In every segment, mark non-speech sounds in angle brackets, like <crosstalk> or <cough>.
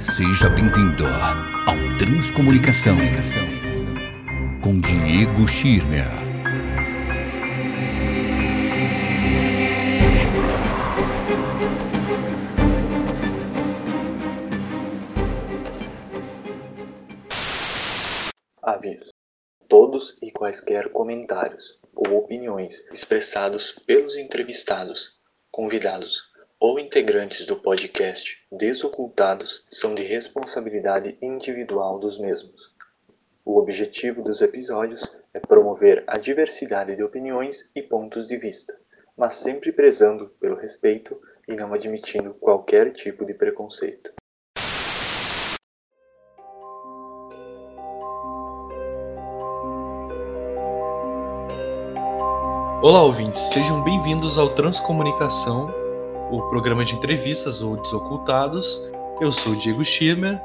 Seja bem-vindo ao Transcomunicação com Diego Schirmer. Aviso: todos e quaisquer comentários ou opiniões expressados pelos entrevistados, convidados ou integrantes do podcast Desocultados são de responsabilidade individual dos mesmos. O objetivo dos episódios é promover a diversidade de opiniões e pontos de vista, mas sempre prezando pelo respeito e não admitindo qualquer tipo de preconceito. Olá, ouvintes, sejam bem-vindos ao Transcomunicação, o programa de entrevistas ou desocultados. Eu sou o Diego Schirmer,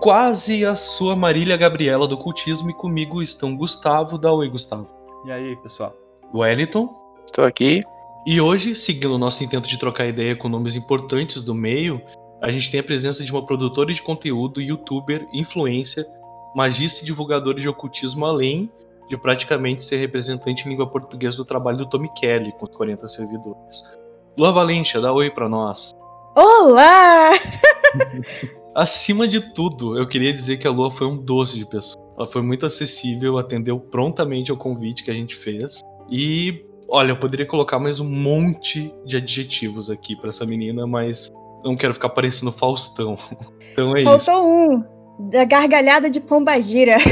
quase a sua Marília Gabriela do cultismo, e comigo estão Gustavo. Dá oi, Gustavo. E aí, pessoal? Wellington. Estou aqui. E hoje, seguindo o nosso intento de trocar ideia com nomes importantes do meio, a gente tem a presença de uma produtora de conteúdo, youtuber, influencer, magista e divulgadora de ocultismo, além de praticamente ser representante em língua portuguesa do trabalho do Tommy Kelly, com os 40 servidores. Lua Valência, dá oi para nós. Olá! Acima de tudo, eu queria dizer que a Lua foi um doce de pessoa. Ela foi muito acessível, atendeu prontamente ao convite que a gente fez. E, olha, eu poderia colocar mais um monte de adjetivos aqui para essa menina, mas não quero ficar parecendo Faustão. <laughs> Então é Faltou isso. um, da gargalhada de pombagira. <laughs>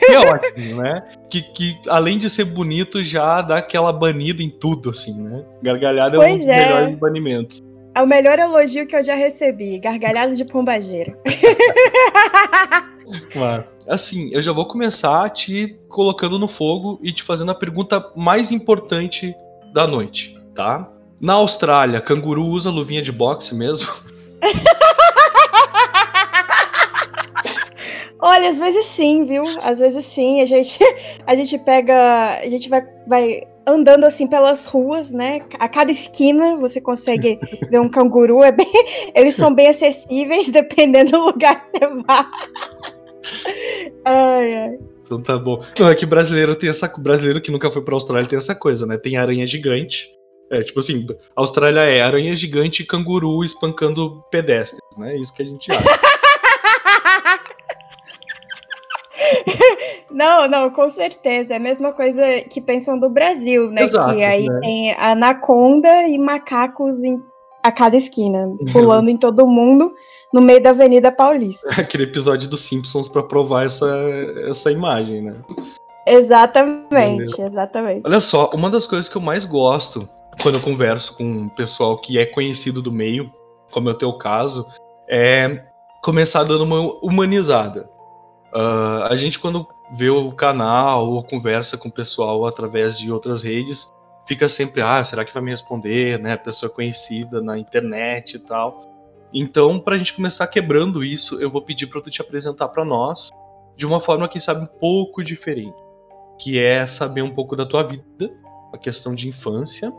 Que ótimo, né? Que, que além de ser bonito, já dá aquela banida em tudo, assim, né? Gargalhada é um Pois dos é. melhores banimentos. É o melhor elogio que eu já recebi, gargalhada de pombagira. <laughs> Mas, assim, eu já vou começar te colocando no fogo e te fazendo a pergunta mais importante da noite, tá? Na Austrália, canguru usa luvinha de boxe mesmo? <laughs> Olha, às vezes sim, viu? Às vezes sim, a gente, <laughs> a gente pega, a gente vai, vai andando assim pelas ruas, né? A cada esquina você consegue <laughs> ver um canguru, é bem, eles são bem acessíveis <laughs> dependendo do lugar que você vá. Ai, ai. Então tá bom. Não, é que brasileiro tem essa. Brasileiro que nunca foi pra Austrália tem essa coisa, né? Tem aranha gigante. É, tipo assim, Austrália é aranha gigante e canguru espancando pedestres, né? É isso que a gente acha. Não, não, com certeza. É a mesma coisa que pensam do Brasil, né? Exato, que aí né? tem anaconda e macacos em, a cada esquina, pulando em todo mundo no meio da Avenida Paulista. <laughs> Aquele episódio dos Simpsons pra provar essa, essa imagem, né? Exatamente, exatamente. Olha só, uma das coisas que eu mais gosto quando eu converso com um pessoal que é conhecido do meio, como é o teu caso, é começar dando uma humanizada. Ah, a gente, quando vê o canal ou conversa com o pessoal através de outras redes, fica sempre, ah, será que vai me responder, né? Pessoa conhecida na internet e tal. Então, pra gente começar quebrando isso, eu vou pedir pra tu te apresentar pra nós de uma forma, quem sabe, um pouco diferente. Que é saber um pouco da tua vida, a questão de infância.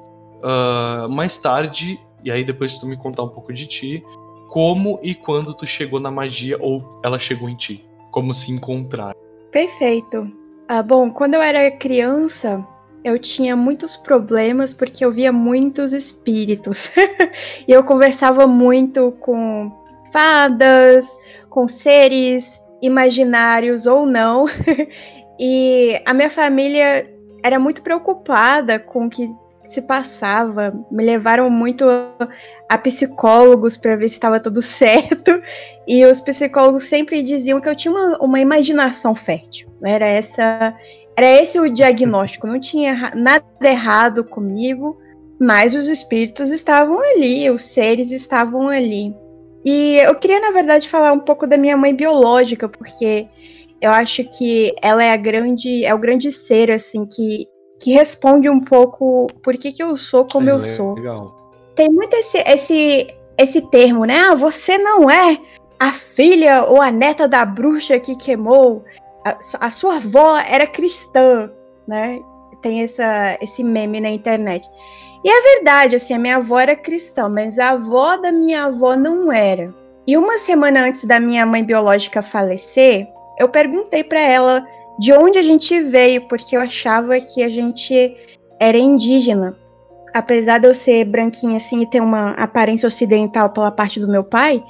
Ah, mais tarde, e aí depois tu me contar um pouco de ti, como e quando tu chegou na magia ou ela chegou em ti. Como se encontrar. Perfeito. Ah, bom, quando eu era criança, eu tinha muitos problemas porque eu via muitos espíritos. <laughs> e eu conversava muito com fadas, com seres imaginários ou não. <laughs> e a minha família era muito preocupada com o que se passava. Me levaram muito a psicólogos para ver se estava tudo <laughs> certo. E os psicólogos sempre diziam que eu tinha uma, uma imaginação fértil. Era essa, era esse o diagnóstico. Não tinha nada errado comigo, mas os espíritos estavam ali, os seres estavam ali. E eu queria, na verdade, falar um pouco da minha mãe biológica, porque eu acho que ela é a grande, é o grande ser assim que que responde um pouco por que, que eu sou como É, eu sou Legal. tem muito esse, esse, esse termo, né? Ah, você não é a filha ou a neta da bruxa que queimou. A, a sua avó era cristã, né? Tem essa, esse meme na internet. E é verdade, assim, a minha avó era cristã, mas a avó da minha avó não era. E uma semana antes da minha mãe biológica falecer, eu perguntei para ela de onde a gente veio, porque eu achava que a gente era indígena. Apesar de eu ser branquinha assim e ter uma aparência ocidental pela parte do meu pai,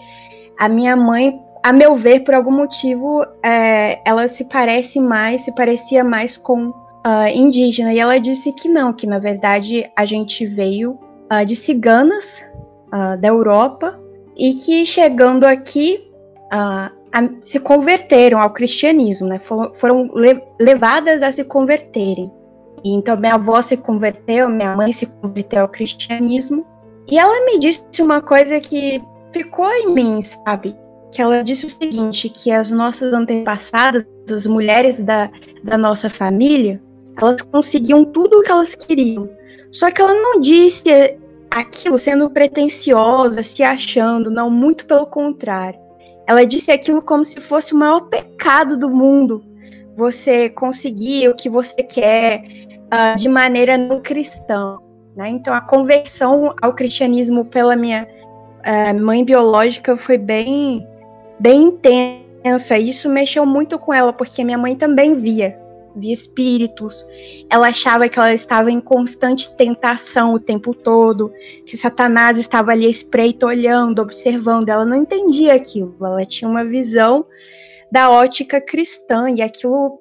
a minha mãe, a meu ver, por algum motivo, é, ela se parece mais, se parecia mais com uh, indígena. E ela disse que não, que na verdade a gente veio uh, de ciganas uh, da Europa e que chegando aqui a, se converteram ao cristianismo, né? foram, foram le levadas a se converterem. E então minha avó se converteu, minha mãe se converteu ao cristianismo. E ela me disse uma coisa que ficou em mim, sabe? Que ela disse o seguinte, que as nossas antepassadas, as mulheres da, da nossa família, elas conseguiam tudo o que elas queriam. Só que ela não disse aquilo sendo pretensiosa, se achando, não, muito pelo contrário. Ela disse aquilo como se fosse o maior pecado do mundo. Você conseguir o que você quer uh, de maneira não cristã. Né? Então, a conversão ao cristianismo pela minha uh, mãe biológica foi bem, bem intensa. Isso mexeu muito com ela, porque minha mãe também via via espíritos. Ela achava que ela estava em constante tentação o tempo todo, que Satanás estava ali espreito, olhando, observando. Ela não entendia aquilo. Ela tinha uma visão da ótica cristã e aquilo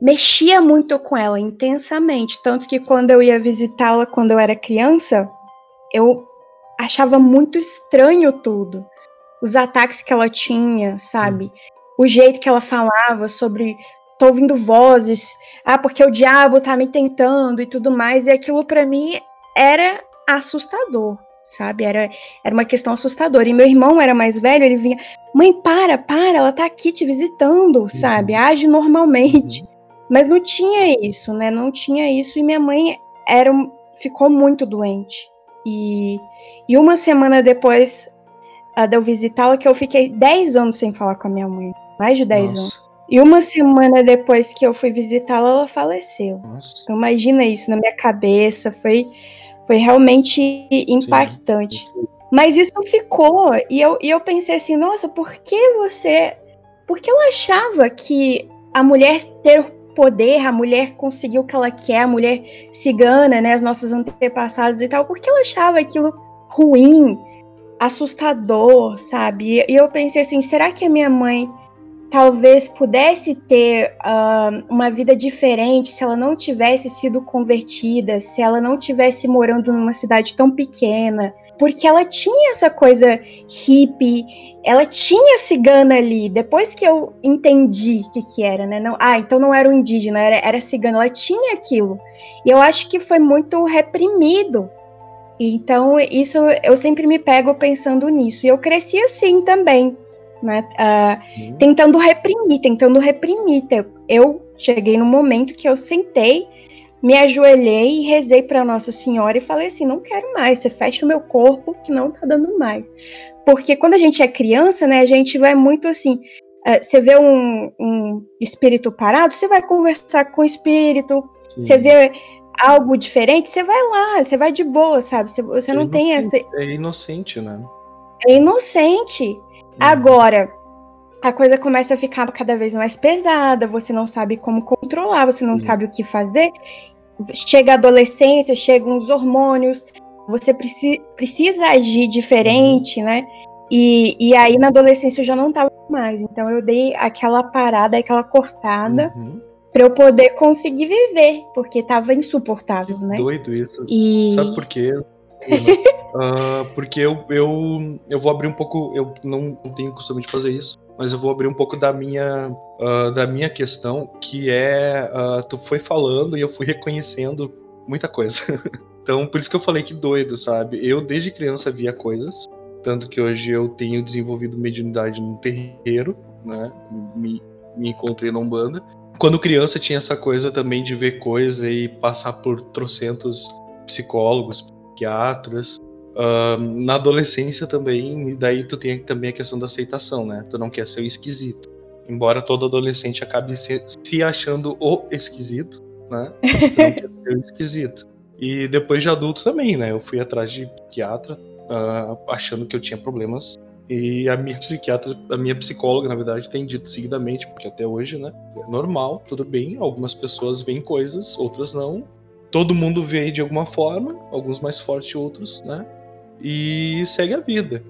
mexia muito com ela intensamente, tanto que quando eu ia visitá-la quando eu era criança, eu achava muito estranho tudo. Os ataques que ela tinha, sabe? O jeito que ela falava sobre tô ouvindo vozes, ah, porque o diabo tá me tentando e tudo mais, e aquilo para mim era assustador, sabe? Era, era uma questão assustadora. E meu irmão era mais velho, ele vinha, mãe, para, para, ela tá aqui te visitando, uhum. sabe? Age normalmente. Uhum. Mas não tinha isso, né? Não tinha isso, e minha mãe era, ficou muito doente. E, e uma semana depois uh, de eu visitá-la, que eu fiquei 10 anos sem falar com a minha mãe. Mais de 10 Nossa. anos. E uma semana depois que eu fui visitá-la, ela faleceu. Nossa. Então imagina isso na minha cabeça, foi, foi realmente impactante. Sim. Mas isso ficou, e eu, e eu pensei assim, nossa, por que você. Por que eu achava que a mulher ter poder, a mulher conseguir o que ela quer, a mulher cigana, né, as nossas antepassadas e tal, por que ela achava aquilo ruim, assustador, sabe? E eu pensei assim, será que a minha mãe talvez pudesse ter uh, uma vida diferente se ela não tivesse sido convertida, se ela não tivesse morando numa cidade tão pequena, porque ela tinha essa coisa hippie, ela tinha cigana ali. Depois que eu entendi o que, que era, né? Não, ah, então não era um indígena, era, era cigana, ela tinha aquilo. E eu acho que foi muito reprimido. Então, isso eu sempre me pego pensando nisso. E eu cresci assim também né? Uh, Tentando reprimir, tentando reprimir. Eu cheguei no momento que eu sentei, me ajoelhei e rezei para Nossa Senhora e falei assim: não quero mais, você fecha o meu corpo que não tá dando mais. Porque quando a gente é criança, né, a gente vai muito assim. Uh, você vê um, um, espírito parado, você vai conversar com o espírito. Sim. Você vê algo diferente, você vai lá, você vai de boa, sabe? Você, você é não tem essa. É inocente, né? É inocente. Agora, a coisa começa a ficar cada vez mais pesada, você não sabe como controlar, você não sabe o que fazer. Chega a adolescência, chegam os hormônios, você preci precisa agir diferente, uhum. né? E, e aí na adolescência eu já não tava mais. Então eu dei aquela parada, aquela cortada. Uhum. Pra eu poder conseguir viver, porque tava insuportável, né? Doido isso. E... Sabe por quê? Uh, porque eu, eu, eu vou abrir um pouco. Eu não, tenho costume de fazer isso, mas eu vou abrir um pouco da minha, uh, da minha questão, que é. Uh, tu foi falando e eu fui reconhecendo muita coisa. <laughs> então, por isso que eu falei que doido, sabe? Eu, desde criança, via coisas. Tanto que hoje eu tenho desenvolvido mediunidade no terreiro, né? Me, me encontrei na Umbanda. Quando criança tinha essa coisa também de ver coisa e passar por trocentos psicólogos, psiquiatras. Uh, na adolescência também, e daí tu tem também a questão da aceitação, né? Tu não quer ser o esquisito. Embora todo adolescente acabe se, se achando o esquisito, né? Tu não quer ser o esquisito. E depois de adulto também, né? Eu fui atrás de psiquiatra, uh, achando que eu tinha problemas E a minha psiquiatra, a minha psicóloga, na verdade, tem dito seguidamente, porque até hoje, né, é normal, tudo bem, algumas pessoas veem coisas, outras não. Todo mundo vê de alguma forma, alguns mais fortes, outros, né? E segue a vida.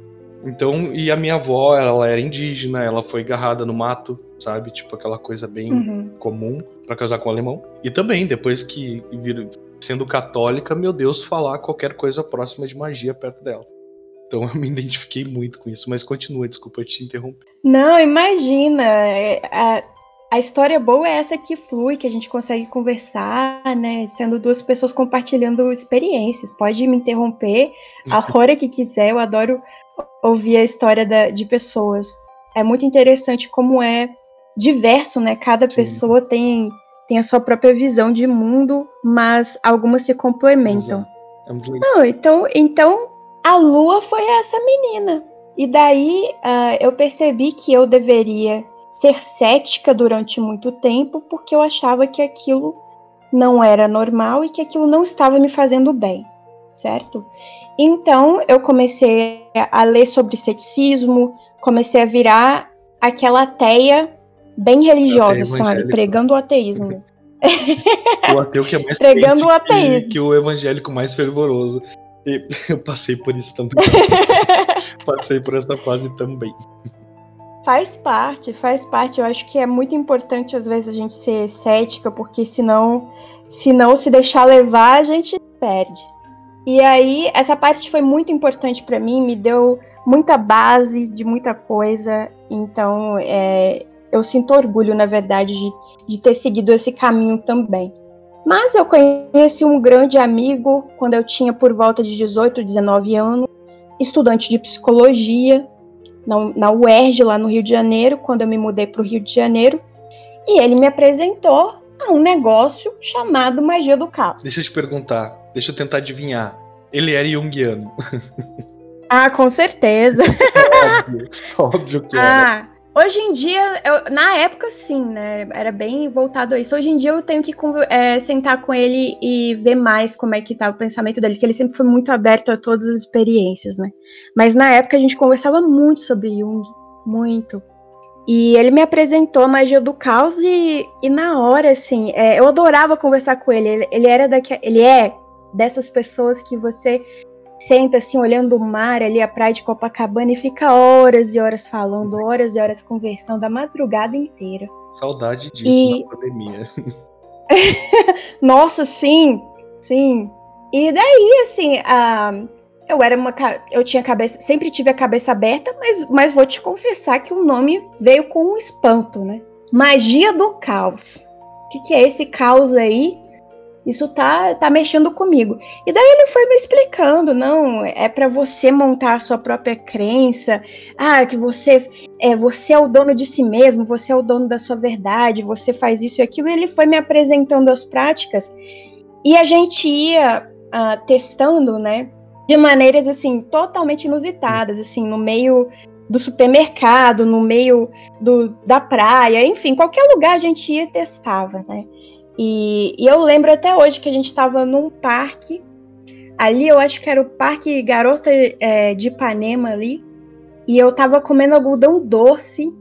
Então, e a minha avó, ela era indígena, ela foi agarrada no mato, sabe? Tipo aquela coisa bem Uhum. comum para casar com um alemão. E também, depois que vir, sendo católica, meu Deus, falar qualquer coisa próxima de magia perto dela. Então <laughs> eu me identifiquei muito com isso, mas continua, desculpa te interromper. Não, imagina. é, A, a história boa é essa que flui, que a gente consegue conversar, né? Sendo duas pessoas compartilhando experiências. Pode me interromper a hora que quiser, eu adoro ouvir a história da- de pessoas. É muito interessante como é diverso, né? Cada Sim. pessoa tem, tem a sua própria visão de mundo, mas algumas se complementam. É. Não, então, então a Lua foi essa menina. E daí ah, eu percebi que eu deveria ser cética durante muito tempo, porque eu achava que aquilo não era normal e que aquilo não estava me fazendo bem, certo? Então eu comecei a ler sobre ceticismo, comecei a virar aquela ateia bem religiosa, sabe? Pregando o ateísmo. <laughs> O ateu que é mais Pregando o ateísmo. que, que o evangélico mais fervoroso. E <laughs> eu passei por isso também. <laughs> passei por essa fase também. Faz parte, faz parte. Eu acho que é muito importante às vezes a gente ser cética, porque senão, se não se deixar levar, a gente perde. E aí, essa parte foi muito importante pra mim, me deu muita base de muita coisa. Então, é, eu sinto orgulho, na verdade, de, de ter seguido esse caminho também. Mas eu conheci um grande amigo quando eu tinha por volta de 18, 19 anos, estudante de psicologia, na, na UERJ, lá no Rio de Janeiro, quando eu me mudei para o Rio de Janeiro. E ele me apresentou a um negócio chamado Magia do Caos. Deixa eu te perguntar, deixa eu tentar adivinhar. Ele era junguiano. <laughs> Ah, com certeza. Óbvio, óbvio que era. Hoje em dia, eu- na época sim, né? Era bem voltado a isso. Hoje em dia eu tenho que é, sentar com ele e ver mais como é que tá o pensamento dele, que ele sempre foi muito aberto a todas as experiências, né? Mas na época a gente conversava muito sobre Jung, muito. E ele me apresentou a magia do caos e, e na hora, assim, é, eu adorava conversar com ele. Ele, ele era daqui, ele é dessas pessoas que você senta assim olhando o mar ali, a praia de Copacabana e fica horas e horas falando, horas e horas conversando a madrugada inteira. Saudade disso E- na pandemia. <laughs> Nossa, sim, sim. E daí, assim, a, eu era uma, eu tinha cabeça, sempre tive a cabeça aberta, mas, mas vou te confessar que o nome veio com um espanto, né? Magia do caos. O que, que é esse caos aí? Isso tá, tá mexendo comigo. E daí ele foi me explicando, não, é para você montar a sua própria crença. Ah, que você é, você é o dono de si mesmo, você é o dono da sua verdade, você faz isso e aquilo. E ele foi me apresentando as práticas e a gente ia ah, testando, né, de maneiras assim totalmente inusitadas, assim, no meio do supermercado, no meio do, da praia, enfim, qualquer lugar a gente ia e testava, né? E, e eu lembro até hoje que a gente estava num parque, ali eu acho que era o Parque Garota é, de Ipanema ali, e eu tava comendo algodão doce,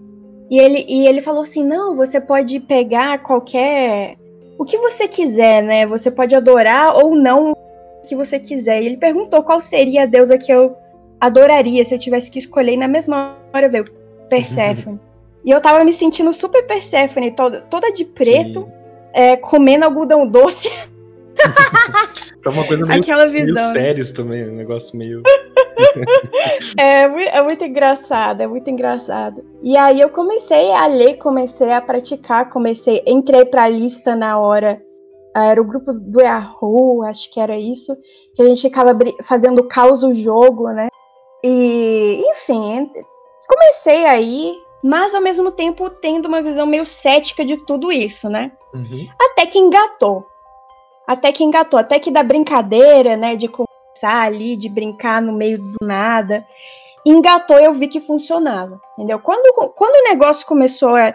e ele, e ele falou assim: não, você pode pegar qualquer. O que você quiser, né? Você pode adorar ou não o que você quiser. E ele perguntou qual seria a deusa que eu adoraria se eu tivesse que escolher, e na mesma hora veio <laughs> Perséfone. e eu tava me sentindo super Perséfone, toda, toda de preto, é, comendo algodão doce, <laughs> É uma coisa meio, aquela meio visão. sérios também, um negócio meio. <laughs> <laughs> É, mui- é muito engraçado, é muito engraçado. E aí eu comecei a ler, comecei a praticar, comecei, entrei pra lista na hora. ah, Era o grupo do Yahoo, acho que era isso, que a gente ficava fazendo caos o jogo, né? E, enfim, comecei aí, mas ao mesmo tempo tendo uma visão meio cética de tudo isso, né? Uhum. Até que engatou. Até que engatou. Até que da brincadeira, né? De conversar ali, de brincar no meio do nada. Engatou eu vi que funcionava. Entendeu? Quando, quando o negócio começou a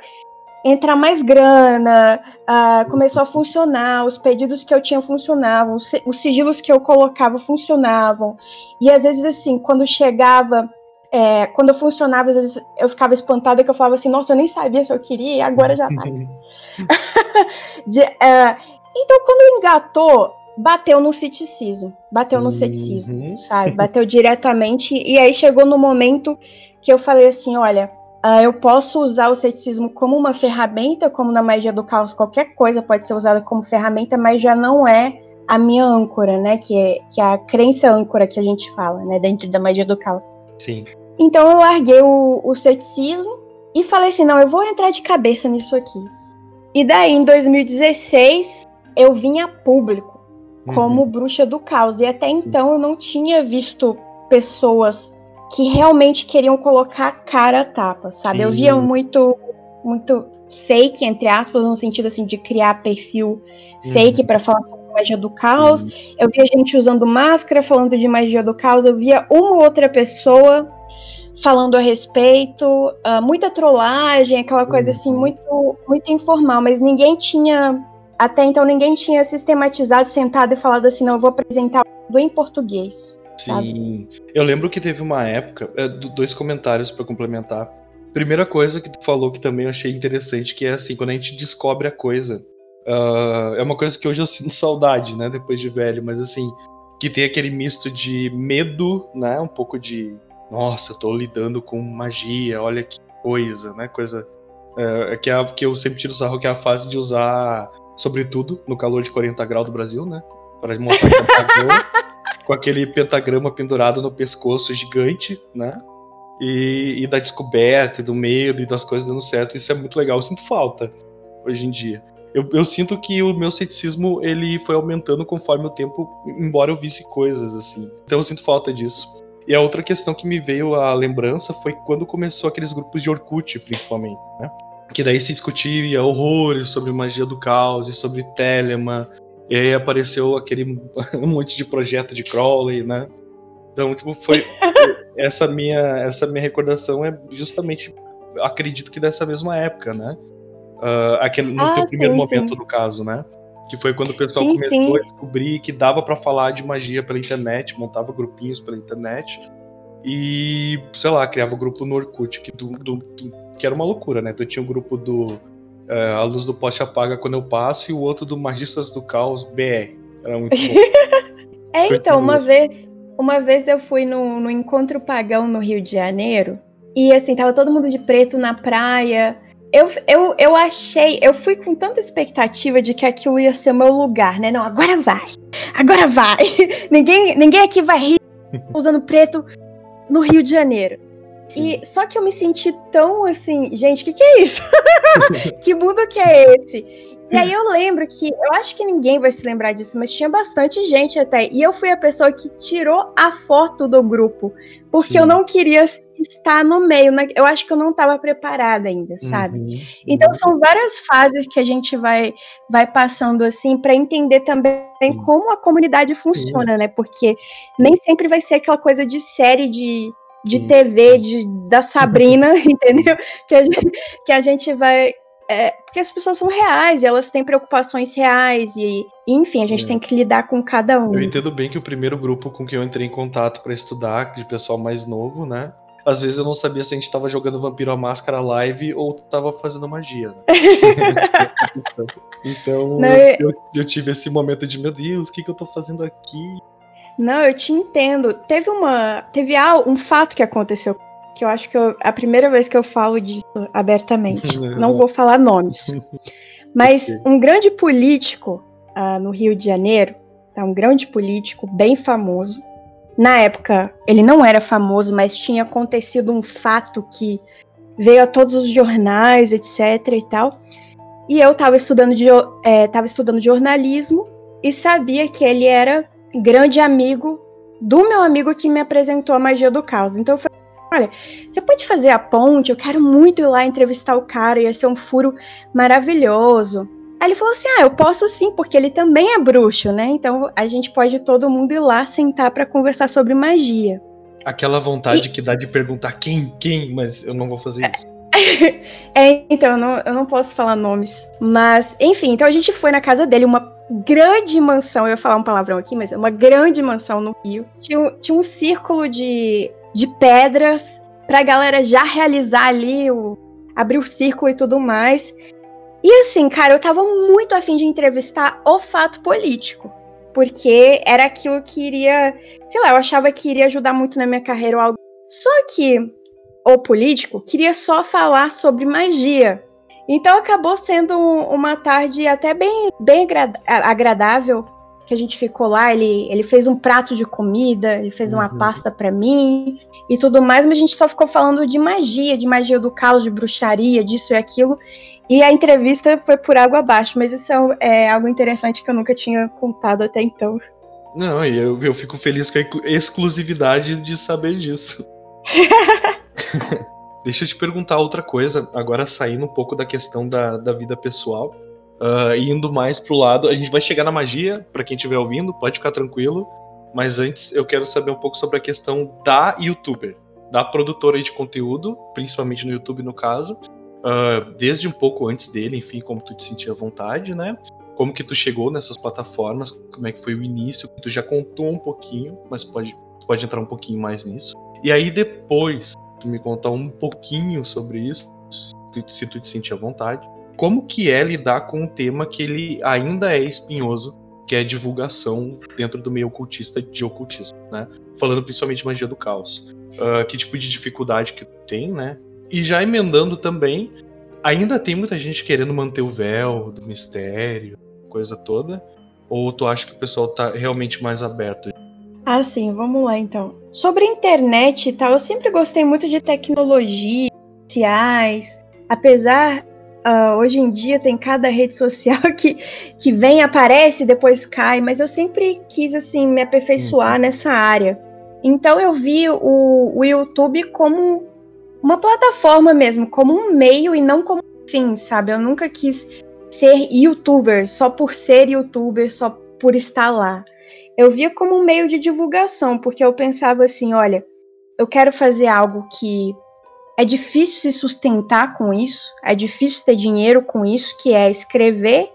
entrar mais grana, ah, começou a funcionar, os pedidos que eu tinha funcionavam, os sigilos que eu colocava funcionavam. E às vezes, assim, quando chegava É, quando eu funcionava, às vezes eu ficava espantada que eu falava assim, nossa, eu nem sabia se eu queria e agora já tá. <laughs> de, é, então, quando engatou, bateu no ceticismo. Bateu no ceticismo, uhum. sabe? Bateu diretamente. E aí chegou no momento que eu falei assim: olha, uh, eu posso usar o ceticismo como uma ferramenta, como na magia do caos, qualquer coisa pode ser usada como ferramenta, mas já não é a minha âncora, né? Que é, que é a crença âncora que a gente fala, né? Dentro da magia do caos. Sim. Então eu larguei o, o ceticismo e falei assim: não, eu vou entrar de cabeça nisso aqui. E daí, em 2016, eu vim a público como uhum. bruxa do caos. E até então eu não tinha visto pessoas que realmente queriam colocar a cara a tapa, sabe? Sim. Eu via muito, muito fake, entre aspas, no sentido assim de criar perfil uhum. fake para falar sobre magia do caos. Uhum. Eu via gente usando máscara falando de magia do caos. Eu via uma outra pessoa falando a respeito, uh, muita trollagem, aquela coisa assim uhum. muito, muito informal, mas ninguém tinha até então ninguém tinha sistematizado, sentado e falado assim, não, eu vou apresentar tudo em português. Sim. Sabe? Eu lembro que teve uma época, é, dois comentários para complementar. Primeira coisa que tu falou que também eu achei interessante, que é assim, quando a gente descobre a coisa, uh, é uma coisa que hoje eu sinto saudade, né, depois de velho, mas assim, que tem aquele misto de medo, né, um pouco de, nossa, eu tô lidando com magia, olha que coisa, né, coisa é, que, é, que eu sempre tiro sarro, que é a fase de usar sobretudo no calor de 40 graus do Brasil, né? Para mostrar que é com aquele pentagrama pendurado no pescoço gigante, né? E, e, da descoberta, e do medo e das coisas dando certo. Isso é muito legal. Eu sinto falta hoje em dia. Eu, eu, sinto que o meu ceticismo ele foi aumentando conforme o tempo, embora eu visse coisas assim. Então eu sinto falta disso. E a outra questão que me veio à lembrança foi quando começou aqueles grupos de Orkut, principalmente, né? que daí se discutia horrores sobre magia do caos e sobre Telemann, e aí apareceu aquele <laughs> um monte de projeto de Crowley, né? Então, tipo, foi <laughs> essa minha essa minha recordação é justamente acredito que dessa mesma época, né? Uh, aquele no ah, teu primeiro sim, momento sim. no caso, né? Que foi quando o pessoal sim, começou a descobrir que dava para falar de magia pela internet, montava grupinhos pela internet e, sei lá, criava grupo no Orkut, que do, do, que era uma loucura, né? Então tinha um grupo do é, A Luz do Poste Apaga Quando Eu Passo e o outro do Magistas do Caos BR. Era muito bom. <laughs> é, Foi então, uma vez, uma vez eu fui no, no Encontro Pagão no Rio de Janeiro e assim, tava todo mundo de preto na praia. Eu, eu, eu achei, eu fui com tanta expectativa de que aquilo ia ser o meu lugar, né? Não, agora vai! Agora vai! <laughs> ninguém, ninguém aqui vai rir <laughs> usando preto no Rio de Janeiro. E só que eu me senti tão assim, gente, o que, que é isso? <laughs> que mundo que é esse? E aí eu lembro que, eu acho que ninguém vai se lembrar disso, mas tinha bastante gente até. E eu fui a pessoa que tirou a foto do grupo, porque Sim. eu não queria estar no meio. Né? Eu acho que eu não estava preparada ainda, sabe? Uhum. Então são várias fases que a gente vai, vai passando assim para entender também uhum. como a comunidade funciona, uhum. né? Porque nem sempre vai ser aquela coisa de série de de TV de, da Sabrina, <laughs> entendeu? Que a gente, que a gente vai. É, porque as pessoas são reais, elas têm preocupações reais e, enfim, a gente é. tem que lidar com cada um. Eu entendo bem que o primeiro grupo com que eu entrei em contato para estudar, de pessoal mais novo, né? Às vezes eu não sabia se a gente tava jogando Vampiro à Máscara live ou tava fazendo magia. Né? <laughs> então não, eu, eu, tive esse momento de, meu Deus, o que, que eu tô fazendo aqui? Não, eu te entendo. Teve uma. Teve um fato que aconteceu que eu acho que eu, a primeira vez que eu falo disso abertamente. <laughs> Não vou falar nomes. <laughs> Mas um grande político uh, no Rio de Janeiro, tá, um grande político bem famoso. Na época, ele não era famoso, mas tinha acontecido um fato que veio a todos os jornais, etc. e tal. E eu estava estudando, de, é, estudando jornalismo e sabia que ele era grande amigo do meu amigo que me apresentou a magia do caos. Então eu falei, olha, você pode fazer a ponte? Eu quero muito ir lá entrevistar o cara, ia ser um furo maravilhoso. Aí ele falou assim: Ah, eu posso sim, porque ele também é bruxo, né? Então a gente pode todo mundo ir lá sentar para conversar sobre magia. Aquela vontade e... que dá de perguntar quem, quem, mas eu não vou fazer isso. <laughs> é, então, eu não, eu não posso falar nomes. Mas, enfim, então a gente foi na casa dele, uma grande mansão, eu ia falar um palavrão aqui, mas é uma grande mansão no Rio. Tinha, tinha um círculo de, de pedras pra galera já realizar ali, o, abrir o círculo e tudo mais. E assim, cara, eu tava muito afim de entrevistar o fato político. Porque era aquilo que iria, sei lá, eu achava que iria ajudar muito na minha carreira ou algo. Só que o político queria só falar sobre magia. Então acabou sendo uma tarde até bem, bem agradável que a gente ficou lá. Ele, ele fez um prato de comida, ele fez uma uhum. pasta para mim e tudo mais, mas a gente só ficou falando de magia, de magia do caos, de bruxaria, disso e aquilo. E a entrevista foi por água abaixo, mas isso é, é algo interessante que eu nunca tinha contado até então. Não, e eu, eu fico feliz com a exclusividade de saber disso. <laughs> Deixa eu te perguntar outra coisa, agora saindo um pouco da questão da, da vida pessoal, uh, indo mais pro lado. A gente vai chegar na magia, para quem estiver ouvindo, pode ficar tranquilo. Mas antes eu quero saber um pouco sobre a questão da youtuber, da produtora de conteúdo, principalmente no YouTube no caso. Uh, desde um pouco antes dele, enfim, como tu te sentia à vontade, né? Como que tu chegou nessas plataformas, como é que foi o início, tu já contou um pouquinho, mas pode, pode entrar um pouquinho mais nisso. E aí depois me contar um pouquinho sobre isso, se tu te sentir à vontade. Como que é lidar com um tema que ele ainda é espinhoso, que é divulgação dentro do meio ocultista de ocultismo, né? Falando principalmente de magia do caos. Uh, que tipo de dificuldade que tem, né? E já emendando também, ainda tem muita gente querendo manter o véu do mistério, coisa toda. Ou tu acha que o pessoal tá realmente mais aberto? Ah, sim, vamos lá então. Sobre internet e tal, eu sempre gostei muito de tecnologia, sociais. Apesar, uh, hoje em dia tem cada rede social <laughs> que, que vem, aparece e depois cai, mas eu sempre quis, assim, me aperfeiçoar uhum. nessa área. Então eu vi o, o YouTube como uma plataforma mesmo, como um meio e não como um fim, sabe? Eu nunca quis ser youtuber só por ser youtuber, só por estar lá eu via como um meio de divulgação, porque eu pensava assim, olha, eu quero fazer algo que é difícil se sustentar com isso, é difícil ter dinheiro com isso, que é escrever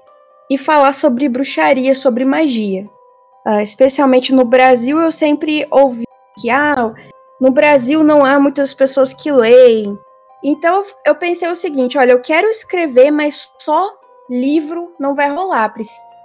e falar sobre bruxaria, sobre magia. Uh, especialmente no Brasil, eu sempre ouvi que ah, no Brasil não há muitas pessoas que leem. Então eu pensei o seguinte: olha, eu quero escrever, mas só livro não vai rolar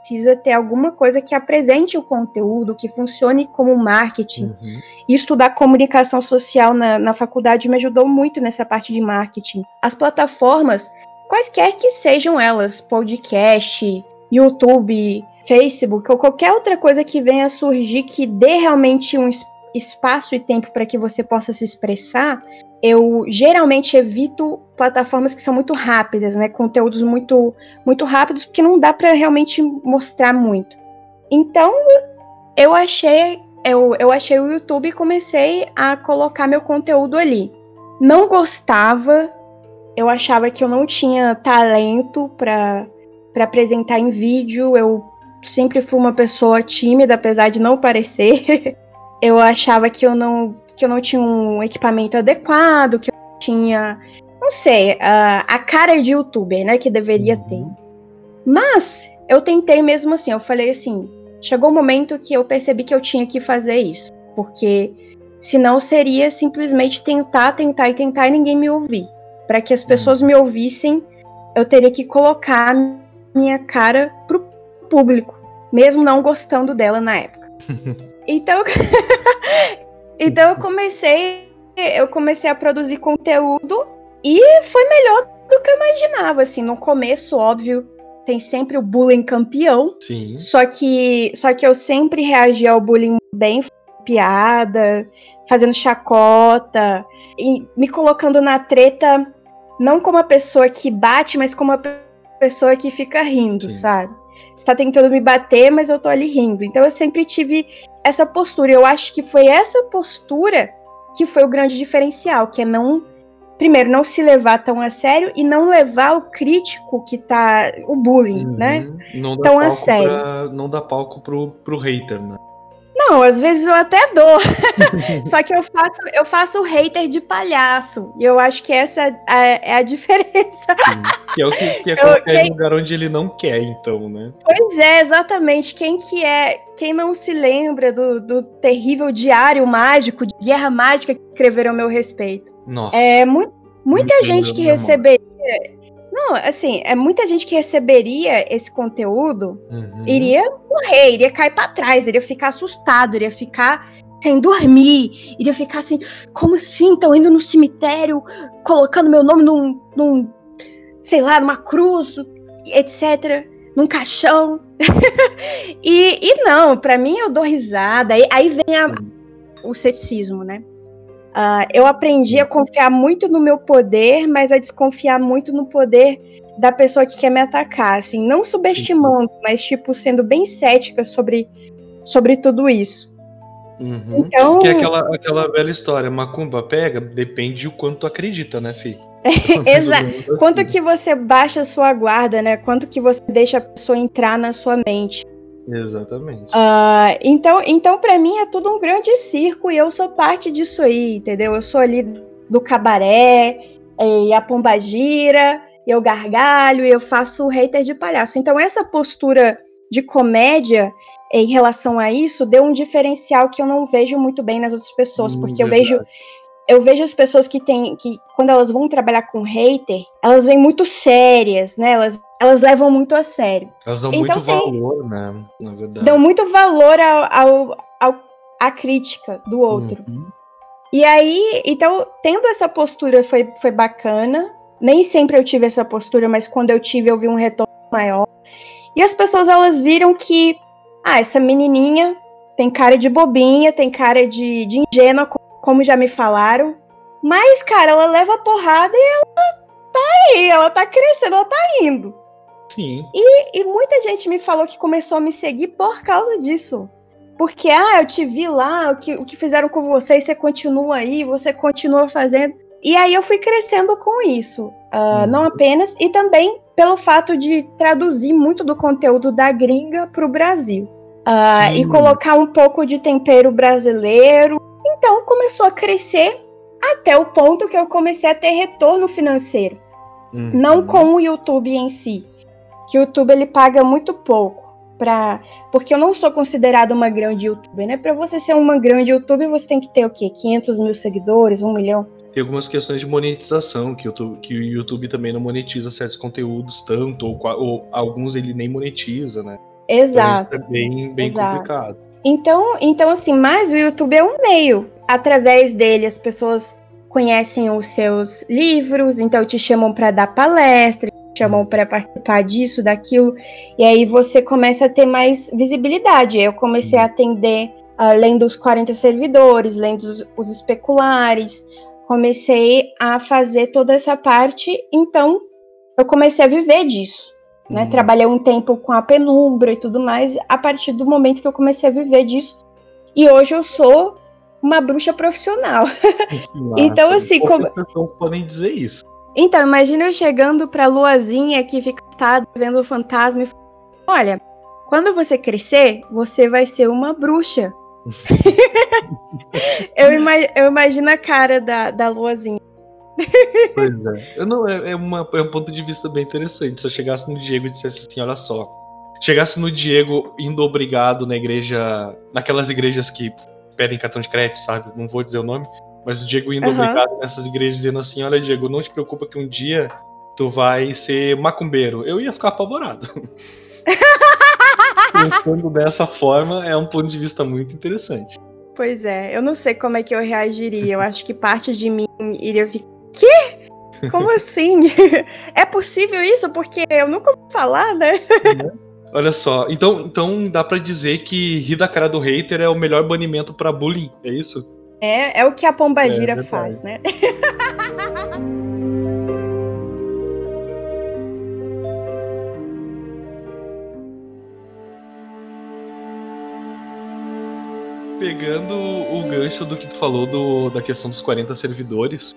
precisa ter alguma coisa que apresente o conteúdo, que funcione como marketing. Uhum. Estudar comunicação social na, na faculdade me ajudou muito nessa parte de marketing. As plataformas, quaisquer que sejam elas, podcast, YouTube, Facebook ou qualquer outra coisa que venha a surgir que dê realmente um espaço e tempo para que você possa se expressar, eu geralmente evito plataformas que são muito rápidas, né? Conteúdos muito, muito rápidos, porque não dá para realmente mostrar muito. Então, eu achei, eu, eu achei o YouTube e comecei a colocar meu conteúdo ali. Não gostava, eu achava que eu não tinha talento para apresentar em vídeo. Eu sempre fui uma pessoa tímida, apesar de não parecer. <laughs> eu achava que eu não que eu não tinha um equipamento adequado, que eu tinha, não sei, a, a cara de youtuber, né, que deveria uhum. ter. Mas eu tentei mesmo assim, eu falei assim, chegou o um momento que eu percebi que eu tinha que fazer isso, porque senão seria simplesmente tentar, tentar e tentar e ninguém me ouvir. Para que as uhum. pessoas me ouvissem, eu teria que colocar minha cara pro público, mesmo não gostando dela na época. <laughs> Então, <laughs> Então eu comecei, eu comecei a produzir conteúdo e foi melhor do que eu imaginava, assim, no começo, óbvio, tem sempre o bullying campeão. Sim. Só que, só que eu sempre reagia ao bullying bem piada, fazendo chacota, e me colocando na treta não como a pessoa que bate, mas como a pessoa que fica rindo, Sim. sabe? Você tá tentando me bater, mas eu tô ali rindo. Então eu sempre tive essa postura. Eu acho que foi essa postura que foi o grande diferencial, que é não primeiro não se levar tão a sério e não levar o crítico que tá o bullying, uhum. né? Não tão a sério. Pra, não dá palco pro, pro hater, né? Não, às vezes eu até dou. <laughs> Só que eu faço, eu faço o hater de palhaço. E eu acho que essa é, é a diferença. Sim, que é o que, que é quem... lugar onde ele não quer, então, né? Pois é, exatamente. Quem que é. Quem não se lembra do, do terrível diário mágico, de guerra mágica que escreveram a meu respeito? Nossa. É mu muita gente que receberia. Não, assim, é muita gente que receberia esse conteúdo Uhum. iria morrer, iria cair pra trás, iria ficar assustado, iria ficar sem dormir, iria ficar assim, como assim? Estão indo no cemitério, colocando meu nome num, num sei lá, numa cruz, etc, num caixão. <laughs> e, e não, pra mim eu dou risada. Aí, aí vem a- o ceticismo, né? Ah, eu aprendi a confiar muito no meu poder, mas a desconfiar muito no poder da pessoa que quer me atacar, assim, não subestimando, mas tipo sendo bem cética sobre, sobre tudo isso. Uhum. Então, Que é aquela, aquela velha história, macumba pega, depende o quanto tu acredita, né, Fih? <laughs> Exato. quanto que você baixa a sua guarda, né? Quanto que você deixa a pessoa entrar na sua mente. Exatamente. Ah, então, então para mim é tudo um grande circo e eu sou parte disso aí, entendeu? Eu sou ali do cabaré, e a pombagira, eu gargalho, e eu faço hater de palhaço. Então essa postura de comédia em relação a isso deu um diferencial que eu não vejo muito bem nas outras pessoas, Hum, porque eu verdade. vejo eu vejo as pessoas que têm que quando elas vão trabalhar com hater, elas vêm muito sérias, né? Elas elas levam muito a sério. Elas dão Então muito tem- valor, né? Na verdade. Dão muito valor ao, ao, ao- à crítica do outro. Uhum. E aí, então, tendo essa postura foi, foi bacana. Nem sempre eu tive essa postura, mas quando eu tive, eu vi um retorno maior. E as pessoas, elas viram que, ah, essa menininha tem cara de bobinha, tem cara de, de ingênua, como já me falaram. Mas, cara, ela leva porrada e ela tá aí, ela tá crescendo, ela tá indo. Sim. E muita gente me falou que começou a me seguir por causa disso. Porque, ah, eu te vi lá, o que, o que fizeram com você, e você continua aí, você continua fazendo. E aí eu fui crescendo com isso. Ah, Uhum. Não apenas, e também pelo fato de traduzir muito do conteúdo da gringa para o Brasil. Sim. e colocar um pouco de tempero brasileiro. Então começou a crescer até o ponto que eu comecei a ter retorno financeiro Uhum. não com o YouTube em si. Que o YouTube ele paga muito pouco para, porque eu não sou considerada uma grande YouTuber, né? Para você ser uma grande YouTuber, você tem que ter o quê? 500 mil seguidores, um milhão. Tem algumas questões de monetização, que, o YouTube- que o YouTube também não monetiza certos conteúdos tanto, ou, ou alguns ele nem monetiza, né? Então Exato. isso é bem, bem Exato. complicado. Então, então assim, mas o YouTube é um meio. Através dele as pessoas conhecem os seus livros, então te chamam para dar palestra, te chamam para participar disso, daquilo, e aí você começa a ter mais visibilidade. Eu comecei a atender além dos 40 servidores, lendo os, os especulares, comecei a fazer toda essa parte, então eu comecei a viver disso né? Uhum. Trabalhei um tempo com a penumbra e tudo mais, a partir do momento que eu comecei a viver disso. E hoje eu sou uma bruxa profissional. <laughs> Então, assim, como- pessoas podem dizer isso. Então, imagina eu chegando pra Luazinha que fica sentada vendo o fantasma e falando, olha, quando você crescer, você vai ser uma bruxa. <laughs> <laughs> eu, ima- eu imagino a cara da, da Luazinha. Pois é. Eu não, é, é uma- é um ponto de vista bem interessante. Se eu chegasse no Diego e dissesse assim, olha só. Chegasse no Diego indo obrigado na igreja. Naquelas igrejas que pedem cartão de crédito, sabe? Não vou dizer o nome. Mas o Diego indo Aham. obrigado nessas igrejas dizendo assim, olha, Diego, não te preocupa que um dia tu vai ser macumbeiro. Eu ia ficar apavorado. <laughs> Pensando dessa forma, é um ponto de vista muito interessante. Pois é, eu não sei como é que eu reagiria. Eu acho que parte de mim iria ficar. Quê? Como assim? <laughs> é possível isso? Porque eu nunca vou falar, né? <laughs> Olha só, então, então dá pra dizer que rir da cara do hater é o melhor banimento pra bullying, é isso? É, é o que a Pombagira É faz, né? Pegando o gancho do que tu falou do, da questão dos 40 servidores,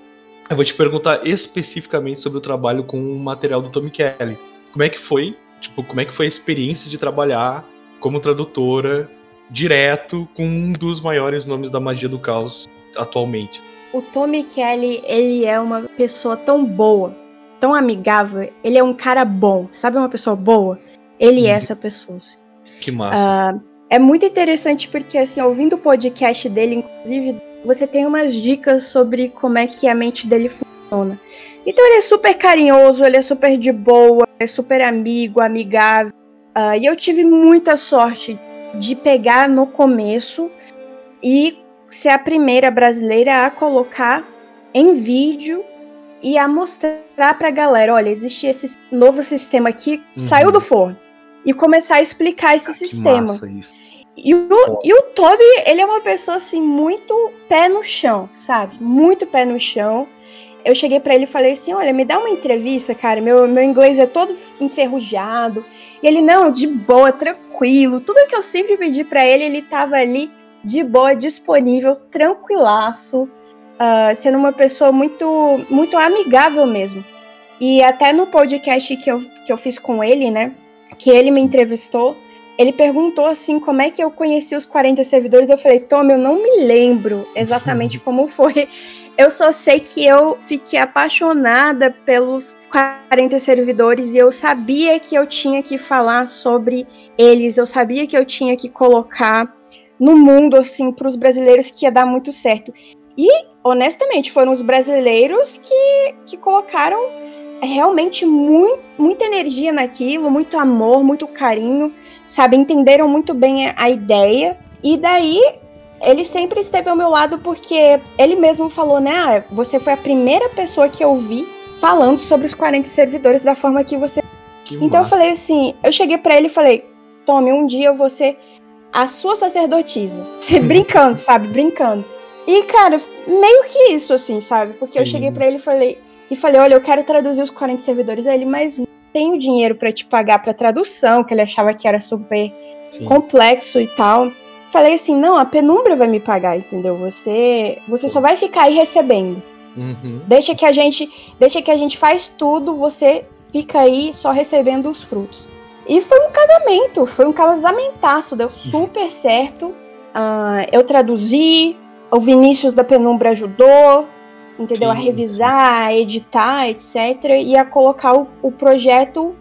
eu vou te perguntar especificamente sobre o trabalho com o material do Tommy Kelly. Como é que foi? Tipo, como é que foi a experiência de trabalhar como tradutora direto com um dos maiores nomes da magia do caos atualmente? O Tommy Kelly, ele é uma pessoa tão boa, tão amigável. Ele é um cara bom. Sabe uma pessoa boa? Ele é Uhum. essa pessoa. Que massa. é muito interessante porque, assim, ouvindo o podcast dele, inclusive, você tem umas dicas sobre como é que a mente dele funciona. Então ele é super carinhoso, ele é super de boa, é super amigo, amigável. Uh, e eu tive muita sorte de pegar no começo e ser a primeira brasileira a colocar em vídeo e a mostrar pra galera, olha, existe esse novo sistema aqui, uhum. saiu do forno. E começar a explicar esse ah, sistema. E o, e o Toby, ele é uma pessoa assim, muito pé no chão, sabe? Muito pé no chão. Eu cheguei para ele e falei assim: olha, me dá uma entrevista, cara. Meu, meu inglês é todo enferrujado. E ele, não, de boa, tranquilo. Tudo que eu sempre pedi para ele, ele tava ali de boa, disponível, tranquilaço, uh, sendo uma pessoa muito, muito amigável mesmo. E até no podcast que eu, que eu fiz com ele, né, que ele me entrevistou, ele perguntou assim como é que eu conheci os 40 servidores. Eu falei, Tom, eu não me lembro exatamente <laughs> como foi. Eu só sei que eu fiquei apaixonada pelos 40 servidores e eu sabia que eu tinha que falar sobre eles, eu sabia que eu tinha que colocar no mundo, assim, para os brasileiros que ia dar muito certo. E, honestamente, foram os brasileiros que, que colocaram realmente muito, muita energia naquilo, muito amor, muito carinho, sabe? Entenderam muito bem a, a ideia. E daí ele sempre esteve ao meu lado porque ele mesmo falou, né? Ah, você foi a primeira pessoa que eu vi falando sobre os 40 servidores da forma que você. Que então massa. eu falei assim, eu cheguei para ele e falei, Tome, um dia eu vou ser a sua sacerdotisa. <laughs> Brincando, sabe? Brincando. E, cara, meio que isso, assim, sabe? Porque Sim. eu cheguei para ele e falei, e falei, olha, eu quero traduzir os 40 servidores. Aí ele, mas tenho dinheiro para te pagar pra tradução, que ele achava que era super Sim. complexo e tal. Falei assim, não, a penumbra vai me pagar, entendeu? Você, você só vai ficar aí recebendo. Uhum. Deixa que a gente, deixa que a gente faz tudo, você fica aí só recebendo os frutos. E foi um casamento, foi um casamentaço, deu super certo. Uh, eu traduzi, o Vinícius da Penumbra ajudou, entendeu? Sim, a revisar, a editar, etc. E a colocar o, o, projeto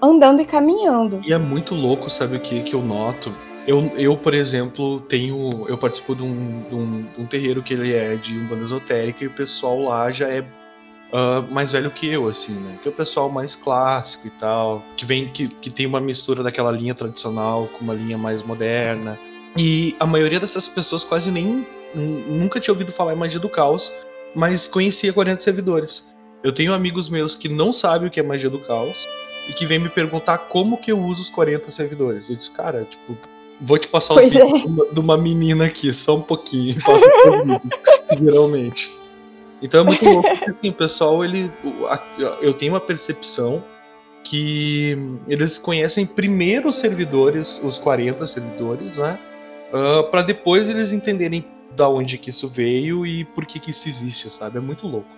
andando e caminhando. E é muito louco, sabe o que, que eu noto? Eu, eu, por exemplo, tenho. Eu participo de um, de um, de um terreiro que ele é de um banda esotérica e o pessoal lá já é uh, mais velho que eu, assim, né? Que é o pessoal mais clássico e tal, que vem, que, que tem uma mistura daquela linha tradicional com uma linha mais moderna. E a maioria dessas pessoas quase nem nunca tinha ouvido falar em magia do caos, mas conhecia 40 servidores. Eu tenho amigos meus que não sabem o que é magia do caos e que vêm me perguntar como que eu uso os 40 servidores. Eu disse, cara, tipo, vou te passar o é. de uma menina aqui, só um pouquinho, passa <laughs> geralmente. Então é muito louco porque assim, o pessoal, ele. Eu tenho uma percepção que eles conhecem primeiro os servidores, os 40 servidores, né? Uh, ah, para depois eles entenderem da onde que isso veio e por que que isso existe, sabe? É muito louco.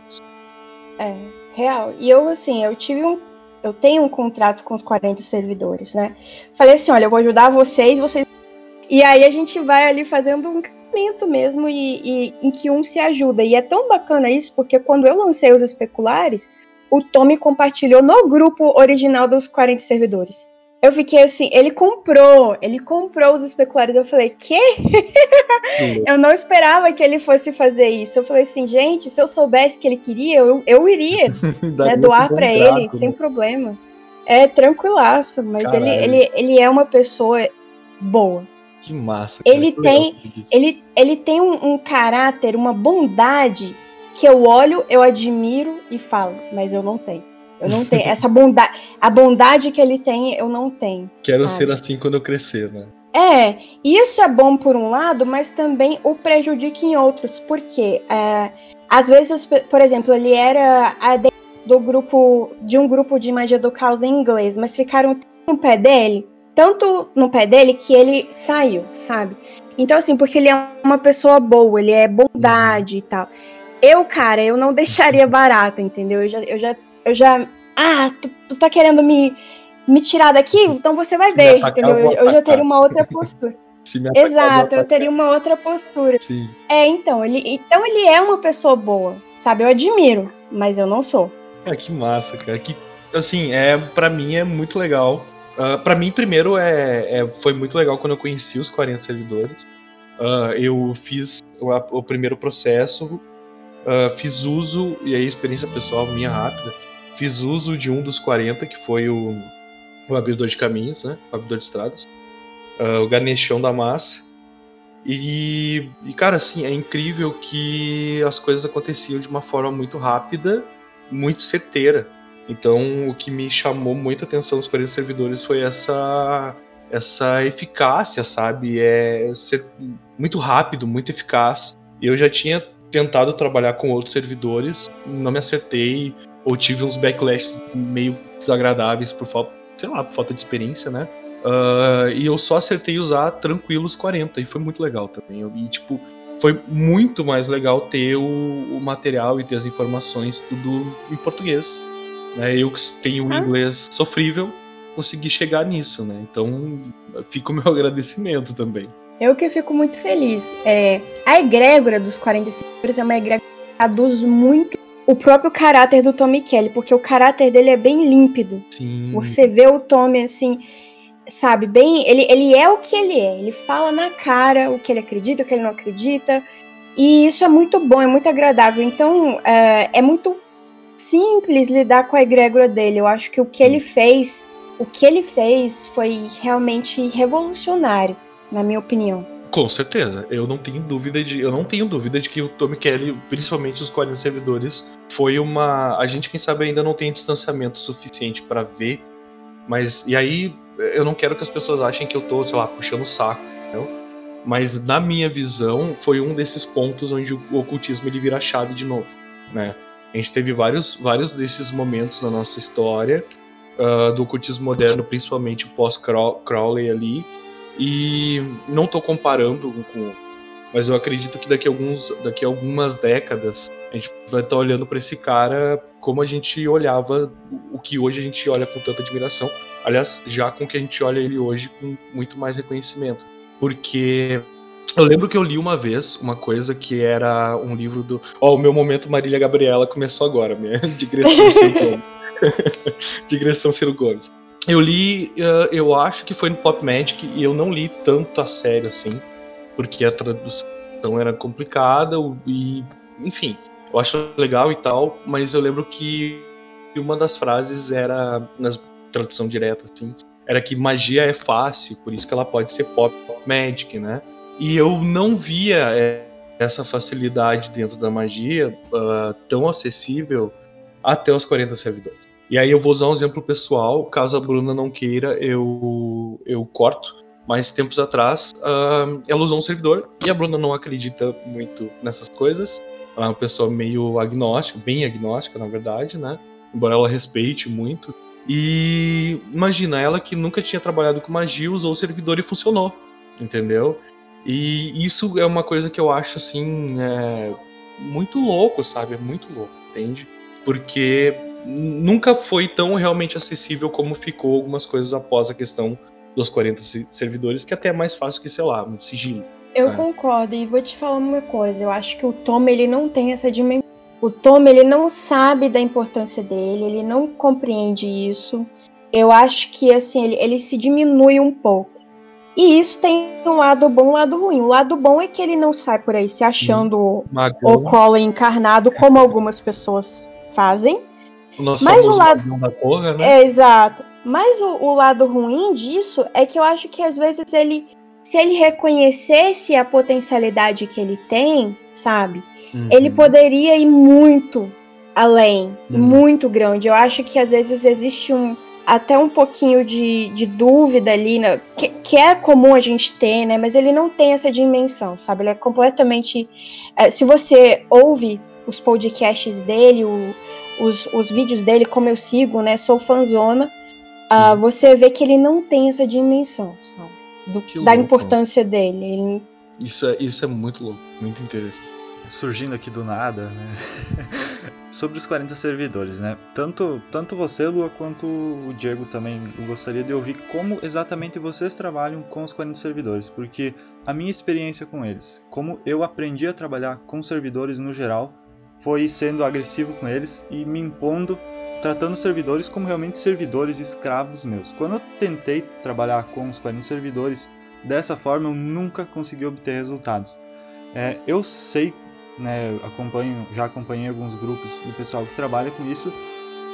É, real. E eu, assim, eu tive um. Eu tenho um contrato com os 40 servidores, né? Falei assim: olha, eu vou ajudar vocês, vocês. E aí a gente vai ali fazendo um mesmo e, e, em que um se ajuda. E é tão bacana isso, porque quando eu lancei os especulares, o Tommy compartilhou no grupo original dos 40 servidores. Eu fiquei assim, ele comprou, ele comprou os especulares. Eu falei, quê? eu não esperava que ele fosse fazer isso. Eu falei assim, gente, se eu soubesse que ele queria, eu, eu iria <laughs> né, doar para ele, né? sem problema. É tranquilaço, mas ele, ele, ele é uma pessoa boa. Que massa. Ele tem, ele, ele tem um, um, caráter, uma bondade que eu olho, eu admiro e falo, mas eu não tenho. Eu não tenho essa bondade, a bondade que ele tem, eu não tenho. Quero sabe? ser assim quando eu crescer, né? É, isso é bom por um lado, mas também o prejudica em outros, porque é, às vezes, por exemplo, ele era do grupo de um grupo de magia do caos em inglês, mas ficaram no pé dele tanto no pé dele que ele saiu, sabe? Então, assim, porque ele é uma pessoa boa, ele é bondade e tal. Eu, cara, eu não <laughs> deixaria barata, entendeu? Eu já, eu já, eu já. Ah, tu, tu tá querendo me, me tirar daqui? Então você vai ver, entendeu? Eu, eu, já teria uma outra postura. <laughs> Exato, eu teria uma outra postura. Sim. É, então, ele, então ele é uma pessoa boa, sabe? Eu admiro, mas eu não sou. É, que massa, cara. Que, assim, é, para mim é muito legal Uh, para mim, primeiro, é, é, foi muito legal quando eu conheci os 40 servidores. Uh, eu fiz o, o primeiro processo, uh, fiz uso, e aí experiência pessoal minha rápida, fiz uso de um dos 40, que foi o, o abridor de caminhos, né? O abridor de estradas. o garnechão da massa. E, e, cara, assim, é incrível que as coisas aconteciam de uma forma muito rápida, muito certeira. Então, o que me chamou muita atenção nos 40 servidores foi essa essa eficácia, sabe? É ser muito rápido, muito eficaz. Eu já tinha tentado trabalhar com outros servidores, não me acertei, ou tive uns backlashes meio desagradáveis por falta, sei lá, por falta de experiência, né? Uh, e eu só acertei usar tranquilos 40, e foi muito legal também. E, tipo, foi muito mais legal ter o, o material e ter as informações tudo em português. Né? Eu que tenho um inglês sofrível, consegui chegar nisso, né? Então fica o meu <laughs> agradecimento também. Eu que fico muito feliz. É, a egrégora dos 45 é uma egrégora que traduz muito o próprio caráter do Tommy Kelly, porque o caráter dele é bem límpido. Sim. Você vê o Tommy assim, sabe, bem. Ele, ele é o que ele é. Ele fala na cara o que ele acredita, o que ele não acredita. E isso é muito bom, é muito agradável. Então, é, é muito simples lidar com a egrégora dele. Eu acho que o que ele fez, o que ele fez foi realmente revolucionário, na minha opinião. Com certeza, eu não tenho dúvida de, eu não tenho dúvida de que o Tommy Kelly, principalmente os 40 servidores, foi uma, a gente quem sabe ainda não tem distanciamento suficiente para ver, mas e aí eu não quero que as pessoas achem que eu tô, sei lá, puxando o saco, entendeu? Mas na minha visão, foi um desses pontos onde o ocultismo ele vira chave de novo, né? A gente teve vários, vários desses momentos na nossa história, uh, do ocultismo moderno, principalmente pós-Crowley ali, e não estou comparando com. Mas eu acredito que daqui a, alguns, daqui algumas décadas a gente vai estar tá olhando para esse cara como a gente olhava o que hoje a gente olha com tanta admiração. Aliás, já com que a gente olha ele hoje com muito mais reconhecimento. Porque eu lembro que eu li uma vez uma coisa que era um livro do. Ó, oh, o meu momento Marília Gabriela começou agora, minha <laughs> <laughs> digressão Ciro Gomes. digressão Ciro Gomes. Eu li, uh, eu acho que foi no Pop Magic, e eu não li tanto a sério assim, porque a tradução era complicada, e enfim, eu acho legal e tal, mas eu lembro que uma das frases era, na tradução direta assim, era que magia é fácil, por isso que ela pode ser pop magic, né? E eu não via é, essa facilidade dentro da magia uh, tão acessível até os 40 servidores. E aí eu vou usar um exemplo pessoal, caso a Bruna não queira, eu, eu corto. Mas tempos atrás, uh, ela usou um servidor e a Bruna não acredita muito nessas coisas. Ela é uma pessoa meio agnóstica, bem agnóstica, na verdade, né? Embora ela respeite muito. E imagina, ela que nunca tinha trabalhado com magia, usou o servidor e funcionou, entendeu? E isso é uma coisa que eu acho assim é, muito louco, sabe? É muito louco, entende? Porque nunca foi tão realmente acessível como ficou algumas coisas após a questão dos 40 servidores, que até é mais fácil que, sei lá, um sigilo. Eu né? concordo, e vou te falar uma coisa, eu acho que o Tom ele não tem essa dimensão. O Tom ele não sabe da importância dele, ele não compreende isso. Eu acho que assim, ele, ele se diminui um pouco. E isso tem um lado bom e um lado ruim. O lado bom é que ele não sai por aí se achando Magão. o Crowley encarnado, como algumas pessoas fazem. O nosso Mas o lado da né? É, exato. Mas o, o lado ruim disso é que eu acho que às vezes ele, se ele reconhecesse a potencialidade que ele tem, sabe? Uhum. Ele poderia ir muito além, uhum. muito grande. Eu acho que às vezes existe um, até um pouquinho de, de dúvida ali, né, que, que, é comum a gente ter, né? Mas ele não tem essa dimensão, sabe? Ele é completamente. É, se você ouve os podcasts dele, o, os, os vídeos dele, como eu sigo, né? Sou fanzona. Uh, você vê que ele não tem essa dimensão, sabe? Do, da louco. importância dele. Ele... Isso, é, isso é muito louco, muito interessante surgindo aqui do nada, né? <laughs> Sobre os 40 servidores, né? Tanto, tanto você, Lua, quanto o Diego também eu gostaria de ouvir como exatamente vocês trabalham com os 40 servidores, porque a minha experiência com eles, como eu aprendi a trabalhar com servidores no geral, foi sendo agressivo com eles e me impondo tratando os servidores como realmente servidores escravos meus. Quando eu tentei trabalhar com os 40 servidores dessa forma, eu nunca consegui obter resultados. É, eu sei, né, acompanho, já acompanhei alguns grupos do pessoal que trabalha com isso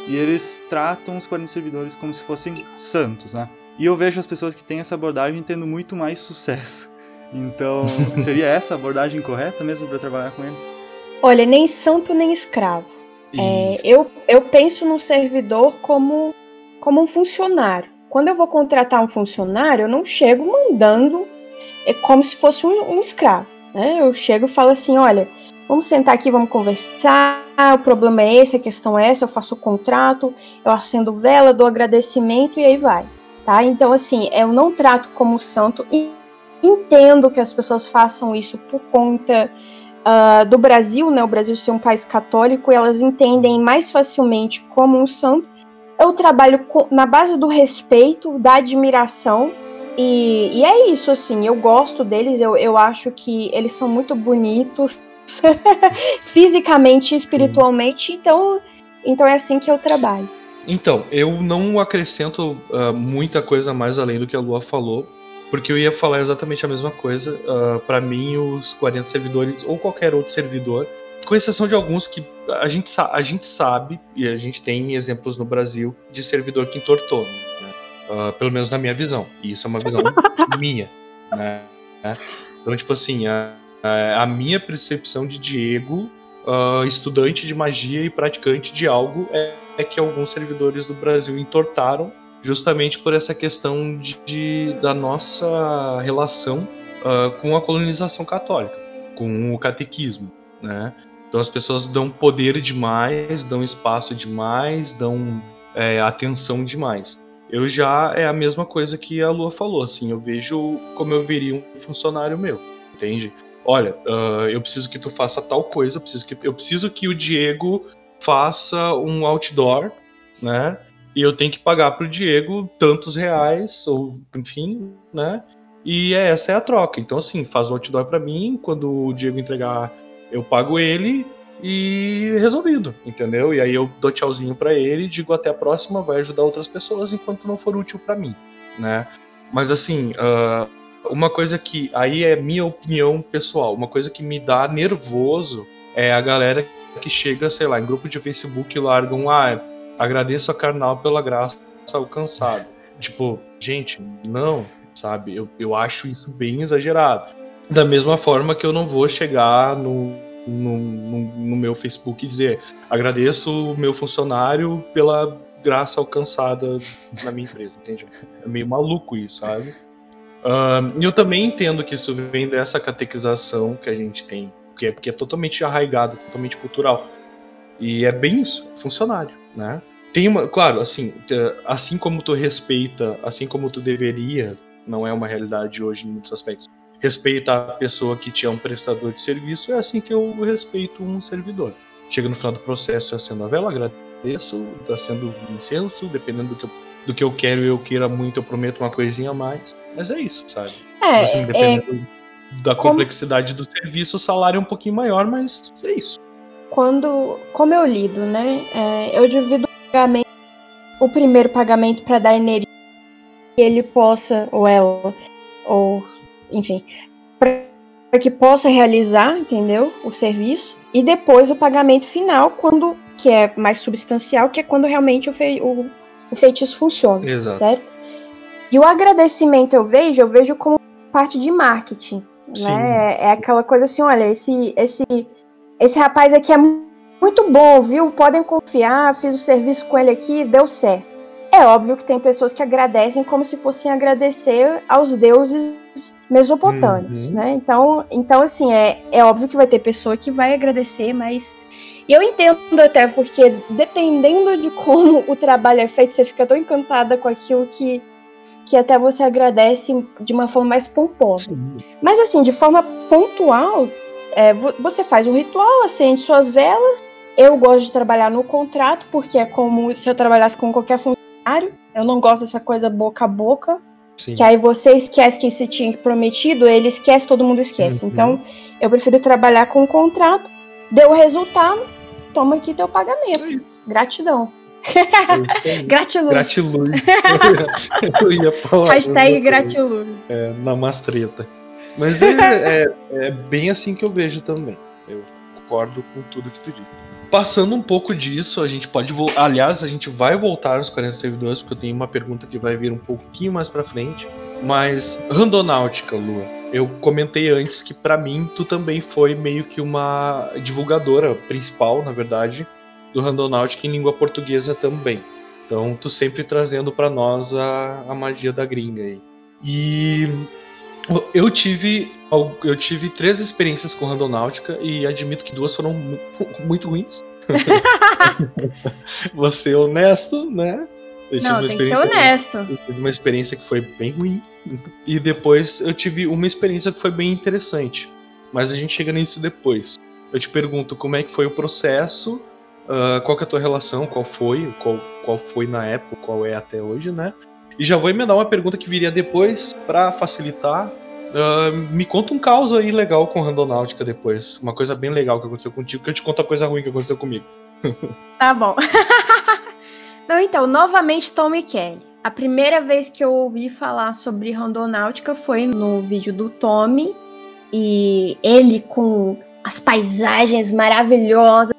e eles tratam os 40 servidores como se fossem santos, né? E eu vejo as pessoas que têm essa abordagem tendo muito mais sucesso. Então, <laughs> seria essa a abordagem correta mesmo para trabalhar com eles? Olha, nem santo nem escravo. É, eu, eu penso no servidor como, como um funcionário. Quando eu vou contratar um funcionário, eu não chego mandando é como se fosse um, um escravo. Né? Eu chego e falo assim: olha, vamos sentar aqui, vamos conversar. O problema é esse, a questão é essa. Eu faço o contrato, eu acendo vela, dou agradecimento e aí vai. Tá? Então, assim, eu não trato como santo e entendo que as pessoas façam isso por conta uh, do Brasil, né? O Brasil ser um país católico, elas entendem mais facilmente como um santo. Eu trabalho com, na base do respeito, da admiração, e, e, é isso, assim, eu gosto deles, eu, eu acho que eles são muito bonitos, <laughs> fisicamente e espiritualmente, então, então é assim que eu trabalho. Então, eu não acrescento uh, muita coisa mais além do que a Lua falou, porque eu ia falar exatamente a mesma coisa. Uh, para mim, os 40 servidores, ou qualquer outro servidor, com exceção de alguns que a gente, a gente sabe, e a gente tem exemplos no Brasil, de servidor que entortou, né? uh, pelo menos na minha visão. E isso é uma visão <laughs> minha. Né? Então, tipo assim, a, a minha percepção de Diego, uh, estudante de magia e praticante de algo, é é que alguns servidores do Brasil entortaram justamente por essa questão de, de da nossa relação uh, com a colonização católica, com o catequismo, né? Então as pessoas dão poder demais, dão espaço demais, dão é, atenção demais. Eu já é a mesma coisa que a Lua falou, assim, eu vejo como eu veria um funcionário meu, entende? Olha, uh, eu preciso que tu faça tal coisa, eu preciso que, eu preciso que o Diego faça um outdoor, né? E eu tenho que pagar para o Diego tantos reais, ou enfim, né? E é, essa é a troca. Então, assim, faz o outdoor para mim, quando o Diego entregar, eu pago ele e resolvido, entendeu? E aí eu dou tchauzinho para ele, digo até a próxima, vai ajudar outras pessoas enquanto não for útil para mim, né? Mas assim, uh, uma coisa que aí é minha opinião pessoal, uma coisa que me dá nervoso é a galera que chega, sei lá, em grupo de Facebook e largam, ah, agradeço a Carnal pela graça alcançada. Tipo, gente, não, sabe? Eu, eu acho isso bem exagerado. Da mesma forma que eu não vou chegar no, no, no, no meu Facebook e dizer agradeço o meu funcionário pela graça alcançada na minha empresa, entende? É meio maluco isso, sabe? E eu também entendo que isso vem dessa catequização que a gente tem porque é, porque é totalmente arraigado, totalmente cultural. E é bem isso, funcionário, né? Tem uma, claro, assim, assim como tu respeita, assim como tu deveria, não é uma realidade hoje em muitos aspectos. Respeita a pessoa que te é um prestador de serviço, é assim que eu respeito um servidor. Chega no final do processo, acendo a vela, agradeço, acendo incenso, dependendo do que eu, do que eu quero e eu queira muito, eu prometo uma coisinha a mais. Mas é isso, sabe? É, assim, dependendo... é da complexidade como... do serviço, o salário é um pouquinho maior, mas é isso. Quando, como eu lido, né? É, eu divido o pagamento, o primeiro pagamento para dar energia que ele possa, ou ela, ou enfim, para que possa realizar, entendeu? O serviço. E depois o pagamento final, quando que é mais substancial, que é quando realmente o, fei, o, o feitiço funciona, Exato. certo? E o agradecimento eu vejo, eu vejo como parte de marketing. Né? É aquela coisa assim, olha, esse, esse, esse rapaz aqui é muito bom, viu? Podem confiar, fiz o serviço com ele aqui, deu certo. É óbvio que tem pessoas que agradecem como se fossem agradecer aos deuses mesopotâmios, uhum. né? Então, então assim, é, é óbvio que vai ter pessoa que vai agradecer, mas e eu entendo até porque dependendo de como o trabalho é feito, você fica tão encantada com aquilo que que até você agradece de uma forma mais pomposa. Sim. Mas assim, de forma pontual, é, você faz um ritual, acende suas velas. Eu gosto de trabalhar no contrato, porque é como se eu trabalhasse com qualquer funcionário. Eu não gosto dessa coisa boca a boca. Sim. Que aí você esquece que você tinha prometido, ele esquece, todo mundo esquece. Uhum. Então, eu prefiro trabalhar com o contrato. Deu o resultado, toma aqui teu pagamento. Gratidão. <laughs> gratiluz. Gratiluz. <laughs> <laughs> eu ia falar. Hashtag gratiluz. É, na mastreta. Mas é, é, é, bem assim que eu vejo também. Eu concordo com tudo que tu disse. Passando um pouco disso, a gente pode. Aliás, a gente vai voltar nos 40 servidores, porque eu tenho uma pergunta que vai vir um pouquinho mais pra frente. Mas, Randonáutica, Lua, eu comentei antes que para mim tu também foi meio que uma divulgadora principal, na verdade, do Randonáutica em língua portuguesa também. Então, tu sempre trazendo para nós a, a magia da gringa aí. E eu tive, eu tive três experiências com Randonáutica e admito que duas foram <laughs> muito ruins. <laughs> Vou ser honesto, né? Eu tive Não, uma tem que ser honesto. Eu tive uma experiência que foi bem ruim. E depois eu tive uma experiência que foi bem interessante. Mas a gente chega nisso depois. Eu te pergunto como é que foi o processo, uh, qual que é a tua relação, qual foi, qual, qual foi na época, qual é até hoje, né? E já vou emendar uma pergunta que viria depois para facilitar. Uh, me conta um caos aí legal com Randonáutica depois. Uma coisa bem legal que aconteceu contigo, que eu te conto a coisa ruim que aconteceu comigo. <laughs> Tá bom. <laughs> Então, novamente Tom e Kelly. A primeira vez que eu ouvi falar sobre Randonáutica foi no vídeo do Tommy. E ele com as paisagens maravilhosas,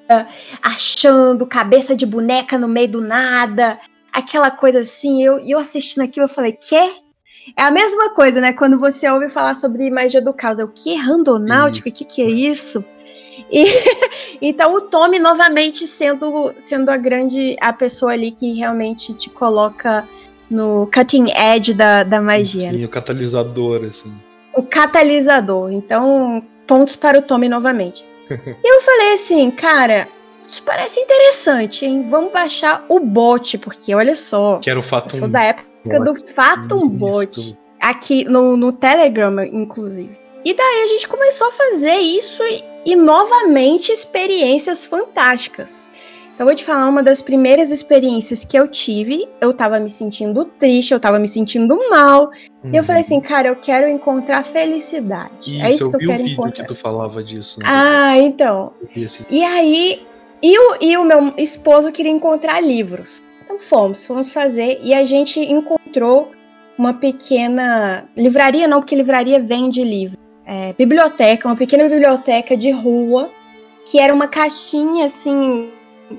achando cabeça de boneca no meio do nada, aquela coisa assim. Eu, eu assistindo aquilo, eu falei, quê? É a mesma coisa, né? Quando você ouve falar sobre magia do caos, é o que? Randonáutica? O que, que é isso? E, <laughs> então o Tommy novamente sendo, sendo a grande a pessoa ali que realmente te coloca no cutting edge da, da magia. Sim, o catalisador, assim. O catalisador. Então, pontos para o Tommy novamente. <laughs> e eu falei assim, cara, isso parece interessante, hein? Vamos baixar o bot, porque olha só. Que era o Fatum. Eu sou da época do Fatum Bot. Aqui no, no Telegram, inclusive. E daí a gente começou a fazer isso e, e novamente experiências fantásticas. Então, eu vou te falar uma das primeiras experiências que eu tive. Eu tava me sentindo triste, eu tava me sentindo mal. Uhum. E eu falei uhum. assim, cara, eu quero encontrar felicidade. Isso, é isso que eu quero um encontrar. que tu falava disso. Né? Ah, então. Assim. E aí, e o, e o meu esposo queria encontrar livros. Então fomos, fomos fazer. E a gente encontrou uma pequena. Livraria não, porque livraria vende livro. É, biblioteca, uma pequena biblioteca de rua, que era uma caixinha assim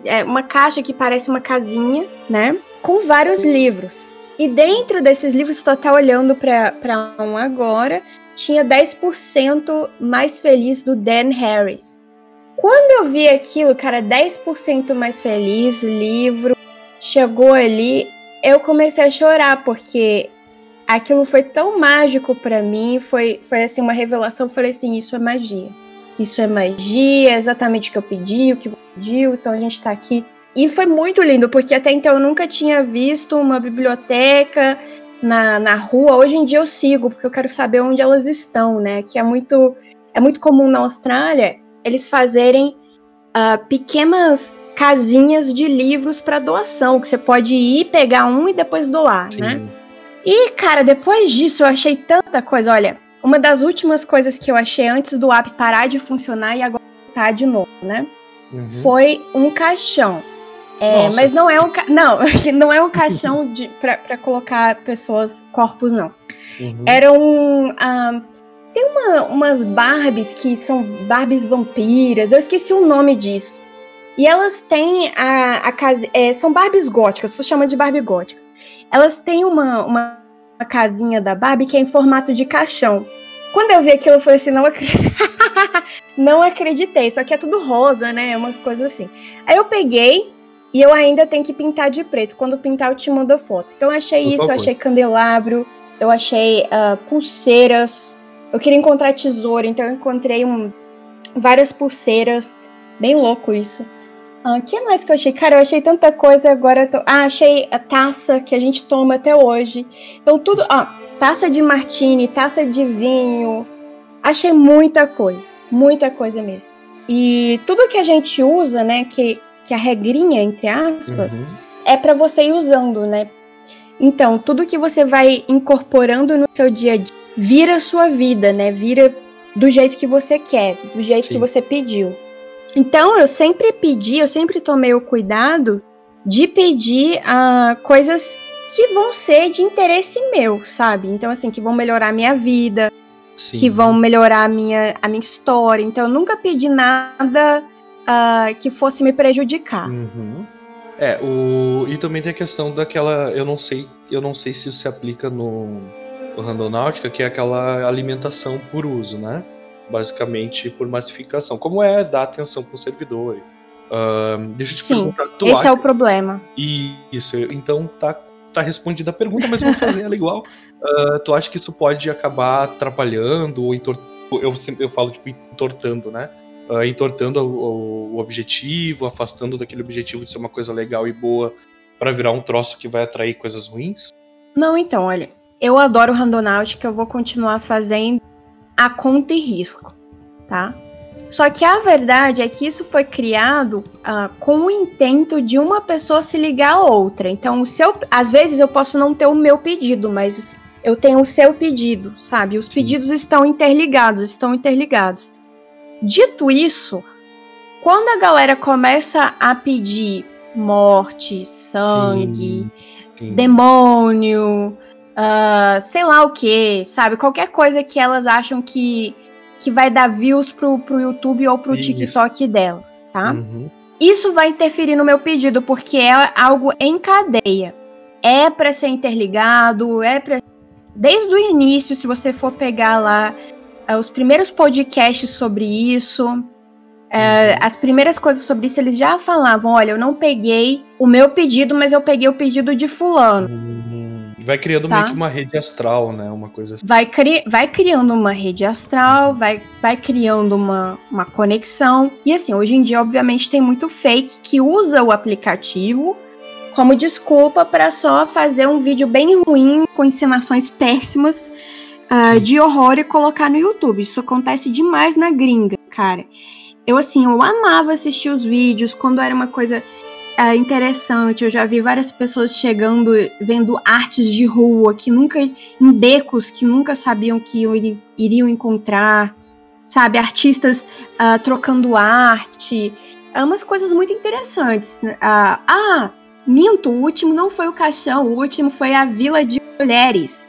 é uma caixa que parece uma casinha, né? Com vários livros. E dentro desses livros, estou até olhando para um agora, tinha 10% mais feliz do Dan Harris. Quando eu vi aquilo, cara, 10% mais feliz, livro, chegou ali, eu comecei a chorar, porque aquilo foi tão mágico para mim, foi, foi assim uma revelação, eu falei assim, isso é magia. Isso é magia, é exatamente o que eu pedi, o que pediu, então a gente está aqui. E foi muito lindo, porque até então eu nunca tinha visto uma biblioteca na, na rua. Hoje em dia eu sigo, porque eu quero saber onde elas estão, né? Que é muito, é muito comum na Austrália eles fazerem uh, pequenas casinhas de livros para doação, que você pode ir pegar um e depois doar, Sim. né? E, cara, depois disso eu achei tanta coisa. Olha, uma das últimas coisas que eu achei antes do app parar de funcionar e agora tá de novo, né? Uhum. Foi um caixão. É, mas não é um não, <laughs> não é um caixão de para colocar pessoas corpos não. Uhum. Era um, um tem uma, umas Barbies que são Barbies vampiras. Eu esqueci o nome disso. E elas têm a, a casa. É, são Barbies góticas, você chama de Barbie gótica. Elas têm uma, uma a casinha da Barbie que é em formato de caixão. Quando eu vi aquilo, eu falei assim, não, ac... <laughs> não acreditei. Só que é tudo rosa, né? Umas coisas assim. Aí eu peguei e eu ainda tenho que pintar de preto. Quando pintar, eu te mando a foto. Então eu achei Por isso, favor. eu achei candelabro, eu achei uh, pulseiras. Eu queria encontrar tesouro, então eu encontrei um, várias pulseiras. Bem louco isso. O ah, que mais que eu achei? Cara, eu achei tanta coisa, agora eu tô... Ah, achei a taça que a gente toma até hoje. Então tudo... Ah, taça de martini, taça de vinho. Achei muita coisa, muita coisa mesmo. E tudo que a gente usa, né, que, que a regrinha, entre aspas, uhum. é para você ir usando, né? Então, tudo que você vai incorporando no seu dia a dia vira sua vida, né? Vira do jeito que você quer, do jeito Sim. que você pediu. Então eu sempre pedi, eu sempre tomei o cuidado de pedir uh, coisas que vão ser de interesse meu, sabe? Então, assim, que vão melhorar a minha vida, Sim. que vão melhorar a minha, a minha história. Então, eu nunca pedi nada uh, que fosse me prejudicar. Uhum. É, o... e também tem a questão daquela. Eu não sei, eu não sei se isso se aplica no, no Randonáutica, que é aquela alimentação por uso, né? Basicamente por massificação. Como é dar atenção para o servidor. Uh, deixa eu te Sim, perguntar. esse acha... é o problema. Isso, então tá, tá respondida a pergunta, mas vamos fazer ela igual. Uh, tu acha que isso pode acabar atrapalhando ou entortando? Eu, sempre, eu falo, tipo, entortando, né? uh, entortando o, o, objetivo, afastando daquele objetivo de ser uma coisa legal e boa para virar um troço que vai atrair coisas ruins? Não, então, olha, eu adoro Randonaut, que eu vou continuar fazendo a conta e risco, tá? Só que a verdade é que isso foi criado uh, com o intento de uma pessoa se ligar a outra. Então, o seu, às vezes eu posso não ter o meu pedido, mas eu tenho o seu pedido, sabe? Os pedidos estão interligados, estão interligados. Dito isso, quando a galera começa a pedir morte, sangue, sim, sim. demônio, uh, sei lá o que, sabe? Qualquer coisa que elas acham que, que vai dar views pro, pro YouTube ou pro Isso. TikTok delas, tá? Uhum. Isso vai interferir no meu pedido, porque é algo em cadeia. É para ser interligado, é para Desde o início, se você for pegar lá é, os primeiros podcasts sobre isso, é, uhum. as primeiras coisas sobre isso, eles já falavam: olha, eu não peguei o meu pedido, mas eu peguei o pedido de Fulano. Uhum. Vai criando tá? meio que uma rede astral, né? Uma coisa assim. Vai, cri vai criando uma rede astral, vai, vai criando uma, uma conexão. E assim, hoje em dia, obviamente, tem muito fake que usa o aplicativo como desculpa para só fazer um vídeo bem ruim, com encenações péssimas uh, de horror e colocar no YouTube. Isso acontece demais na gringa, cara. Eu, assim, eu amava assistir os vídeos quando era uma coisa uh, interessante. Eu já vi várias pessoas chegando, vendo artes de rua, que nunca, em becos, que nunca sabiam que iriam encontrar, sabe? Artistas uh, trocando arte. É umas coisas muito interessantes. ah, minto, o último não foi o caixão, o último foi a Vila de Mulheres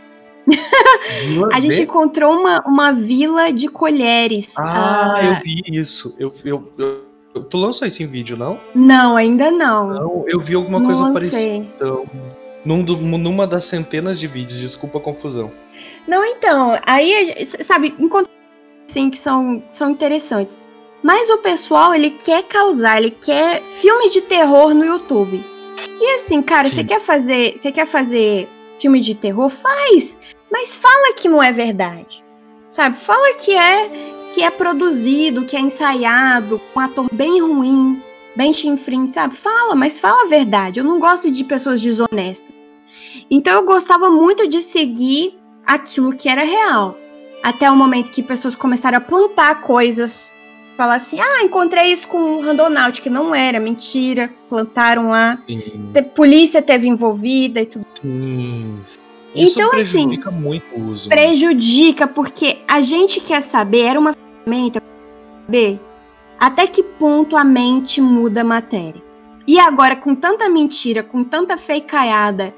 <laughs> a gente encontrou uma, uma vila de colheres. Ah, ah, eu vi isso. Eu, eu, eu, tu lançou isso em vídeo, não? Não, ainda não. Não, eu vi alguma coisa não parecida. Então, num do, numa das centenas de vídeos, desculpa a confusão. Não, então, aí, sabe, encontrei sim que são, são interessantes. Mas o pessoal, ele quer causar, ele quer filme de terror no YouTube. E assim, cara, você quer fazer, você quer fazer filme de terror? Faz! Mas fala que não é verdade. Sabe? Fala que é que é produzido, que é ensaiado, com um ator bem ruim, bem chinfrim, sabe? Fala, mas fala a verdade. Eu não gosto de pessoas desonestas. Então eu gostava muito de seguir aquilo que era real. Até o momento que pessoas começaram a plantar coisas. Falar assim, ah, encontrei isso com um Randonaut, que não era, mentira. Plantaram lá. Sim. polícia teve envolvida e tudo. Sim. Isso então, assim, prejudica assim, muito o uso. Né? Prejudica, porque a gente quer saber, era uma ferramenta saber até que ponto a mente muda a matéria. E agora, com tanta mentira, com tanta feicaiada,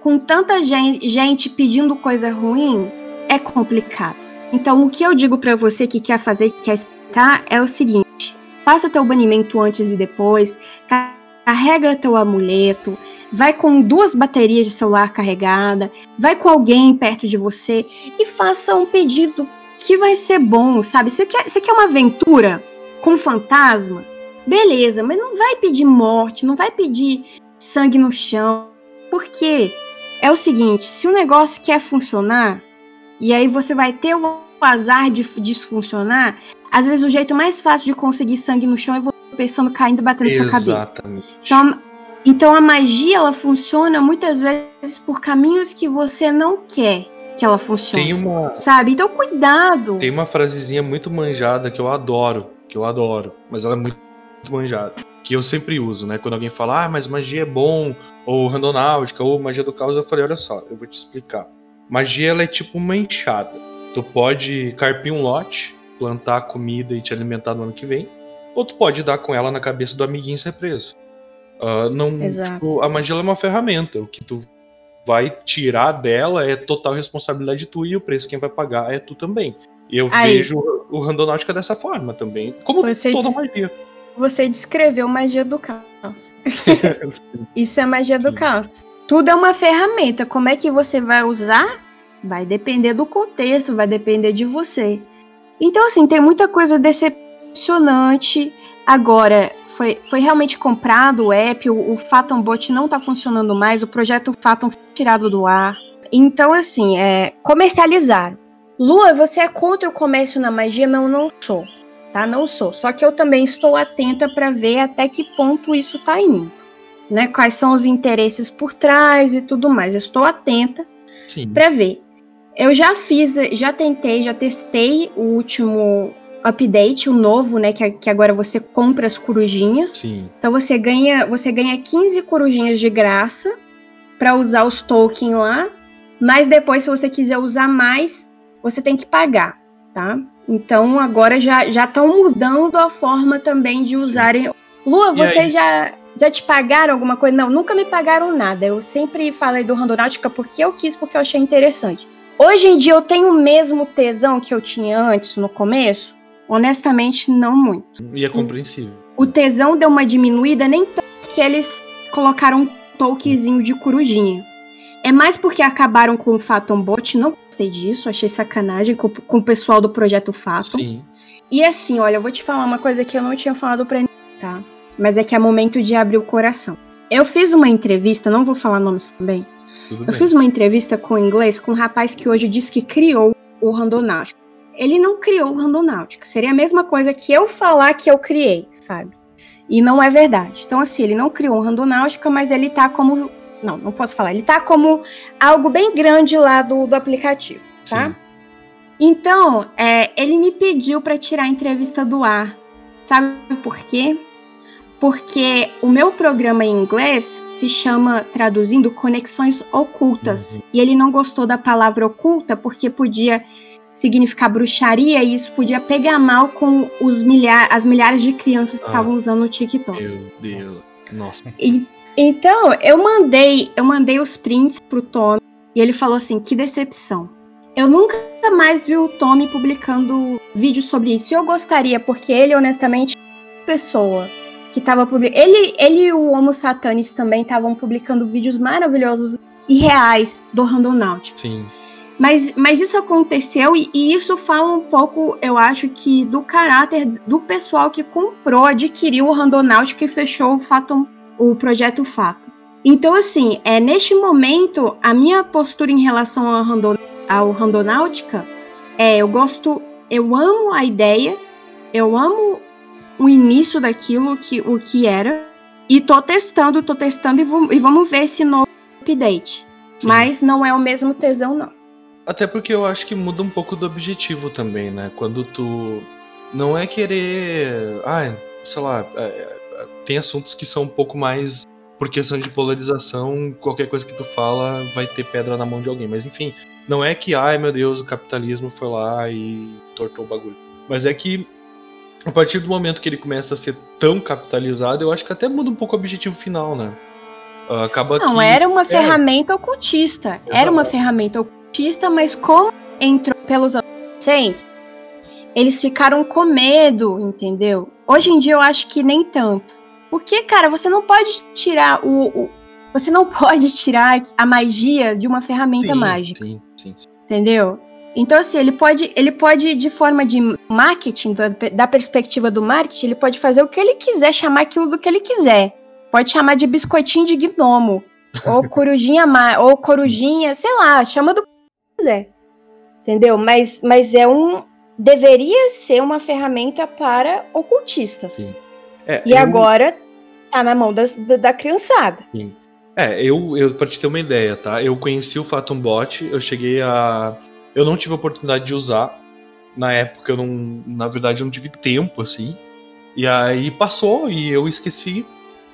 com tanta gente, gente pedindo coisa ruim, é complicado. Então, o que eu digo para você que quer fazer, que quer explicar, é o seguinte: faça teu banimento antes e depois, carrega teu amuleto, vai com duas baterias de celular carregada, vai com alguém perto de você e faça um pedido que vai ser bom, sabe? Você quer, você quer uma aventura com fantasma? Beleza, mas não vai pedir morte, não vai pedir sangue no chão. Por quê? É o seguinte, se o negócio quer funcionar, e aí você vai ter o azar de desfuncionar, às vezes o jeito mais fácil de conseguir sangue no chão é você pensando caindo batendo na sua cabeça. Então, então a magia ela funciona muitas vezes por caminhos que você não quer que ela funcione. Tem uma, sabe? Então cuidado. Tem uma frasezinha muito manjada que eu adoro, que eu adoro, mas ela é muito manjada, que eu sempre uso, né? Quando alguém fala: "Ah, mas magia é bom", ou randonáutica, ou magia do caos, eu falei: "Olha só, eu vou te explicar. Magia ela é tipo uma enxada. Tu pode carpir um lote, plantar comida e te alimentar no ano que vem, ou tu pode dar com ela na cabeça do amiguinho ser preso. Uh, não, tipo, a magia é uma ferramenta. O que tu vai tirar dela é total responsabilidade tua e o preço quem vai pagar é tu também. E eu Aí. vejo o Randonáutica dessa forma também. Como Você toda diz- magia. Você descreveu magia do caos. <laughs> Isso é magia do Sim. caos. Tudo é uma ferramenta. Como é que você vai usar? Vai depender do contexto, vai depender de você. Então, assim, tem muita coisa decepcionante. Agora, foi, foi realmente comprado o app, o, o Phantom Bot não tá funcionando mais, o projeto Phantom foi tirado do ar. Então, assim, é comercializar. Lua, você é contra o comércio na magia? Não, não sou. Tá? Não sou. Só que eu também estou atenta para ver até que ponto isso tá indo. Né? Quais são os interesses por trás e tudo mais. Eu estou atenta para ver. Eu já fiz, já tentei, já testei o último update, o novo, né? Que, que agora você compra as corujinhas. Sim. Então você ganha, você ganha 15 corujinhas de graça para usar os tokens lá, mas depois se você quiser usar mais, você tem que pagar, tá? Então agora já já estão mudando a forma também de usarem. Lua, E você aí? já já te pagaram alguma coisa? Não, nunca me pagaram nada. Eu sempre falei do Randonáutica porque eu quis, porque eu achei interessante. Hoje em dia eu tenho o mesmo tesão que eu tinha antes no começo? Honestamente, não muito E é compreensível. o tesão deu uma diminuída, nem tanto que eles colocaram um tokenzinho de corujinha. É mais porque acabaram com o Phantom Bot, não gostei disso, achei sacanagem com, com o pessoal do projeto Phantom. Sim. E assim, olha, eu vou te falar uma coisa que eu não tinha falado pra ninguém, tá? Mas é que é momento de abrir o coração. Eu fiz uma entrevista, não vou falar nomes também, Tudo eu bem. fiz uma entrevista com o inglês com um rapaz que hoje diz que criou o Randonáutica. Ele não criou o Randonáutica. Seria a mesma coisa que eu falar que eu criei, sabe? E não é verdade. Então, assim, ele não criou o Randonáutica, mas ele tá como. Não, não posso falar. Ele tá como algo bem grande lá do, do aplicativo, tá? Sim. Então, é, ele me pediu para tirar a entrevista do ar. Sabe por quê? Porque o meu programa em inglês se chama, traduzindo, Conexões Ocultas. Uhum. E ele não gostou da palavra oculta porque podia significar bruxaria e isso podia pegar mal com os milha as milhares de crianças que Ah. estavam usando o TikTok. Meu Deus. Nossa. E- então, eu mandei, eu mandei os prints pro Tommy e ele falou assim: "Que decepção. Eu nunca mais vi o Tommy publicando vídeos sobre isso. E eu gostaria, porque ele honestamente é uma pessoa que tava publicando, ele, ele e o Homo Satanis também estavam publicando vídeos maravilhosos e reais do Randonáutica. Sim. Mas, mas isso aconteceu e, e isso fala um pouco, eu acho que, do caráter do pessoal que comprou, adquiriu o Randonáutica e fechou o, Fatum, o projeto Fato. Então, assim, é, neste momento, a minha postura em relação ao, Randon, ao Randonáutica é: eu gosto, eu amo a ideia, eu amo o início daquilo, que, o que era, e tô testando, tô testando e, vou- e vamos ver esse novo update. Sim. Mas não é o mesmo tesão, não. Até porque eu acho que muda um pouco do objetivo também, né? Quando tu não é querer, ah, sei lá, é, é, tem assuntos que são um pouco mais por questão de polarização, qualquer coisa que tu fala vai ter pedra na mão de alguém, mas enfim, não é que, ai meu Deus, o capitalismo foi lá e tortou o bagulho. Mas é que a partir do momento que ele começa a ser tão capitalizado, eu acho que até muda um pouco o objetivo final, né? Ah, Acaba Não, que era uma é. ferramenta ocultista. Era uma ferramenta ocultista, mas como entrou pelos adolescentes, eles ficaram com medo, entendeu? Hoje em dia eu acho que nem tanto. Porque, cara, você não pode tirar o. o- você não <laughs> pode tirar a magia de uma ferramenta sim, mágica, Sim, sim, sim. entendeu? Então, assim, ele pode, ele pode, de forma de marketing, da, da perspectiva do marketing, ele pode fazer o que ele quiser, chamar aquilo do que ele quiser. Pode chamar de biscoitinho de gnomo. Ou <laughs> corujinha, ou corujinha, sei lá, chama do quiser. Entendeu? Mas, mas é um. Deveria ser uma ferramenta para ocultistas. Sim. É, E eu- agora tá na mão das- da, da criançada. É, eu, eu, pra te ter uma ideia, tá? Eu conheci o Phantom Bot, eu cheguei a. Eu não tive a oportunidade de usar. Na época, eu não. Na verdade, eu não tive tempo, assim. E aí passou e eu esqueci.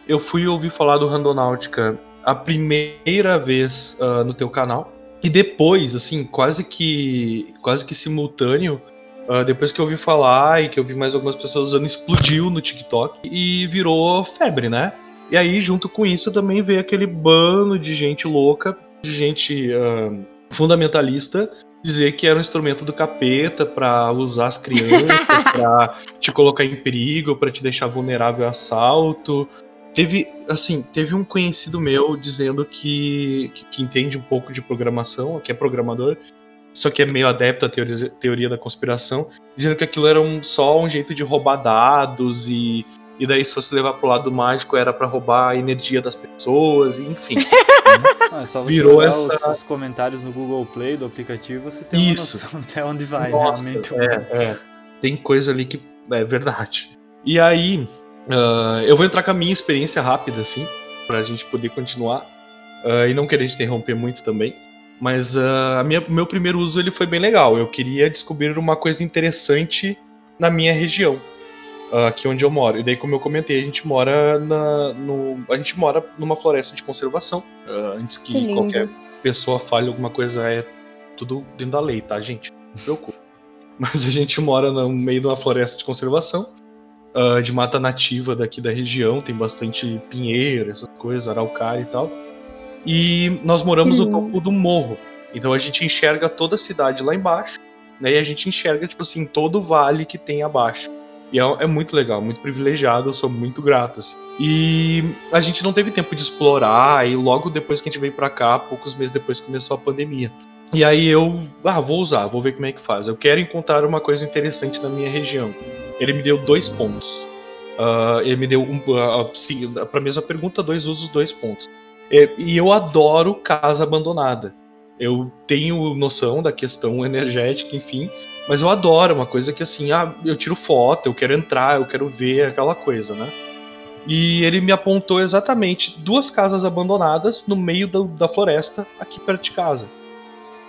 Eu fui ouvir falar do Randonáutica a primeira vez ah, no teu canal. E depois, assim, quase que. quase que simultâneo. ah, depois que eu ouvi falar e que eu vi mais algumas pessoas usando, explodiu no TikTok e virou febre, né? E aí, junto com isso, também veio aquele bando de gente louca, de gente uh, fundamentalista, dizer que era um instrumento do capeta para usar as crianças, <laughs> para te colocar em perigo, para te deixar vulnerável a assalto. Teve, assim, teve um conhecido meu dizendo que, que, que entende um pouco de programação, que é programador, só que é meio adepto à teoria, teoria da conspiração, dizendo que aquilo era um, só um jeito de roubar dados e, e daí se fosse levar pro lado mágico era para roubar a energia das pessoas, enfim. <laughs> Ah, é só você Virou essa... os, os, comentários no Google Play do aplicativo, você tem uma Isso. noção <laughs> até onde vai, Nossa, realmente. É, é. Tem coisa ali que é verdade. E aí, uh, eu vou entrar com a minha experiência rápida, assim, pra gente poder continuar. Uh, e não querer te interromper muito também. Mas uh, a minha, meu primeiro uso ele foi bem legal. Eu queria descobrir uma coisa interessante na minha região, aqui onde eu moro. E daí, como eu comentei, a gente mora na, no, a gente mora numa floresta de conservação. Antes que, que qualquer pessoa fale alguma coisa, é tudo dentro da lei, tá, gente? Não se preocupe. <laughs> Mas a gente mora no meio de uma floresta de conservação, de mata nativa daqui da região. Tem bastante pinheiro, essas coisas, araucária e tal. E nós moramos no topo do morro. Então a gente enxerga toda a cidade lá embaixo, né? E a gente enxerga, tipo assim, todo o vale que tem abaixo. E é, é muito legal, muito privilegiado, eu sou muito grato. Assim. E a gente não teve tempo de explorar, e logo depois que a gente veio para cá, poucos meses depois começou a pandemia. E aí eu, ah, vou usar, vou ver como é que faz. Eu quero encontrar uma coisa interessante na minha região. Ele me deu dois pontos. Uh, ele me deu um, uh, sim, para a mesma pergunta, dois usos, dois pontos. É, e eu adoro casa abandonada. Eu tenho noção da questão energética, enfim, mas eu adoro uma coisa que assim, ah, eu tiro foto, eu quero entrar, eu quero ver aquela coisa, né? E ele me apontou exatamente duas casas abandonadas no meio da, da floresta, aqui perto de casa.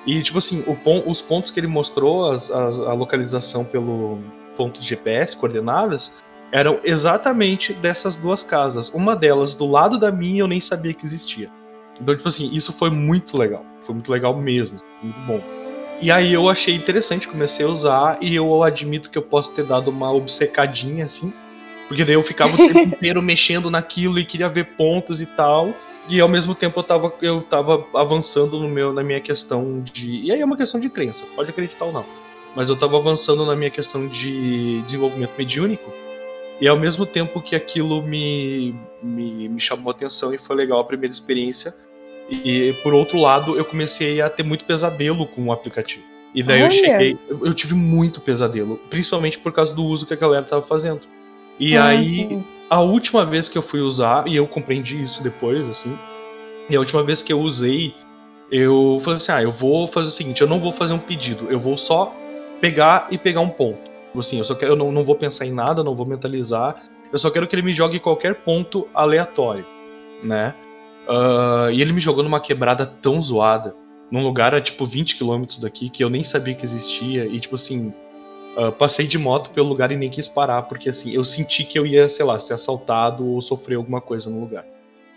E, tipo assim, o, os pontos que ele mostrou, as, as, a localização pelo ponto de GPS, coordenadas, eram exatamente dessas duas casas. Uma delas do lado da minha eu nem sabia que existia. Então, tipo assim, isso foi muito legal. Foi muito legal mesmo. Muito bom. E aí eu achei interessante, comecei a usar e eu admito que eu posso ter dado uma obcecadinha assim. Porque daí eu ficava o tempo <laughs> inteiro mexendo naquilo e queria ver pontos e tal. E ao mesmo tempo eu tava, eu tava avançando no meu, na minha questão de. E aí é uma questão de crença, pode acreditar ou não. Mas eu tava avançando na minha questão de desenvolvimento mediúnico e ao mesmo tempo que aquilo me, me, me chamou atenção e foi legal a primeira experiência, e por outro lado, eu comecei a ter muito pesadelo com o aplicativo. E daí Olha. eu cheguei, eu tive muito pesadelo, principalmente por causa do uso que a galera tava fazendo. E ah, aí, sim. a última vez que eu fui usar, e eu compreendi isso depois, assim, e a última vez que eu usei, eu falei assim: ah, eu vou fazer o seguinte, eu não vou fazer um pedido, eu vou só pegar e pegar um ponto. Tipo assim, eu só quero, eu não, não vou pensar em nada, não vou mentalizar. Eu só quero que ele me jogue qualquer ponto aleatório, né? Uh, e ele me jogou numa quebrada tão zoada, num lugar a tipo 20 quilômetros daqui, que eu nem sabia que existia. E tipo assim, uh, passei de moto pelo lugar e nem quis parar, porque assim, eu senti que eu ia, sei lá, ser assaltado ou sofrer alguma coisa no lugar.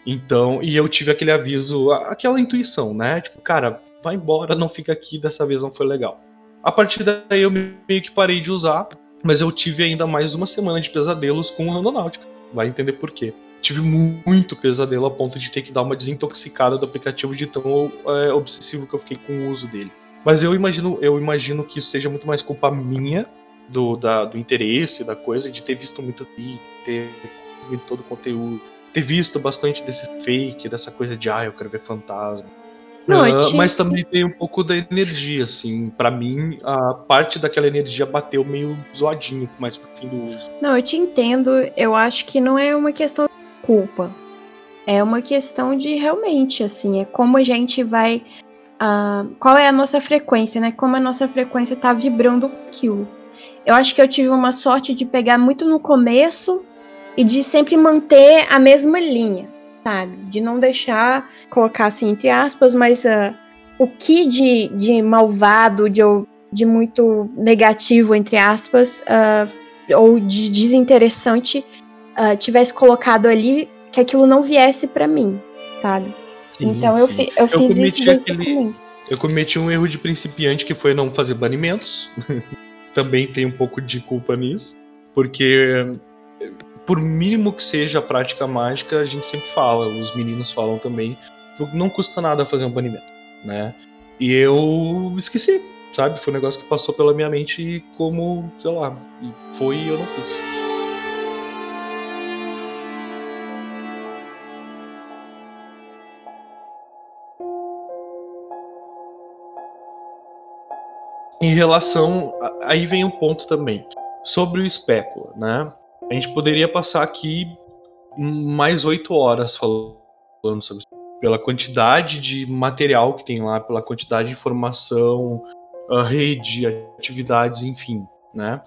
Então, e eu tive aquele aviso, aquela intuição, né? Tipo, cara, vai embora, não fica aqui, dessa vez não foi legal. A partir daí eu meio que parei de usar, mas eu tive ainda mais uma semana de pesadelos com o Randonáutica. Vai entender por quê. Tive muito pesadelo a ponto de ter que dar uma desintoxicada do aplicativo de tão é, obsessivo que eu fiquei com o uso dele. Mas eu imagino, eu imagino que isso seja muito mais culpa minha do, da, do interesse da coisa, de ter visto muito vídeo, ter visto todo o conteúdo, ter visto bastante desse fake, dessa coisa de ah, eu quero ver fantasma uh, mas também tem um pouco da energia, assim. para mim, a parte daquela energia bateu meio zoadinho mais pro fim do uso. Não, eu te entendo. Eu acho que não é uma questão de culpa. É uma questão de realmente, assim, é como a gente vai. Uh, qual é a nossa frequência, né? Como a nossa frequência tá vibrando aquilo. Eu acho que eu tive uma sorte de pegar muito no começo e de sempre manter a mesma linha sabe? De não deixar, colocar assim entre aspas, mas uh, o que de, de malvado, de, de muito negativo, entre aspas, uh, ou de desinteressante, uh, tivesse colocado ali, que aquilo não viesse para mim, sabe? Sim, então sim. eu, fi, eu, eu fiz isso desde aquele, Eu cometi um erro de principiante que foi não fazer banimentos. <laughs> Também tem um pouco de culpa nisso. Porque por mínimo que seja a prática mágica, a gente sempre fala, os meninos falam também, não custa nada fazer um banimento, né? E eu esqueci, sabe? Foi um negócio que passou pela minha mente como, sei lá, foi e eu não fiz. Em relação. Aí vem um ponto também. Sobre o espécula, né? A gente poderia passar aqui mais oito horas falando sobre isso. Pela quantidade de material que tem lá, pela quantidade de informação, a rede, atividades, enfim, né?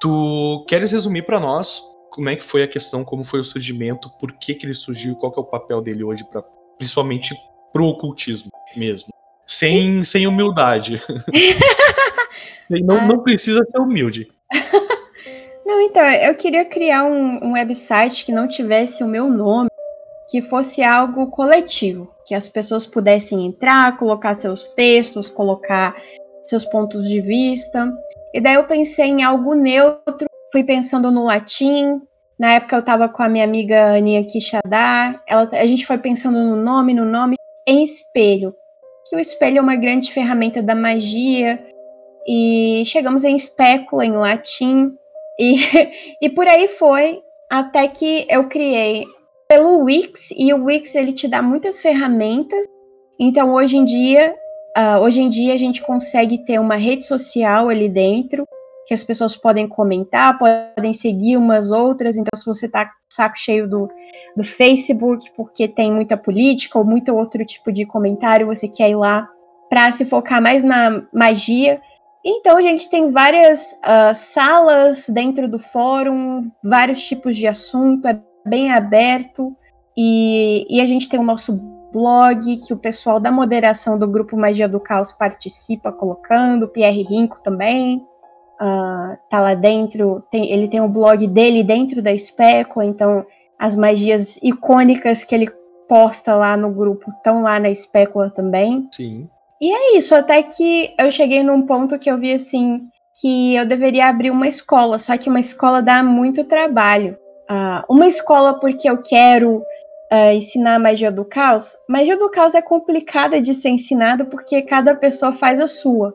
Tu queres resumir para nós como é que foi a questão, como foi o surgimento, por que, que ele surgiu, qual que é o papel dele hoje, pra, principalmente pro ocultismo mesmo? Sem, sem humildade. <laughs> não, não precisa ser humilde. <laughs> Não, então, eu queria criar um, um website que não tivesse o meu nome, que fosse algo coletivo, que as pessoas pudessem entrar, colocar seus textos, colocar seus pontos de vista. E daí eu pensei em algo neutro, fui pensando no latim. Na época eu estava com a minha amiga Aninha Quixadá, ela, a gente foi pensando no nome, no nome, em espelho. Que o espelho é uma grande ferramenta da magia, e chegamos em espécula, em latim, e, <laughs> e por aí foi, até que eu criei pelo Wix, e o Wix ele te dá muitas ferramentas, então hoje em dia, uh, hoje em dia a gente consegue ter uma rede social ali dentro, que as pessoas podem comentar, podem seguir umas outras. Então, se você tá saco cheio do, do Facebook, porque tem muita política ou muito outro tipo de comentário, você quer ir lá para se focar mais na magia. Então, a gente tem várias uh, salas dentro do fórum, vários tipos de assunto, é bem aberto. E, e a gente tem o nosso blog, que o pessoal da moderação do grupo Magia do Caos participa colocando, o Pierre Rinco também uh, tá lá dentro. Tem, ele tem o blog dele dentro da Speco, então as magias icônicas que ele posta lá no grupo estão lá na Specula também. Sim. E é isso, até que eu cheguei num ponto que eu vi assim que eu deveria abrir uma escola, só que uma escola dá muito trabalho. Uh, uma escola porque eu quero uh, ensinar magia do caos. Magia do caos é complicada de ser ensinado porque cada pessoa faz a sua.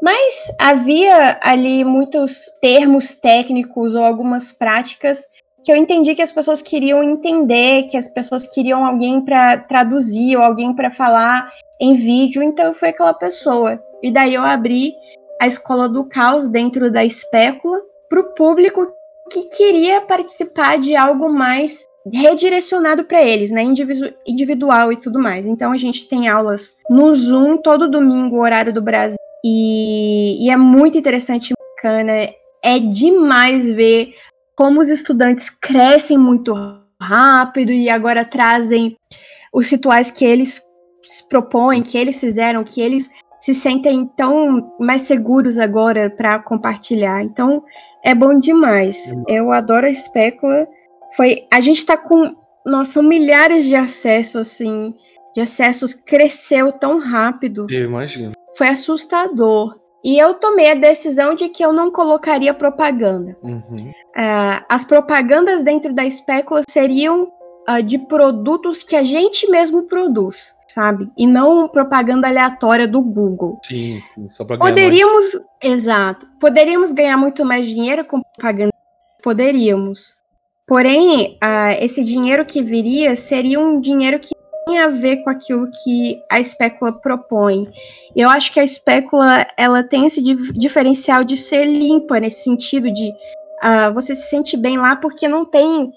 Mas havia ali muitos termos técnicos ou algumas práticas que eu entendi que as pessoas queriam entender, que as pessoas queriam alguém para traduzir ou alguém para falar em vídeo, então eu fui aquela pessoa. E daí eu abri a Escola do Caos dentro da Espécula para o público que queria participar de algo mais redirecionado para eles, né, individual e tudo mais. Então a gente tem aulas no Zoom todo domingo, horário do Brasil, e, e é muito interessante, bacana. É demais ver como os estudantes crescem muito rápido e agora trazem os rituais que eles se propõem, que eles fizeram, que eles se sentem tão mais seguros agora para compartilhar. Então, é bom demais. Eu adoro a espécula. Foi, a gente está com, nossa, são milhares de acessos assim, de acessos cresceu tão rápido. Eu imagino. Foi assustador. E eu tomei a decisão de que eu não colocaria propaganda. Uhum. Uh, as propagandas dentro da espécula seriam uh, de produtos que a gente mesmo produz sabe? E não propaganda aleatória do Google. Sim, só ganhar Poderíamos, mais. exato, poderíamos ganhar muito mais dinheiro com propaganda, poderíamos. Porém, uh, esse dinheiro que viria seria um dinheiro que tem a ver com aquilo que a espécula propõe. Eu acho que a espécula ela tem esse diferencial de ser limpa nesse sentido de uh, você se sente bem lá porque não tem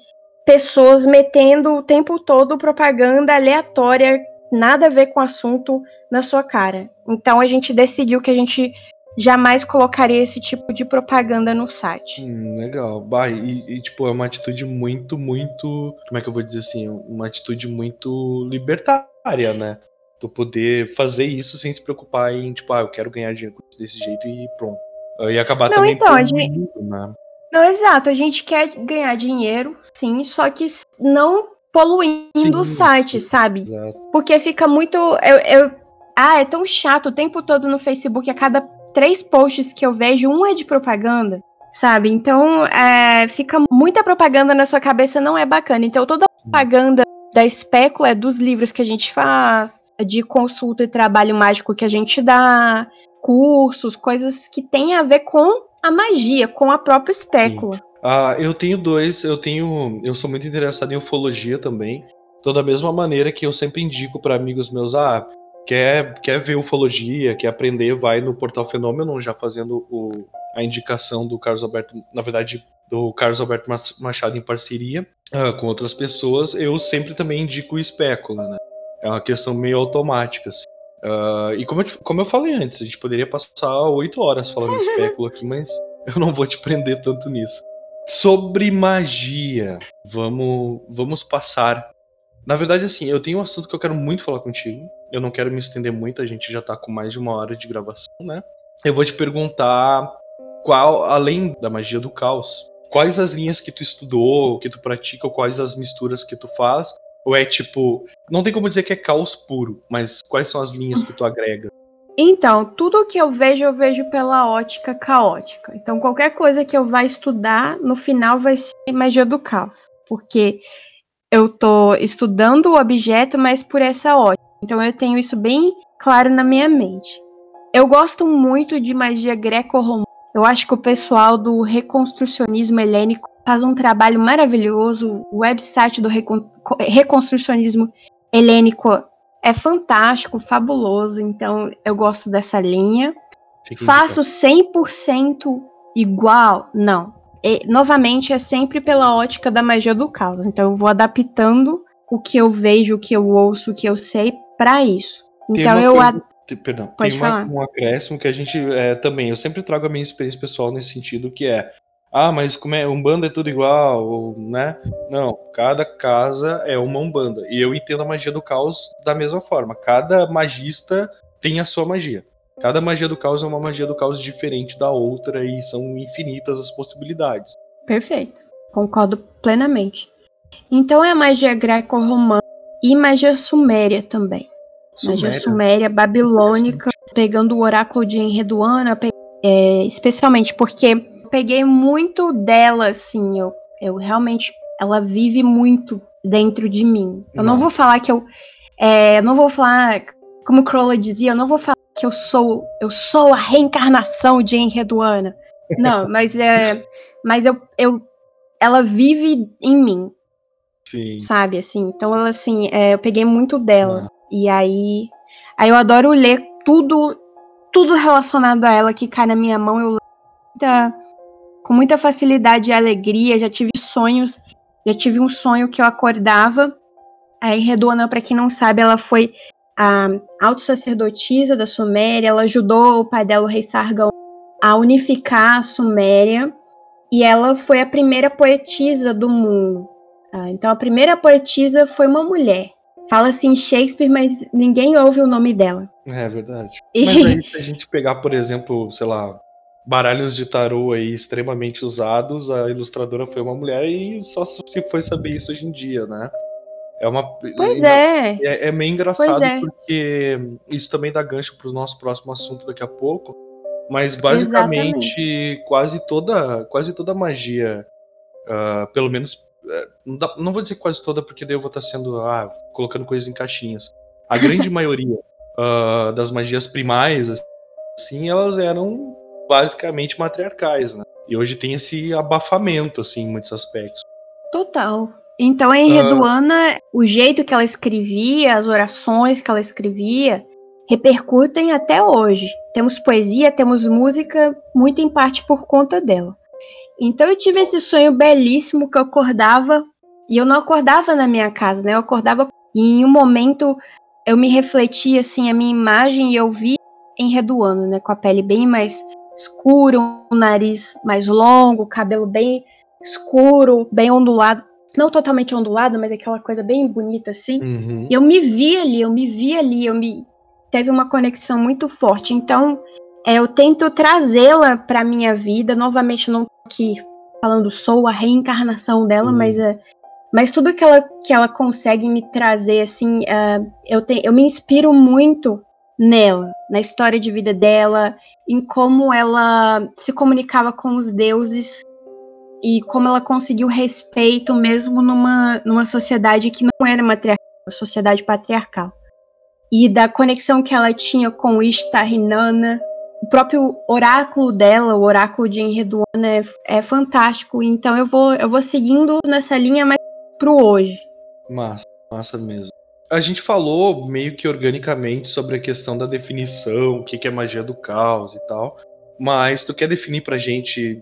pessoas metendo o tempo todo propaganda aleatória nada a ver com o assunto na sua cara. Então a gente decidiu que a gente jamais colocaria esse tipo de propaganda no site. Hum, legal. Bah, e, e, tipo, é uma atitude muito, muito. Como é que eu vou dizer assim? Uma atitude muito libertária, né? Tu poder fazer isso sem se preocupar em, tipo, ah, eu quero ganhar dinheiro desse jeito e pronto. E acabar Não, também então, a gente... Mundo, né? Não, exato. A gente quer ganhar dinheiro, sim, só que não poluindo Sim, o site, sabe? Exato. Porque fica muito. Eu, eu, ah, é tão chato o tempo todo no Facebook, a cada três posts que eu vejo, um é de propaganda. sabe? Então, é, fica muita propaganda na sua cabeça, não é bacana. Então, toda a propaganda da espécula é dos livros que a gente faz, de consulta e trabalho mágico que a gente dá, cursos, coisas que têm a ver com a magia, com a própria espécula. Ah, eu tenho dois, eu tenho, eu sou muito interessado em ufologia também. Então, da mesma maneira que eu sempre indico para amigos meus, ah, quer, quer ver ufologia, quer aprender, vai no Portal Fenômeno, já fazendo o, a indicação do Carlos Alberto, na verdade, do Carlos Alberto Machado em parceria uh, com outras pessoas, eu sempre também indico o Espécula, né? É uma questão meio automática, assim. Uh, e como eu, como eu falei antes, a gente poderia passar oito horas falando de Espécula aqui, mas eu não vou te prender tanto nisso. Sobre magia, vamos, vamos passar. Na verdade, assim, eu tenho um assunto que eu quero muito falar contigo. Eu não quero me estender muito, a gente já tá com mais de uma hora de gravação, né? Eu vou te perguntar qual, além da magia do caos, quais as linhas que tu estudou, que tu pratica, quais as misturas que tu faz? Ou é tipo, não tem como dizer que é caos puro, mas quais são as linhas que tu agrega? Então, tudo que eu vejo, eu vejo pela ótica caótica. Então, qualquer coisa que eu vá estudar, no final vai ser magia do caos. Porque eu tô estudando o objeto, mas por essa ótica. Então, eu tenho isso bem claro na minha mente. Eu gosto muito de magia greco-romana eu acho que o pessoal do reconstrucionismo helênico faz um trabalho maravilhoso. O website do recon reconstrucionismo helênico é fantástico, fabuloso. Então, eu gosto dessa linha. Fique Faço 100% igual? Não. E, novamente, é sempre pela ótica da magia do caos. Então, eu vou adaptando o que eu vejo, o que eu ouço, o que eu sei para isso. Então, eu. Coisa, Perdão, Pode tem uma, um acréscimo que a gente é, também, eu sempre trago a minha experiência pessoal nesse sentido, que é, ah, mas como é, Umbanda é tudo igual, né? Não, cada casa é uma Umbanda. E eu entendo a magia do caos da mesma forma. Cada magista tem a sua magia. Cada magia do caos é uma magia do caos diferente da outra e são infinitas as possibilidades. Perfeito. Concordo plenamente. Então é a magia greco-romana e magia suméria também. Magia suméria, babilônica, pegando o oráculo de Enreduana, é, especialmente porque peguei muito dela, assim, eu, eu realmente, ela vive muito dentro de mim. Eu não, não vou falar que eu, é, não vou falar, como Crowley dizia, eu não vou falar que eu sou, eu sou a reencarnação de Enreduana. Não, <laughs> mas é, mas eu, eu, ela vive em mim. Sim. Sabe, assim, então ela, assim, é, eu peguei muito dela. E aí, aí eu adoro ler tudo, tudo relacionado a ela que cai na minha mão. Eu leio com muita facilidade e alegria. Já tive sonhos, já tive um sonho que eu acordava. Aí Redona, para quem não sabe, ela foi a auto-sacerdotisa da Suméria. Ela ajudou o pai dela, o rei Sargão, a unificar a Suméria. E ela foi a primeira poetisa do mundo. Ah, então, a primeira poetisa foi uma mulher. Fala assim Shakespeare, mas ninguém ouve o nome dela. É verdade. E... Mas aí, <laughs> se a gente pegar, por exemplo, sei lá, baralhos de tarô aí extremamente usados, a ilustradora foi uma mulher e só se foi saber isso hoje em dia, né? É uma. Pois é. É, é meio engraçado é. porque isso também dá gancho para o nosso próximo assunto daqui a pouco. Mas basicamente Exatamente. quase toda quase toda magia, uh, pelo menos é, não, dá, não, vou dizer quase toda, porque daí eu vou estar sendo. Ah, colocando coisas em caixinhas. A grande <laughs> maioria uh, das magias primais, assim, elas eram basicamente matriarcais, né? E hoje tem esse abafamento, assim, em muitos aspectos. Total. Então, em Reduana, uh, o jeito que ela escrevia, as orações que ela escrevia, repercutem até hoje. Temos poesia, temos música, muito em parte por conta dela. Então eu tive esse sonho belíssimo que eu acordava e eu não acordava na minha casa, né? Eu acordava e em um momento eu me refleti assim a minha imagem e eu vi enredoando, né, com a pele bem mais escura, o nariz mais longo, cabelo bem escuro, bem ondulado, não totalmente ondulado, mas aquela coisa bem bonita assim. Uhum. E eu me vi ali, eu me vi ali, eu me teve uma conexão muito forte. Então, é, eu tento trazê-la para minha vida. Novamente, não aqui falando sou a reencarnação dela, uhum. mas é, mas tudo que ela, que ela consegue me trazer, assim, uh, eu, te, eu me inspiro muito nela, na história de vida dela, em como ela se comunicava com os deuses e como ela conseguiu respeito mesmo numa, numa sociedade que não era matriarcal, uma sociedade patriarcal. E da conexão que ela tinha com Ishtar e Nana, o próprio oráculo dela, o oráculo de Enreduana, é, é fantástico. Então eu vou, eu vou seguindo nessa linha mais pro hoje. Massa, massa mesmo. A gente falou meio que organicamente sobre a questão da definição, o que é magia do caos e tal. Mas tu quer definir pra gente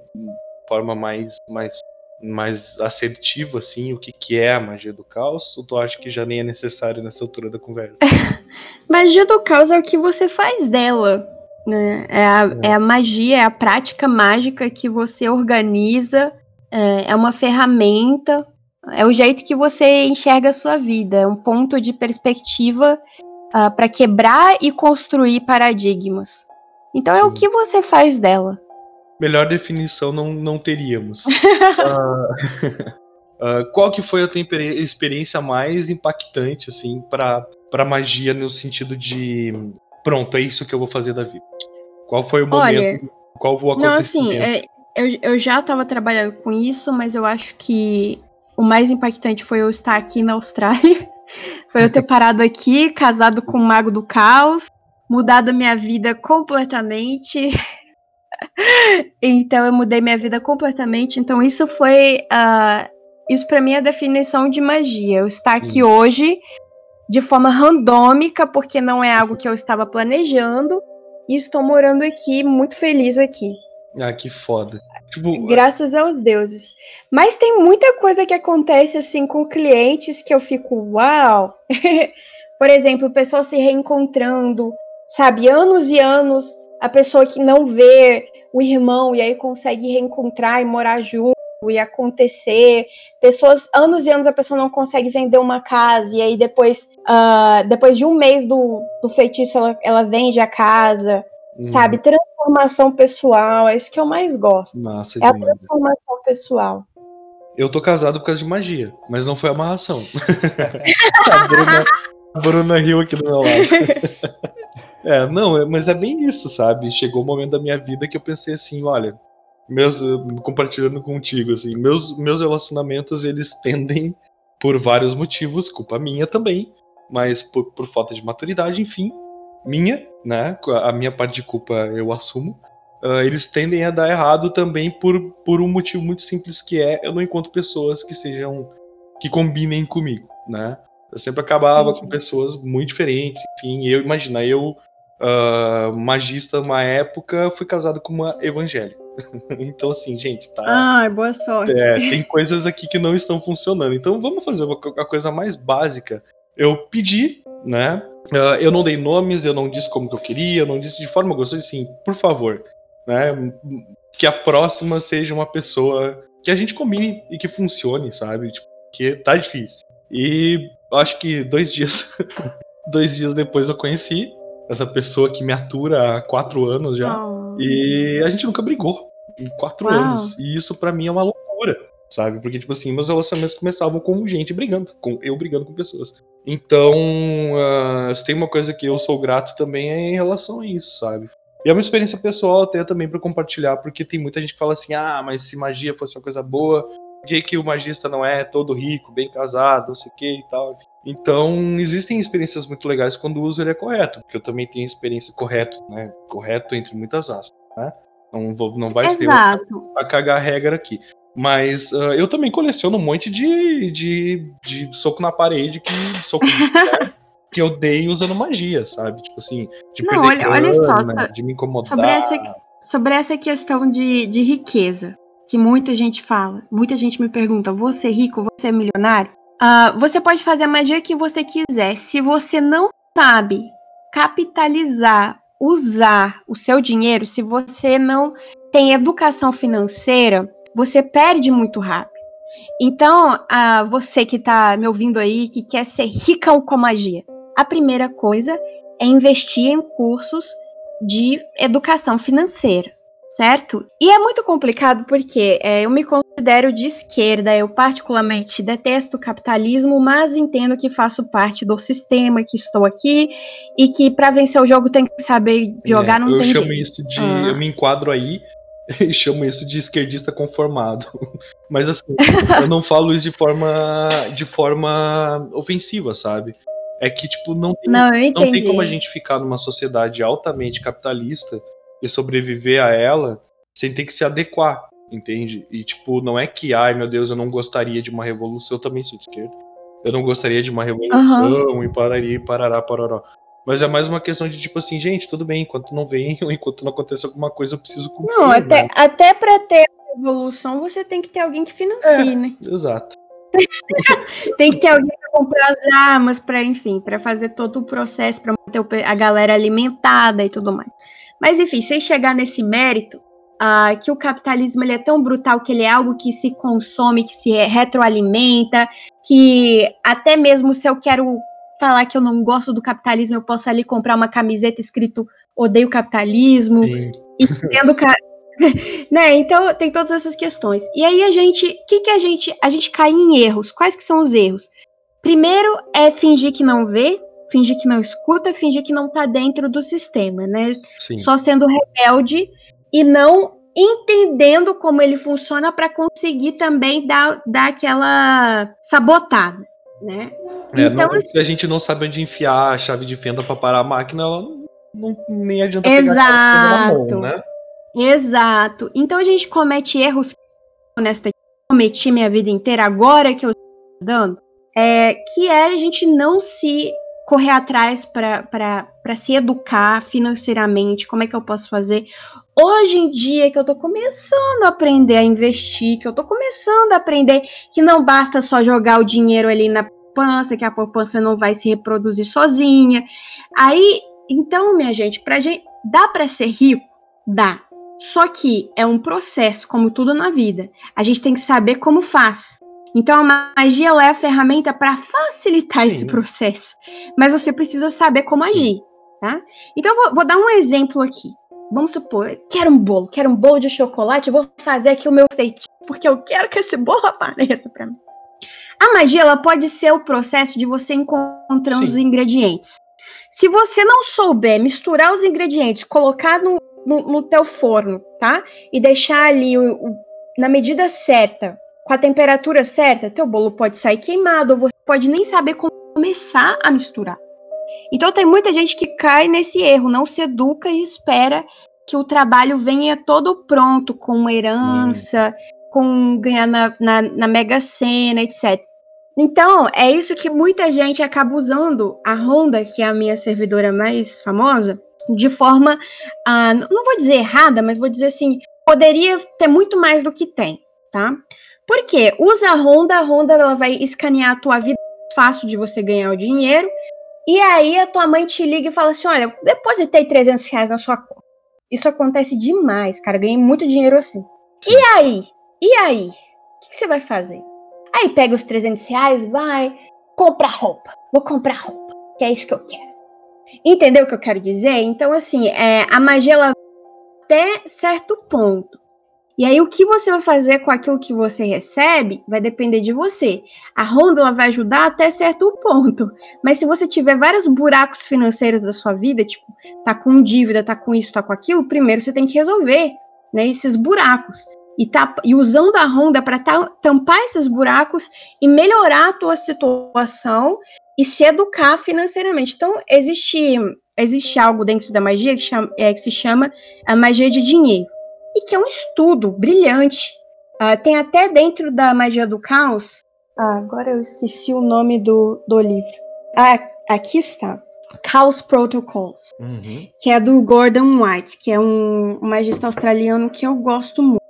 forma mais, mais, mais assertiva, assim, o que, que é a magia do caos? Ou tu acha que já nem é necessário nessa altura da conversa? <laughs> magia do caos é o que você faz dela. Né? É, a, é. é a magia, é a prática mágica que você organiza, é, é uma ferramenta, é o jeito que você enxerga a sua vida, é um ponto de perspectiva uh, ah, para quebrar e construir paradigmas. Então é Sim. o que você faz dela melhor definição não, não teríamos. uh, <laughs> uh, <laughs> qual que foi a tua experiência mais impactante, assim, pra, pra magia no sentido de pronto, é isso que eu vou fazer da vida? Qual foi o momento? Olha, qual o Não, assim, é, eu, eu já estava trabalhando com isso, mas eu acho que o mais impactante foi eu estar aqui na Austrália. <laughs> foi eu ter parado aqui, casado com o Mago do Caos, mudado a minha vida completamente <laughs> então eu mudei minha vida completamente. Então isso foi. Uh, isso para mim é a definição de magia. Eu estar aqui hoje de forma randômica, porque não é algo que eu estava planejando. E estou morando aqui, muito feliz aqui. Ah, que foda. Tipo, Graças aos deuses. Mas tem muita coisa que acontece assim com clientes que eu fico, uau! <laughs> Por exemplo, pessoas se reencontrando, sabe, anos e anos a pessoa que não vê o irmão e aí consegue reencontrar e morar junto e acontecer. Pessoas, anos e anos a pessoa não consegue vender uma casa e aí depois, uh, depois de um mês do, do feitiço ela, ela vende a casa. Uhum. Sabe, transformação pessoal, é isso que eu mais gosto. Massa é demais. a transformação pessoal. Eu tô casado por causa de magia, mas não foi amarração. <laughs> a, Bruna, a Bruna riu aqui do meu lado. <laughs> É, não, é, mas é bem isso, sabe? Chegou o um momento da minha vida que eu pensei assim, olha, meus compartilhando contigo assim, meus meus relacionamentos eles tendem por vários motivos, culpa minha também, mas por, por falta de maturidade, enfim, minha, né? A minha parte de culpa eu assumo. Uh, eles tendem a dar errado também por, por um motivo muito simples que é eu não encontro pessoas que sejam que combinem comigo, né? Eu sempre acabava Entendi. com pessoas muito diferentes, enfim, eu imagina, eu uh, magista uma época, fui casado com uma evangélica. <laughs> então, assim, gente, tá. Ah, boa sorte. É, tem coisas aqui que não estão funcionando. Então, vamos fazer uma, uma coisa mais básica. Eu pedi, né? Uh, eu não dei nomes, eu não disse como que eu queria, eu não disse de forma gostosa, assim, por favor, né? Que a próxima seja uma pessoa que a gente combine e que funcione, sabe? Tipo, que tá difícil. E acho que dois dias, <laughs> dois dias depois eu conheci essa pessoa que me atura há quatro anos já. Oh. E a gente nunca brigou em quatro Uau. anos. E isso para mim é uma loucura, sabe? Porque, tipo assim, meus relacionamentos começavam com gente brigando, com eu brigando com pessoas. Então, uh, se tem uma coisa que eu sou grato também é em relação a isso, sabe? E é uma experiência pessoal até também para compartilhar, porque tem muita gente que fala assim: ah, mas se magia fosse uma coisa boa, por que, que o magista não é todo rico, bem casado, não sei o que e tal? Então, existem experiências muito legais quando o uso ele é correto, porque eu também tenho experiência correto, né? Correto entre muitas aspas, né? Não, vou, não vai Exato. ser a cagar a regra aqui. Mas uh, eu também coleciono um monte de, de, de soco na parede que soco <laughs> que eu dei usando magia, sabe? Tipo assim, de não, olha, grana, olha só, de me incomodar. Sobre essa, sobre essa questão de, de riqueza, que muita gente fala, muita gente me pergunta: você é rico, você é milionário? Uh, você pode fazer a magia que você quiser. Se você não sabe capitalizar, usar o seu dinheiro, se você não tem educação financeira, você perde muito rápido. Então, uh, você que está me ouvindo aí, que quer ser rica com magia, a primeira coisa é investir em cursos de educação financeira. certo? E é muito complicado porque é, eu me considero de esquerda, eu particularmente detesto o capitalismo, mas entendo que faço parte do sistema, que estou aqui e que para vencer o jogo tem que saber jogar, É, não eu tem chamo jeito. isso de. Ah. Eu me enquadro aí <laughs> e chamo isso de esquerdista conformado. <laughs> Mas assim, eu não falo isso de forma, de forma ofensiva, sabe? É que, tipo, não tem, Não, não tem como a gente ficar numa sociedade altamente capitalista e sobreviver a ela sem ter que se adequar, entende? E, tipo, não é que, ai meu Deus, eu não gostaria de uma revolução, eu também sou de esquerda. Eu não gostaria de uma revolução e pararia, e parará, parará. Mas é mais uma questão de, tipo assim, gente, tudo bem, enquanto não vem, ou <laughs> enquanto não acontece alguma coisa, eu preciso cumprir. Não, até, né? até para ter a evolução, você tem que ter alguém que financie, né? Exato. <laughs> Tem que ter alguém para comprar as armas, para enfim, para fazer todo o processo, para manter a galera alimentada e tudo mais. Mas enfim, sem chegar nesse mérito, ah, que o capitalismo ele é tão brutal que ele é algo que se consome, que se retroalimenta, que até mesmo se eu quero falar que eu não gosto do capitalismo, eu posso ali comprar uma camiseta escrito odeio capitalismo, Sim. e tendo <laughs> né? Então tem todas essas questões. E aí a gente, que que a gente, a gente cai em erros? Quais que são os erros? Primeiro é fingir que não vê, fingir que não escuta, fingir que não tá dentro do sistema, né? Sim. Só sendo rebelde e não entendendo como ele funciona para conseguir também dar, dar aquela sabotada, né? É, então, não- se a gente não sabe onde enfiar a chave de fenda pra parar a máquina, ela não, não- nem adianta pegar a Exato. mão, né? Exato. Então a gente comete erros nesta cometi minha vida inteira agora que eu estou dando, é que é a gente não se correr atrás para se educar financeiramente, como é que eu posso fazer? Hoje em dia que eu tô começando a aprender a investir, que eu tô começando a aprender que não basta só jogar o dinheiro ali na poupança, que a poupança não vai se reproduzir sozinha. Aí, então, minha gente, pra gente dá para ser rico? Dá. Só que é um processo, como tudo na vida. A gente tem que saber como faz. Então a magia ela é a ferramenta para facilitar esse Sim. processo. Mas você precisa saber como agir, tá? Então vou, vou dar um exemplo aqui. Vamos supor, quero um bolo, quero um bolo de chocolate, vou fazer aqui o meu feitiço, porque eu quero que esse bolo <laughs> apareça para mim. A magia ela pode ser o processo de você encontrando Sim. os ingredientes. Se você não souber misturar os ingredientes, colocar no, no, no teu forno, tá? E deixar ali o, o- na medida certa, com a temperatura certa, teu bolo pode sair queimado, ou você pode nem saber como começar a misturar. Então tem muita gente que cai nesse erro, não se educa e espera que o trabalho venha todo pronto, com herança, com ganhar na, na, na Mega Sena, etc. Então, é isso que muita gente acaba usando a Honda, que é a minha servidora mais famosa, de forma, ah, não vou dizer errada, mas vou dizer assim, poderia ter muito mais do que tem, tá? Por quê? Usa a Honda, a Honda ela vai escanear a tua vida é fácil de você ganhar o dinheiro, e aí a tua mãe te liga e fala assim, olha, depositei 300 reais na sua conta. Isso acontece demais, cara, ganhei muito dinheiro assim. E aí? E aí? O que, você vai fazer? Aí pega os 300 reais, vai comprar roupa. Vou comprar roupa, que é isso que eu quero. Entendeu o que eu quero dizer? Então, assim, é, a magia ela até certo ponto. E aí, o que você vai fazer com aquilo que você recebe vai depender de você. A Honda ela vai ajudar até certo ponto. Mas se você tiver vários buracos financeiros da sua vida, tipo, tá com dívida, tá com isso, tá com aquilo, primeiro você tem que resolver né, esses buracos. E, tá, e usando a Honda para tampar esses buracos e melhorar a tua situação e se educar financeiramente. Então, existe, existe algo dentro da magia que, chama, é, que se chama a magia de dinheiro. E que é um estudo brilhante. Ah, tem até dentro da magia do caos. Ah, agora eu esqueci o nome do, do livro. Ah, aqui está. Chaos Protocols, Uhum. que é do Gordon White, que é um, magista australiano que eu gosto muito.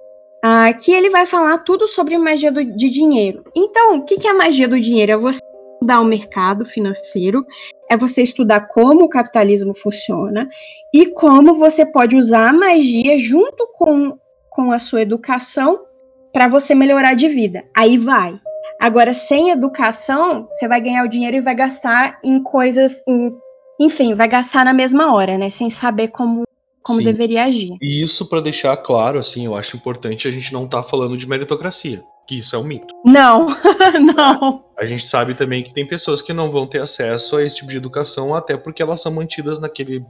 Ah, que ele vai falar tudo sobre magia do, de dinheiro. Então, o que, que é a magia do dinheiro? É você estudar o mercado financeiro, é você estudar como o capitalismo funciona e como você pode usar a magia junto com, com a sua educação para você melhorar de vida. Aí vai. Agora, sem educação, você vai ganhar o dinheiro e vai gastar em coisas, em, enfim, vai gastar na mesma hora, né? Sem saber como, como Sim. deveria agir. E isso para deixar claro, assim, eu acho importante a gente não tá falando de meritocracia, que isso é um mito. Não, <laughs> não. A gente sabe também que tem pessoas que não vão ter acesso a esse tipo de educação, até porque elas são mantidas naquele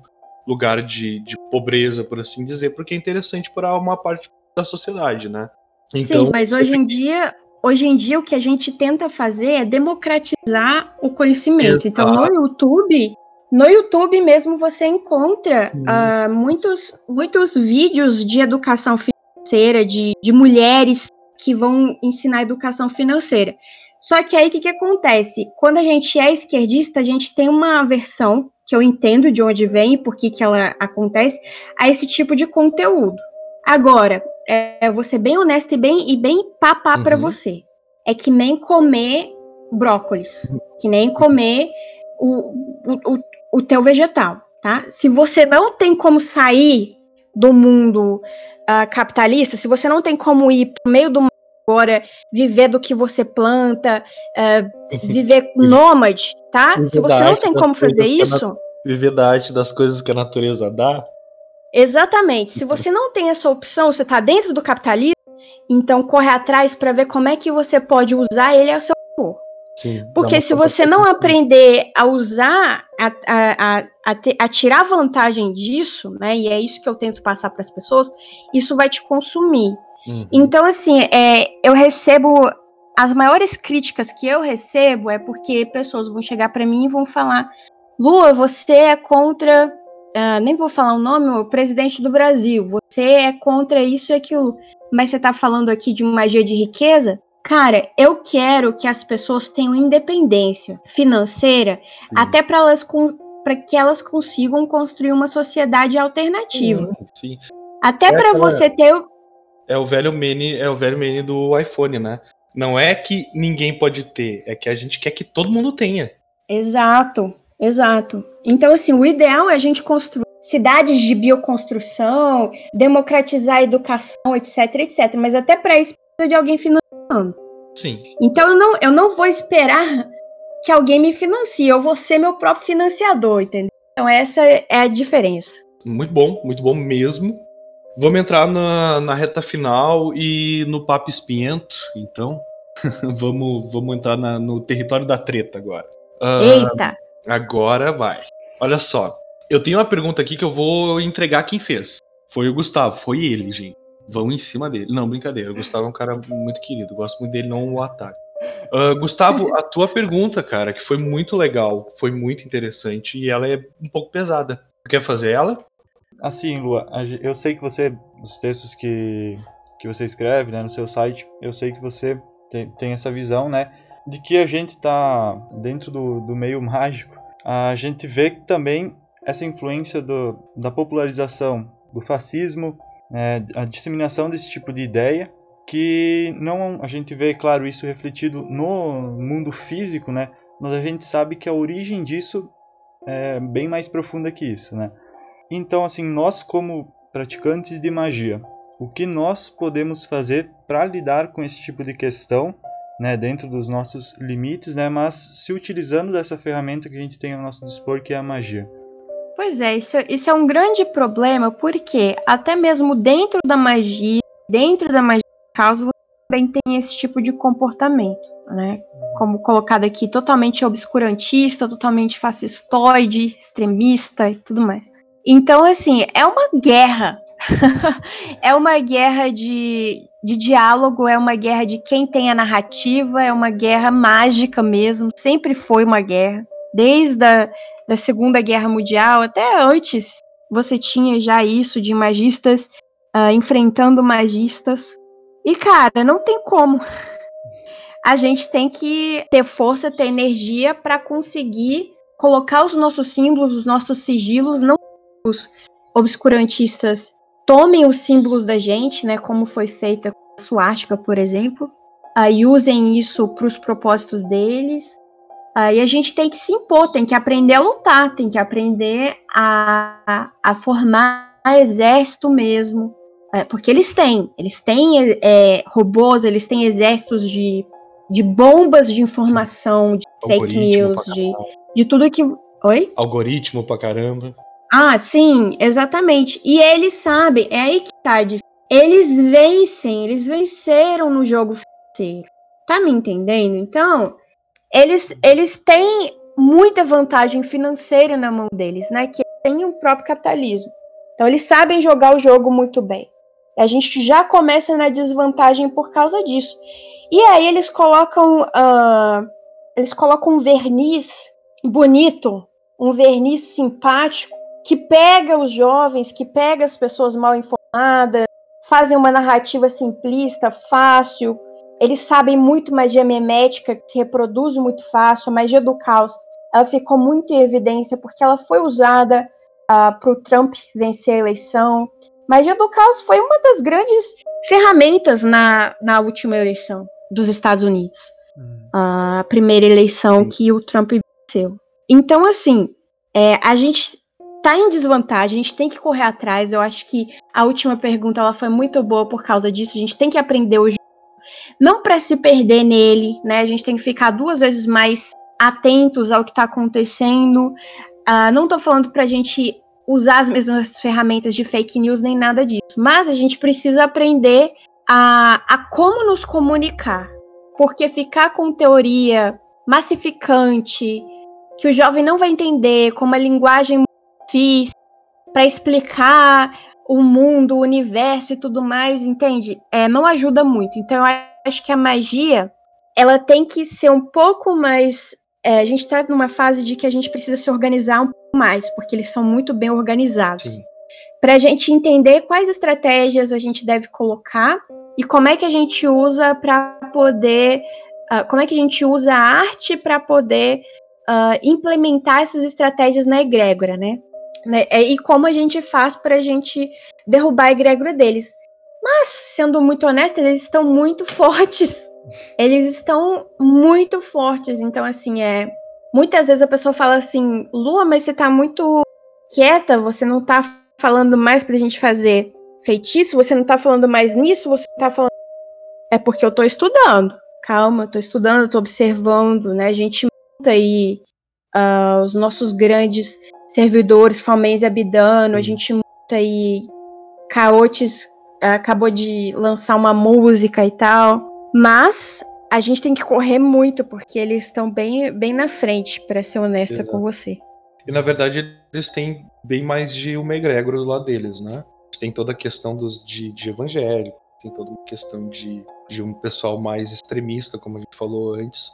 lugar de, de pobreza, por assim dizer, porque é interessante para uma parte da sociedade, né? Sim, mas hoje em dia, hoje em dia o que a gente tenta fazer é democratizar o conhecimento. Então, no. YouTube, no YouTube mesmo você encontra Hum. ah, muitos, muitos vídeos de educação financeira, de, de mulheres que vão ensinar educação financeira. Só que aí o que, que acontece? Quando a gente é esquerdista, a gente tem uma versão que eu entendo de onde vem e por que, que ela acontece, a esse tipo de conteúdo. Agora, é, eu vou ser bem honesta e bem, e bem papá Uhum. você. É que nem comer brócolis, que nem comer o, o, o, o teu vegetal, tá? Se você não tem como sair do mundo ah, capitalista, se você não tem como ir pro meio do mundo agora, viver do que você planta, ah, <laughs> viver nômade, tá? Se você não tem como fazer isso, Viver da arte das coisas que a natureza dá. Exatamente. Se você não tem essa opção, você está dentro do capitalismo, então corre atrás para ver como é que você pode usar ele a seu. Sim, Porque se você não aprender a usar, a, a, a, te- a tirar vantagem disso, né? E é isso que eu tento passar para as pessoas, isso vai te consumir. Uhum. Então, assim, é, eu recebo. As maiores críticas que eu recebo é porque pessoas vão chegar para mim e vão falar: Lua, você é contra. ah, nem vou falar o nome, o presidente do Brasil. Você é contra isso e aquilo. Mas você tá falando aqui de magia de riqueza? Cara, eu quero que as pessoas tenham independência financeira, Sim. até para elas para que elas consigam construir uma sociedade alternativa. Sim. Até É para você ter É o velho meme, é o velho meme do iPhone, né? Não é que ninguém pode ter, é que a gente quer que todo mundo tenha. Exato, exato. Então, assim, o ideal é a gente construir cidades de bioconstrução, democratizar a educação, etc, etc. Mas até para isso precisa de alguém financiando. Sim. Então, eu não, eu não vou esperar que alguém me financie, eu vou ser meu próprio financiador, entendeu? Então, essa é a diferença. Muito bom, muito bom mesmo. Vamos entrar na, na reta final e no papo espinhento, então. <laughs> vamos, vamos entrar na- no território da treta agora. Ah, Eita! Agora vai. Olha só. Eu tenho uma pergunta aqui que eu vou entregar quem fez. Foi o Gustavo, foi ele, gente. Vão em cima dele. Não, brincadeira. O Gustavo é um cara muito querido. Gosto muito dele, não o ataque. Ah, Gustavo, a tua pergunta, cara, que foi muito legal, foi muito interessante e ela é um pouco pesada. Tu quer fazer ela? Assim, Lua, eu sei que você, os textos que, que você escreve né, no seu site, eu sei que você tem, tem essa visão, né, de que a gente tá dentro do, do meio mágico, a gente vê também essa influência do, da popularização do fascismo, né, a disseminação desse tipo de ideia, que não a gente vê, claro, isso refletido no mundo físico, né, mas a gente sabe que a origem disso é bem mais profunda que isso, né. Então, assim, nós como praticantes de magia, o que nós podemos fazer para lidar com esse tipo de questão, né, dentro dos nossos limites, né, mas se utilizando dessa ferramenta que a gente tem ao nosso dispor, que é a magia. Pois é, isso, isso é um grande problema, porque até mesmo dentro da magia, dentro da magia de caos, você também tem esse tipo de comportamento, né? Como colocado aqui, totalmente obscurantista, totalmente fascistoide, extremista e tudo mais. Então, assim, é uma guerra. <laughs> é uma guerra de, de diálogo, é uma guerra de quem tem a narrativa, é uma guerra mágica mesmo, sempre foi uma guerra. Desde a da Segunda Guerra Mundial, até antes, você tinha já isso de magistas ah, enfrentando magistas. E, cara, não tem como. A gente tem que ter força, ter energia para conseguir colocar os nossos símbolos, os nossos sigilos, não os obscurantistas tomem os símbolos da gente, né, como foi feita com a suástica, por exemplo, ah, e usem isso para os propósitos deles. Aí a gente tem que se impor, tem que aprender a lutar, tem que aprender a, a formar exército mesmo. É, porque eles têm, eles têm é, robôs, eles têm exércitos de, de bombas de informação, de fake Algoritmo news, pra de, de tudo que. Oi? Algoritmo pra caramba. Ah, sim, exatamente. E eles sabem, é aí que tá difícil. Eles vencem, eles venceram no jogo financeiro. Tá me entendendo? Então, eles, eles têm muita vantagem financeira na mão deles, né? Que tem o próprio capitalismo. Então, eles sabem jogar o jogo muito bem. A gente já começa na desvantagem por causa disso. E aí eles colocam, uh, eles colocam um verniz bonito, um verniz simpático que pega os jovens, que pega as pessoas mal informadas, fazem uma narrativa simplista, fácil. Eles sabem muito magia memética, que se reproduz muito fácil. A magia do caos, ela ficou muito em evidência porque ela foi usada uh, ah, para o Trump vencer a eleição. Magia do caos foi uma das grandes ferramentas na, na última eleição dos Estados Unidos. Hum. A primeira eleição Sim. que o Trump venceu. Então, assim, é, a gente tá em desvantagem, a gente tem que correr atrás. Eu acho que a última pergunta ela foi muito boa por causa disso. A gente tem que aprender jogo, não para se perder nele, né? A gente tem que ficar duas vezes mais atentos ao que está acontecendo. Uh, não estou falando para a gente usar as mesmas ferramentas de fake news nem nada disso, mas a gente precisa aprender a, a como nos comunicar, porque ficar com teoria massificante que o jovem não vai entender, com uma linguagem difícil para explicar o mundo, o universo e tudo mais, entende? É, não ajuda muito. Então eu acho que a magia ela tem que ser um pouco mais. É, a gente está numa fase de que a gente precisa se organizar um pouco mais, porque eles são muito bem organizados. Para a gente entender quais estratégias a gente deve colocar e como é que a gente usa para poder. Uh, como é que a gente usa a arte para poder uh, implementar essas estratégias na egrégora, né? Né? É, e como a gente faz para a gente derrubar a egrégora deles. Mas, sendo muito honesta, eles estão muito <laughs> fortes. Eles estão muito fortes. Então, assim, é. Muitas vezes a pessoa fala assim, Lua, mas você tá muito quieta, você não tá falando mais pra gente fazer feitiço, você não tá falando mais nisso, você tá falando. É porque eu tô estudando. Calma, eu tô estudando, eu tô observando, né? A gente monta aí uh, os nossos grandes servidores, Falmens e Abidano, a gente monta aí. Caotes acabou de lançar uma música e tal. Mas a gente tem que correr muito, porque eles estão bem, bem na frente, para ser honesta Exato. com você. E na verdade eles têm bem mais de uma egrégora do lado deles, né? Tem toda a questão dos, de, de evangélico, tem toda uma questão de, de um pessoal mais extremista, como a gente falou antes.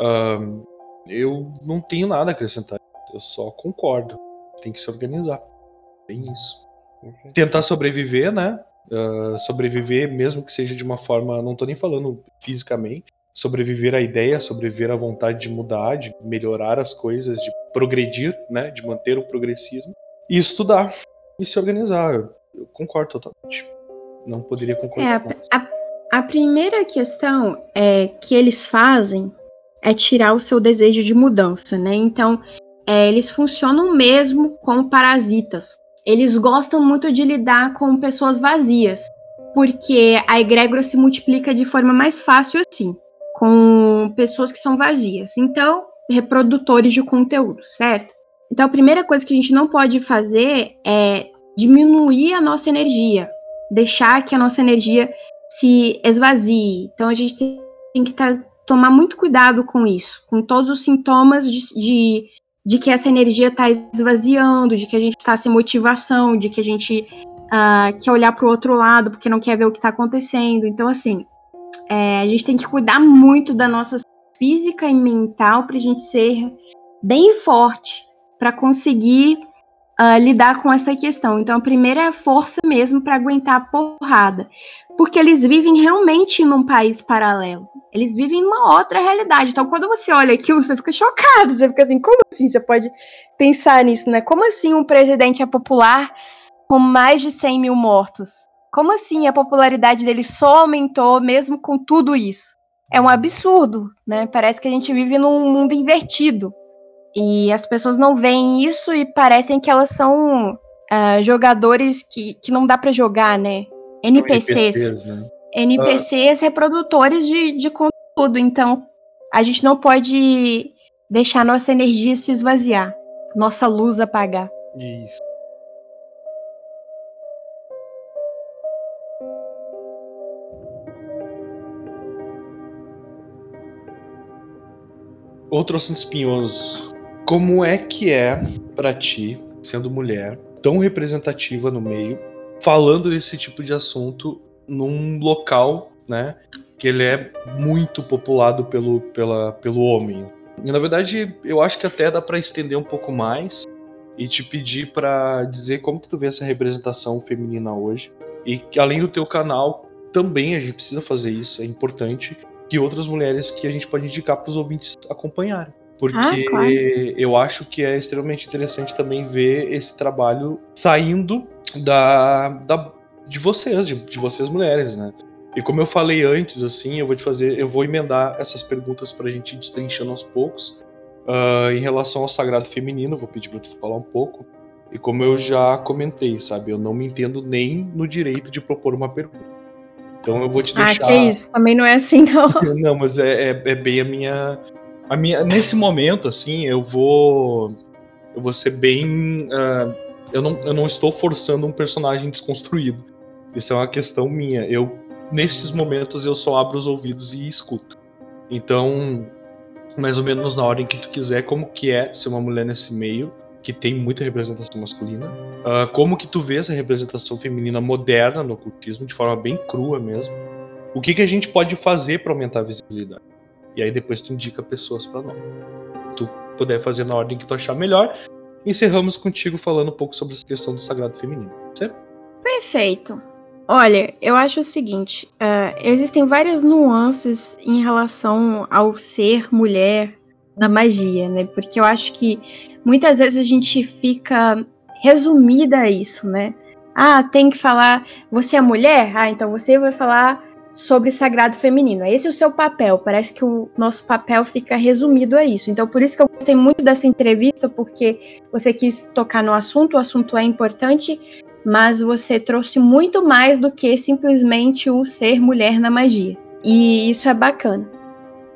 Um, eu não tenho nada a acrescentar. Eu só concordo. Tem que se organizar. Bem isso. Tentar sobreviver, né? Uh, sobreviver, mesmo que seja de uma forma. Não tô nem falando fisicamente. Sobreviver à ideia, sobreviver à vontade de mudar, de melhorar as coisas, de progredir, né? De manter o progressismo. E estudar. E se organizar. Eu, eu concordo totalmente. Não poderia concordar. É, a, a primeira questão é que eles fazem é tirar o seu desejo de mudança, né? Então, é, eles funcionam mesmo como parasitas. Eles gostam muito de lidar com pessoas vazias, porque a egrégora se multiplica de forma mais fácil assim, com pessoas que são vazias. Então, reprodutores de conteúdo, certo? Então, a primeira coisa que a gente não pode fazer é diminuir a nossa energia, deixar que a nossa energia se esvazie. Então, a gente tem que tá tomar muito cuidado com isso, com todos os sintomas de, de, de que essa energia está esvaziando, de que a gente está sem motivação, de que a gente uh, quer olhar para o outro lado porque não quer ver o que está acontecendo. Então, assim, é, a gente tem que cuidar muito da nossa física e mental para a gente ser bem forte para conseguir uh, lidar com essa questão. Então, a primeira é a força mesmo para aguentar a porrada, porque eles vivem realmente num país paralelo. Eles vivem numa outra realidade. Então, quando você olha aquilo, você fica chocado. Você fica assim, como assim? Você pode pensar nisso, né? Como assim um presidente é popular com mais de 100 mil mortos? Como assim a popularidade dele só aumentou mesmo com tudo isso? É um absurdo, né? Parece que a gente vive num mundo invertido. E as pessoas não veem isso e parecem que elas são uh, jogadores que, que não dá para jogar, né? NPCs. NPCs, né? NPCs reprodutores de, de conteúdo. Então, a gente não pode deixar nossa energia se esvaziar, nossa luz apagar. Isso. Outro assunto espinhoso. Como é que é para ti, sendo mulher, tão representativa no meio, falando desse tipo de assunto num local, né, que ele é muito populado pelo, pela, pelo homem. E na verdade, eu acho que até dá para estender um pouco mais e te pedir para dizer como que tu vê essa representação feminina hoje e que além do teu canal também a gente precisa fazer isso, é importante que outras mulheres que a gente pode indicar para os ouvintes acompanharem. Porque ah, claro. eu acho que é extremamente interessante também ver esse trabalho saindo da, da de vocês, de, de vocês mulheres, né? E como eu falei antes, assim, eu vou te fazer, eu vou emendar essas perguntas para a gente ir destrinchando aos poucos. Uh, em relação ao sagrado feminino, vou pedir para tu falar um pouco. E como eu já comentei, sabe, eu não me entendo nem no direito de propor uma pergunta. Então eu vou te deixar. Ah, que isso, também não é assim, <laughs> não. Não, mas é, é, é, bem a minha. A minha. Nesse momento, assim, eu vou. Eu vou ser bem. Uh, eu, não, eu não estou forçando um personagem desconstruído. Isso é uma questão minha. Eu, nestes momentos, eu só abro os ouvidos e escuto. Então, mais ou menos na ordem que tu quiser, como que é ser uma mulher nesse meio que tem muita representação masculina. Uh, como que tu vê essa representação feminina moderna no ocultismo, de forma bem crua mesmo. O que, que a gente pode fazer para aumentar a visibilidade? E aí depois tu indica pessoas para nós. Tu puder fazer na ordem que tu achar melhor. Encerramos contigo falando um pouco sobre essa questão do sagrado feminino. Certo? Perfeito. Olha, eu acho o seguinte: uh, existem várias nuances em relação ao ser mulher na magia, né? Porque eu acho que muitas vezes a gente fica resumida a isso, né? Ah, tem que falar, você é mulher? Ah, então você vai falar sobre sagrado feminino. Esse é o seu papel. Parece que o nosso papel fica resumido a isso. Então, por isso que eu gostei muito dessa entrevista, porque você quis tocar no assunto, o assunto é importante, mas você trouxe muito mais do que simplesmente o ser mulher na magia. E isso é bacana.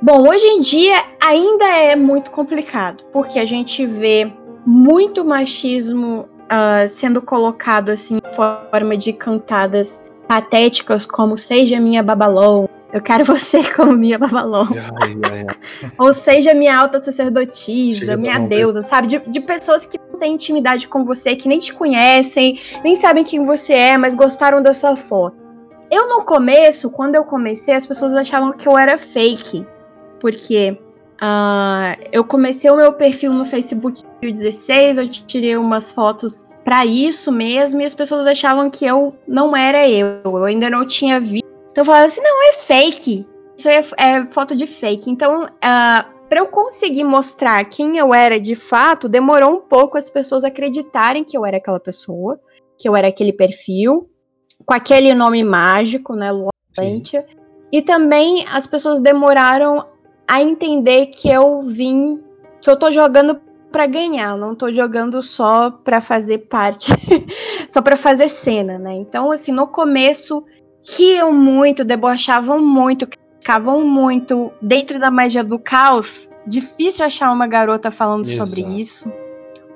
Bom, hoje em dia ainda é muito complicado, porque a gente vê muito machismo uh, sendo colocado assim em forma de cantadas patéticas como Seja Minha Babalon, eu quero você <laughs> como minha Babalon. Ai, ai, ai. Ou seja, minha alta sacerdotisa, Chega minha deusa, sabe? De, de, pessoas que não têm intimidade com você, que nem te conhecem, nem sabem quem você é, mas gostaram da sua foto. Eu, no começo, quando eu comecei, as pessoas achavam que eu era fake porque uh, eu comecei o meu perfil no Facebook em 2016, eu tirei umas fotos para isso mesmo, e as pessoas achavam que eu não era eu, eu ainda não tinha visto. Então eu falava assim, não, é fake. Isso é, é foto de fake. Então, uh, para eu conseguir mostrar quem eu era de fato, demorou um pouco as pessoas acreditarem que eu era aquela pessoa, que eu era aquele perfil, com aquele nome mágico, né, Lua E também as pessoas demoraram a entender que eu vim, que eu tô jogando para ganhar, não tô jogando só para fazer parte, <laughs> só para fazer cena, né? Então, assim, no começo riam muito, debochavam muito, ficavam muito dentro da magia do caos. Difícil achar uma garota falando Exato. sobre isso.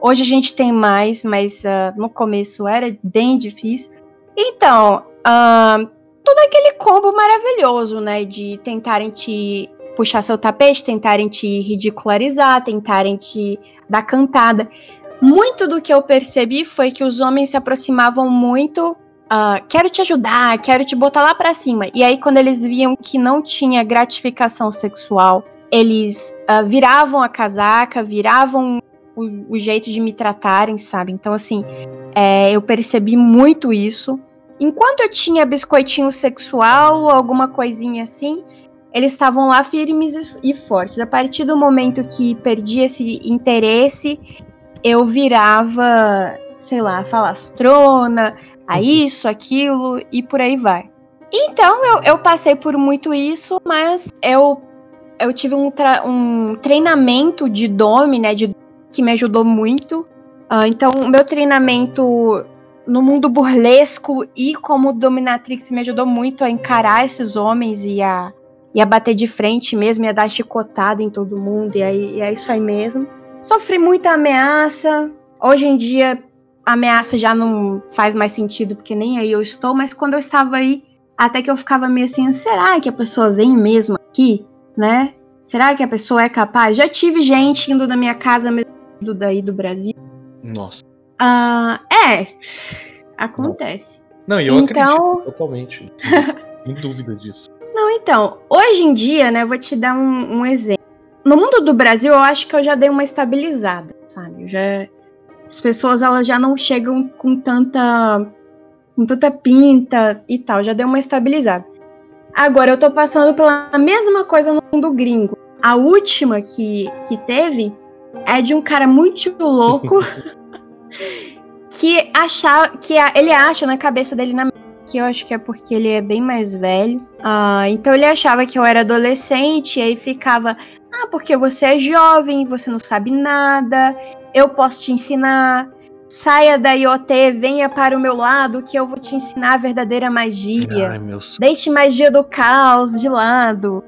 Hoje a gente tem mais, mas uh, no começo era bem difícil. Então, uh, todo aquele combo maravilhoso, né? De tentarem te puxar seu tapete, tentarem te ridicularizar, tentarem te dar cantada. Muito do que eu percebi foi que os homens se aproximavam muito. Uh, quero te ajudar, quero te botar lá para cima. E aí, quando eles viam que não tinha gratificação sexual, eles uh, viravam a casaca, viravam o, o, jeito de me tratarem, sabe? Então, assim, é, eu percebi muito isso. Enquanto eu tinha biscoitinho sexual, alguma coisinha assim, eles estavam lá firmes e fortes. A partir do momento que perdi esse interesse, eu virava, sei lá, falastrona, a uhum. isso, aquilo e por aí vai. Então eu, eu passei por muito isso, mas eu, eu tive um, um treinamento de Dome, né, de, que me ajudou muito. Uh, então, o meu treinamento no mundo burlesco e como dominatrix me ajudou muito a encarar esses homens e a ia bater de frente mesmo, ia dar chicotada em todo mundo, e, aí, e é isso aí mesmo. Sofri muita ameaça. Hoje em dia, ameaça já não faz mais sentido, porque nem aí eu estou, mas quando eu estava aí, até que eu ficava meio assim, será que a pessoa vem mesmo aqui, né? Será que a pessoa é capaz? Já tive gente indo da minha casa mesmo daí do Brasil. Nossa. Ah, é, acontece. Não, e eu Então- acredito totalmente. <laughs> Sem dúvida disso. Não, então, hoje em dia, né, vou te dar um, um exemplo. No mundo do Brasil, eu acho que eu já dei uma estabilizada, sabe? Eu já, as pessoas, elas já não chegam com tanta, com tanta pinta e tal, já deu uma estabilizada. Agora, eu tô passando pela mesma coisa no mundo gringo. A última que, que teve é de um cara muito louco <laughs> que achar que a- ele acha na cabeça dele na que eu acho que é porque ele é bem mais velho. Ah, então ele achava que eu era adolescente, e aí ficava, ah, porque você é jovem, você não sabe nada, eu posso te ensinar. Saia da IoT, venha para o meu lado, que eu vou te ensinar a verdadeira magia. Ai. Deixe magia do caos de lado.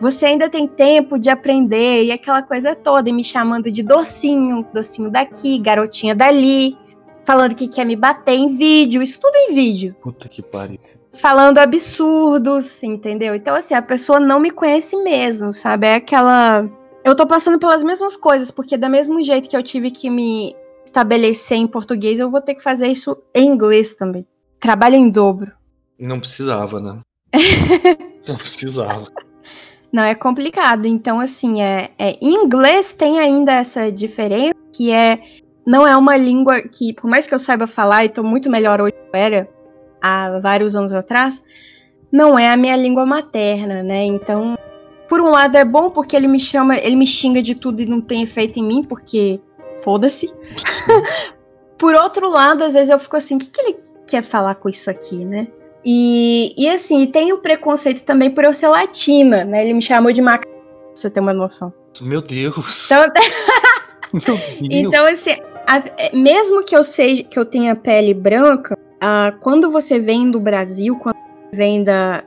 Você ainda tem tempo de aprender e aquela coisa toda, e me chamando de docinho, docinho daqui, garotinha dali, falando que quer me bater em vídeo, isso tudo em vídeo Puta que pariu. falando absurdos, entendeu? Então, assim, a pessoa não me conhece mesmo, sabe? É aquela. Eu tô passando pelas mesmas coisas, porque da mesmo jeito que eu tive que me estabelecer em português, eu vou ter que fazer isso em inglês também. Trabalho em dobro. Não precisava, né? <laughs> Não precisava. Não, é complicado. Então, assim, é, é, em inglês tem ainda essa diferença, que é. Não é uma língua que, por mais que eu saiba falar e tô muito melhor hoje que eu era há vários anos atrás, não é a minha língua materna, né? Então, por um lado é bom porque ele me chama, ele me xinga de tudo e não tem efeito em mim, porque foda-se. <laughs> por outro lado, às vezes eu fico assim, o que, que ele quer falar com isso aqui, né? E, e assim, tem o preconceito também por eu ser latina, né? Ele me chamou de macaco, pra você ter uma noção. Meu Deus. Então, <laughs> Meu Deus. então assim, a- é, mesmo que eu seja que eu tenha pele branca, ah, quando você vem do Brasil, quando você vem da,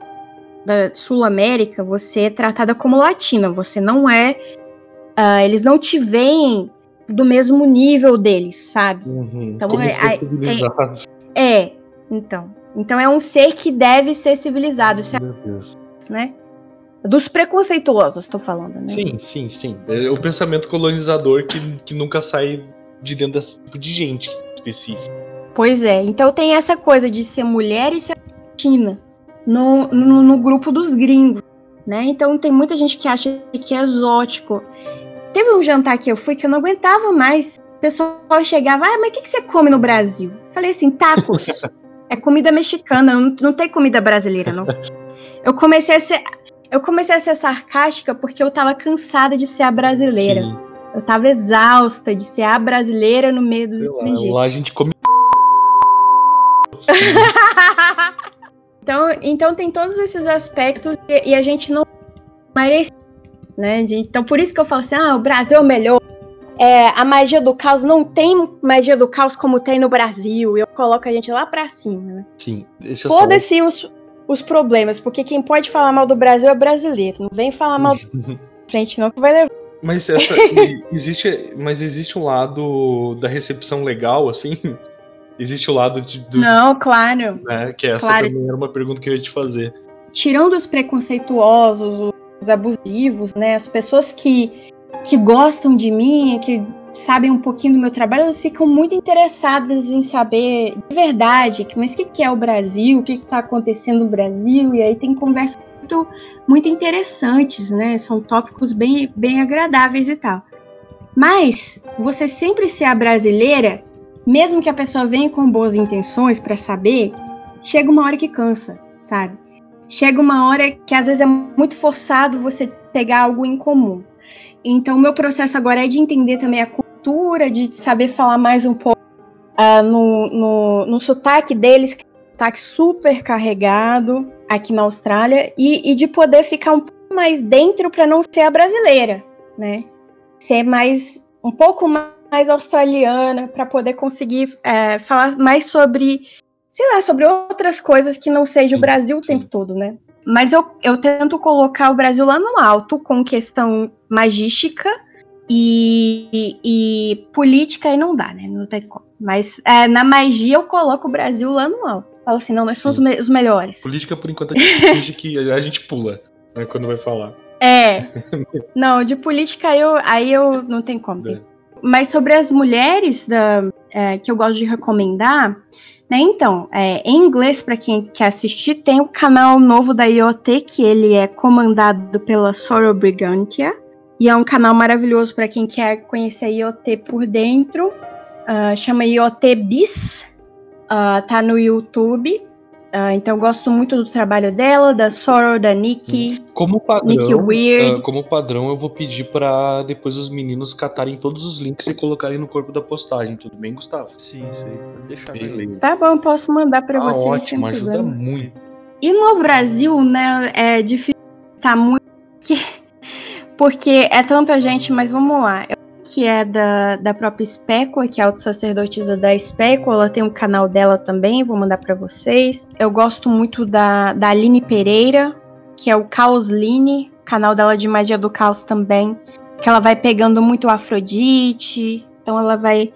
da Sul América, você é tratada como latina. Você não é. ah, eles não te veem do mesmo nível deles, sabe? Uhum. Então, é- civilizado. É, então. Então é um ser que deve ser civilizado, isso Meu Deus. é, né? Dos preconceituosos, estou falando, né? Sim, sim, sim. É o pensamento colonizador que, que nunca sai de dentro desse tipo de gente específica. Pois é, então tem essa coisa de ser mulher e ser latina no, no, no grupo dos gringos, né? Então tem muita gente que acha que é exótico. Teve um jantar que eu fui que eu não aguentava mais. O pessoal chegava, ah, mas o que, que você come no Brasil? Falei assim, tacos. <laughs> é comida mexicana, não, não tem comida brasileira, não. Eu comecei a ser. Eu comecei a ser sarcástica porque eu tava cansada de ser a brasileira. Sim. Eu tava exausta de ser a brasileira no meio dos Sei lá, estrangeiros. lá a gente come. <laughs> <laughs> então, então tem todos esses aspectos e, e a gente não merece, né? Então por isso que eu falo assim, ah, o Brasil é o melhor. É, a magia do caos não tem magia do caos como tem no Brasil. Eu coloco a gente lá pra cima, né? Sim, só. Foda-se os, os problemas, porque quem pode falar mal do Brasil é brasileiro. Não vem falar mal <laughs> da frente, não, que vai levar. Mas essa, <laughs> existe, mas existe um lado da recepção legal, assim? Existe o lado de, do, Não, claro. né, que essa claro. também era uma pergunta que eu ia te fazer. tirando os preconceituosos, os abusivos, né? As pessoas que, que gostam de mim, que sabem um pouquinho do meu trabalho, elas ficam muito interessadas em saber de verdade, mas o que, que é o Brasil, o que está acontecendo no Brasil, e aí tem conversas muito, muito interessantes, né? São tópicos bem, bem agradáveis e tal. Mas você sempre ser a brasileira, mesmo que a pessoa venha com boas intenções para saber, chega uma hora que cansa, sabe? chega uma hora que às vezes é muito forçado você pegar algo em comum. Então, o meu processo agora é de entender também a cultura, de saber falar mais um pouco ah, no, no, no sotaque deles, que é um sotaque super carregado aqui na Austrália, e, e de poder ficar um pouco mais dentro para não ser a brasileira, né? Ser mais um pouco mais australiana para poder conseguir é, falar mais sobre sei lá, sobre outras coisas que não seja o Brasil o tempo todo, né? Mas eu, eu tento colocar o Brasil lá no alto com questão magística E, e, política aí não dá, né? Não tem como. Mas é, na magia eu coloco o Brasil lá no alto. Falo assim, não, nós somos me os melhores. Política, por enquanto, a gente <laughs> finge que a gente pula, né, quando vai falar. É. <laughs> não, de política eu, aí eu não tem como. É. Mas sobre as mulheres da, é, que eu gosto de recomendar, né? Então, é, em inglês, para quem quer assistir, tem o canal novo da IoT, que ele é comandado pela Soror Brigantia. E é um canal maravilhoso para quem quer conhecer a IoT por dentro. Uh, chama IoT Bis. Uh, tá no YouTube. Uh, então eu gosto muito do trabalho dela, da Soror, da Nikki. Como padrão, Nikki Weird. Uh, como padrão, eu vou pedir para depois os meninos catarem todos os links e colocarem no corpo da postagem. Tudo bem, Gustavo? Sim, isso aí. Pode deixar. Beleza. Tá bom, posso mandar para ah, vocês. Ótimo, ajuda problemas. muito. E no Brasil, né, é difícil tá muito <laughs> porque é tanta gente, mas vamos lá. Eu que é da, da própria Espécula, que é a auto-sacerdotisa da Espécula. Ela tem um canal dela também, vou mandar para vocês. Eu gosto muito da, da Aline Pereira, que é o Caosline, canal dela de magia do caos também. Que ela vai pegando muito Afrodite. Então ela vai.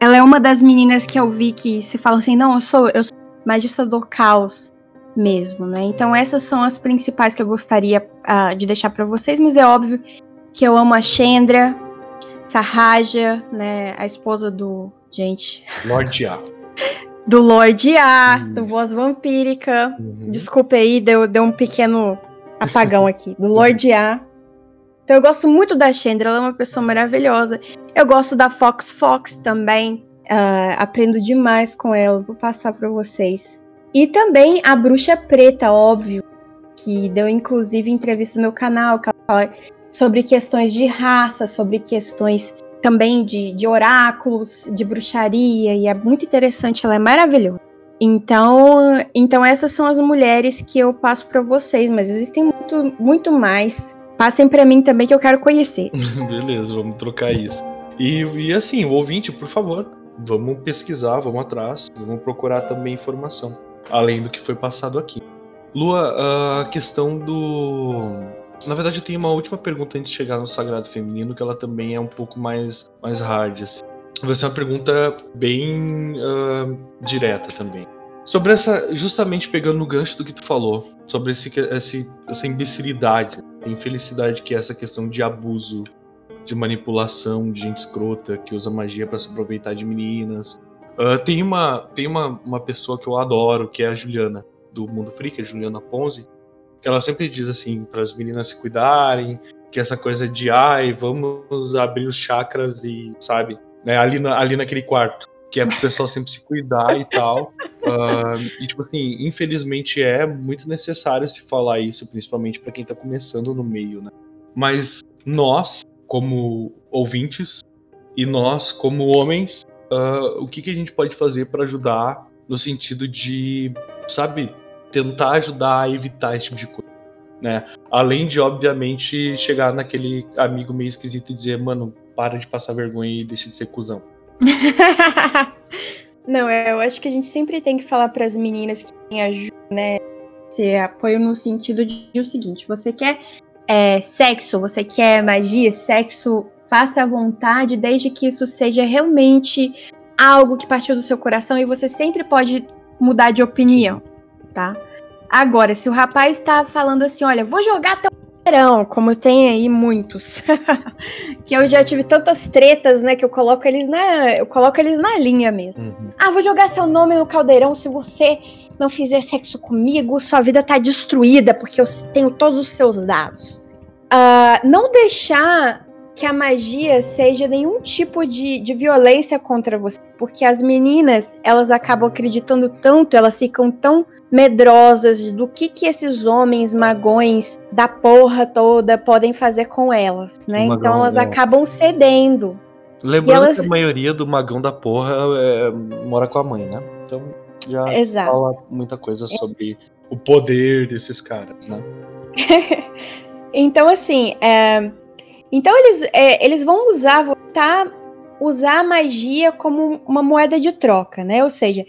Ela é uma das meninas que eu vi que se falam assim: não, eu sou, eu sou magista do caos mesmo, né? Então essas são as principais que eu gostaria uh, de deixar para vocês, mas é óbvio que eu amo a Chandra, Sahaja, né, a esposa do, gente, Lorde A. do Lorde A, uhum. do Voz Vampírica. Uhum. Desculpa aí, deu, deu um pequeno apagão <laughs> aqui. Do Lorde A. Então eu gosto muito da Chandra, ela é uma pessoa maravilhosa. Eu gosto da Fox Fox também. Uh, aprendo demais com ela, vou passar para vocês. E também a Bruxa Preta, óbvio, que deu inclusive entrevista no meu canal, que ela fala sobre questões de raça, sobre questões também de, de oráculos, de bruxaria, e é muito interessante, ela é maravilhosa. Então, então essas são as mulheres que eu passo para vocês, mas existem muito, muito mais. Passem para mim também que eu quero conhecer. <laughs> Beleza, vamos trocar isso. E, e assim, o ouvinte, por favor, vamos pesquisar, vamos atrás, vamos procurar também informação, além do que foi passado aqui. Lua, a questão do na verdade, eu tenho uma última pergunta antes de chegar no Sagrado Feminino, que ela também é um pouco mais, mais hard. Assim. Vai ser uma pergunta bem uh, direta também. Sobre essa, justamente pegando no gancho do que tu falou, sobre esse, esse, essa imbecilidade, infelicidade que é essa questão de abuso, de manipulação, de gente escrota que usa magia para se aproveitar de meninas. Uh, tem uma, tem uma, uma pessoa que eu adoro, que é a Juliana, do Mundo Freak, a Juliana Ponzi, que ela sempre diz assim para as meninas se cuidarem, que essa coisa de ai, vamos abrir os chakras e sabe, né, ali, na, ali naquele quarto, que é pro pessoal sempre se cuidar e tal. <laughs> Uh, e tipo assim, infelizmente é muito necessário se falar isso, principalmente para quem tá começando no meio, né? Mas nós, como ouvintes, e nós, como homens, uh, o que, que a gente pode fazer para ajudar no sentido de, sabe, tentar ajudar a evitar esse tipo de coisa. Né? Além de, obviamente, chegar naquele amigo meio esquisito e dizer, mano, para de passar vergonha e deixa de ser cuzão. <laughs> Não, eu acho que a gente sempre tem que falar para as meninas que têm ajuda, né? Se apoio no sentido de, de o seguinte: você quer é, sexo, você quer magia, sexo, faça à vontade, desde que isso seja realmente algo que partiu do seu coração e você sempre pode mudar de opinião tá? Agora, se o rapaz tá falando assim, olha, vou jogar teu verão, como tem aí muitos, <laughs> que eu já tive tantas tretas, né, que eu coloco eles na, eu coloco eles na linha mesmo. Uhum. Ah, vou jogar seu nome no caldeirão se você não fizer sexo comigo, sua vida tá destruída porque eu tenho todos os seus dados. Uh, não deixar que a magia seja nenhum tipo de, de violência contra você. Porque as meninas, elas acabam acreditando tanto, elas ficam tão medrosas do que que esses homens magões da porra toda podem fazer com elas, né? Magão, então elas é. acabam cedendo. Lembrando elas... que a maioria do magão da porra é, mora com a mãe, né? Então já Exato. fala muita coisa sobre o poder desses caras, né? <laughs> então, assim, é, então eles, é, eles vão usar, voltar usar a magia como uma moeda de troca, né? Ou seja,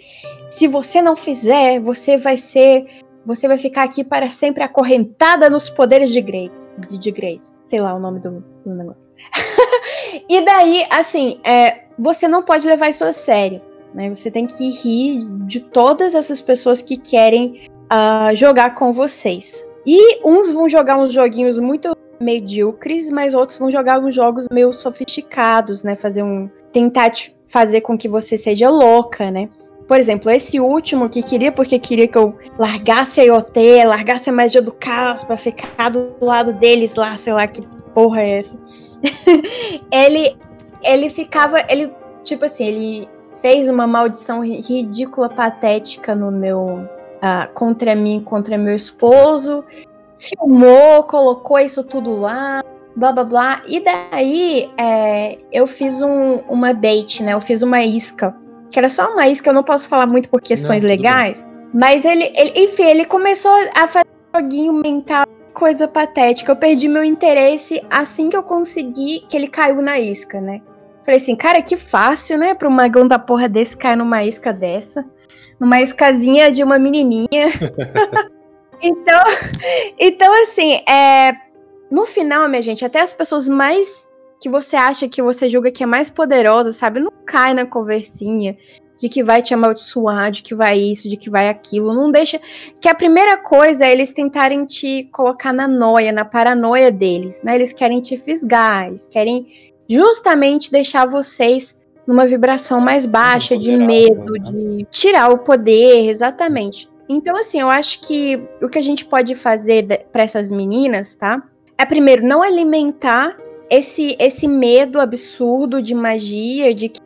se você não fizer, você vai ser você vai ficar aqui para sempre acorrentada nos poderes de Grace. De Grace. Sei lá o nome do, do negócio. <laughs> e daí, assim, é, você não pode levar isso a sério. Né? Você tem que rir de todas essas pessoas que querem uh, jogar com vocês. E uns vão jogar uns joguinhos muito medíocres, mas outros vão jogar uns jogos meio sofisticados, né? Fazer um. Tentar fazer com que você seja louca, né? Por exemplo, esse último que queria, porque queria que eu largasse a IoT, largasse a magia do caos pra ficar do lado deles lá, sei lá que porra é essa. <laughs> ele, ele ficava, ele, tipo assim, ele fez uma maldição ridícula, patética no meu, uh, contra mim, contra meu esposo, filmou, colocou isso tudo lá, blá blá blá. E daí é, eu fiz um, uma bait, né? Eu fiz uma isca. Que era só uma isca, eu não posso falar muito por questões não, legais. Mas ele, ele, enfim, ele começou a fazer um joguinho mental, coisa patética. Eu perdi meu interesse assim que eu consegui que ele caiu na isca, né? Falei assim, cara, que fácil, né? Pra um magão da porra desse cair numa isca dessa. Numa iscazinha de uma menininha. <laughs> então, <laughs> então, assim, é, no final, minha gente, até as pessoas mais que você acha que você julga que é mais poderosa, sabe? Não cai na conversinha de que vai te amaldiçoar, de que vai isso, de que vai aquilo. Não deixa. Que a primeira coisa é eles tentarem te colocar na noia, na paranoia deles, né? Eles querem te fisgar, eles querem justamente deixar vocês numa vibração mais baixa, de medo, né? de tirar o poder, exatamente. Então, assim, eu acho que o que a gente pode fazer para essas meninas, tá? É primeiro não alimentar esse esse medo absurdo de magia, de que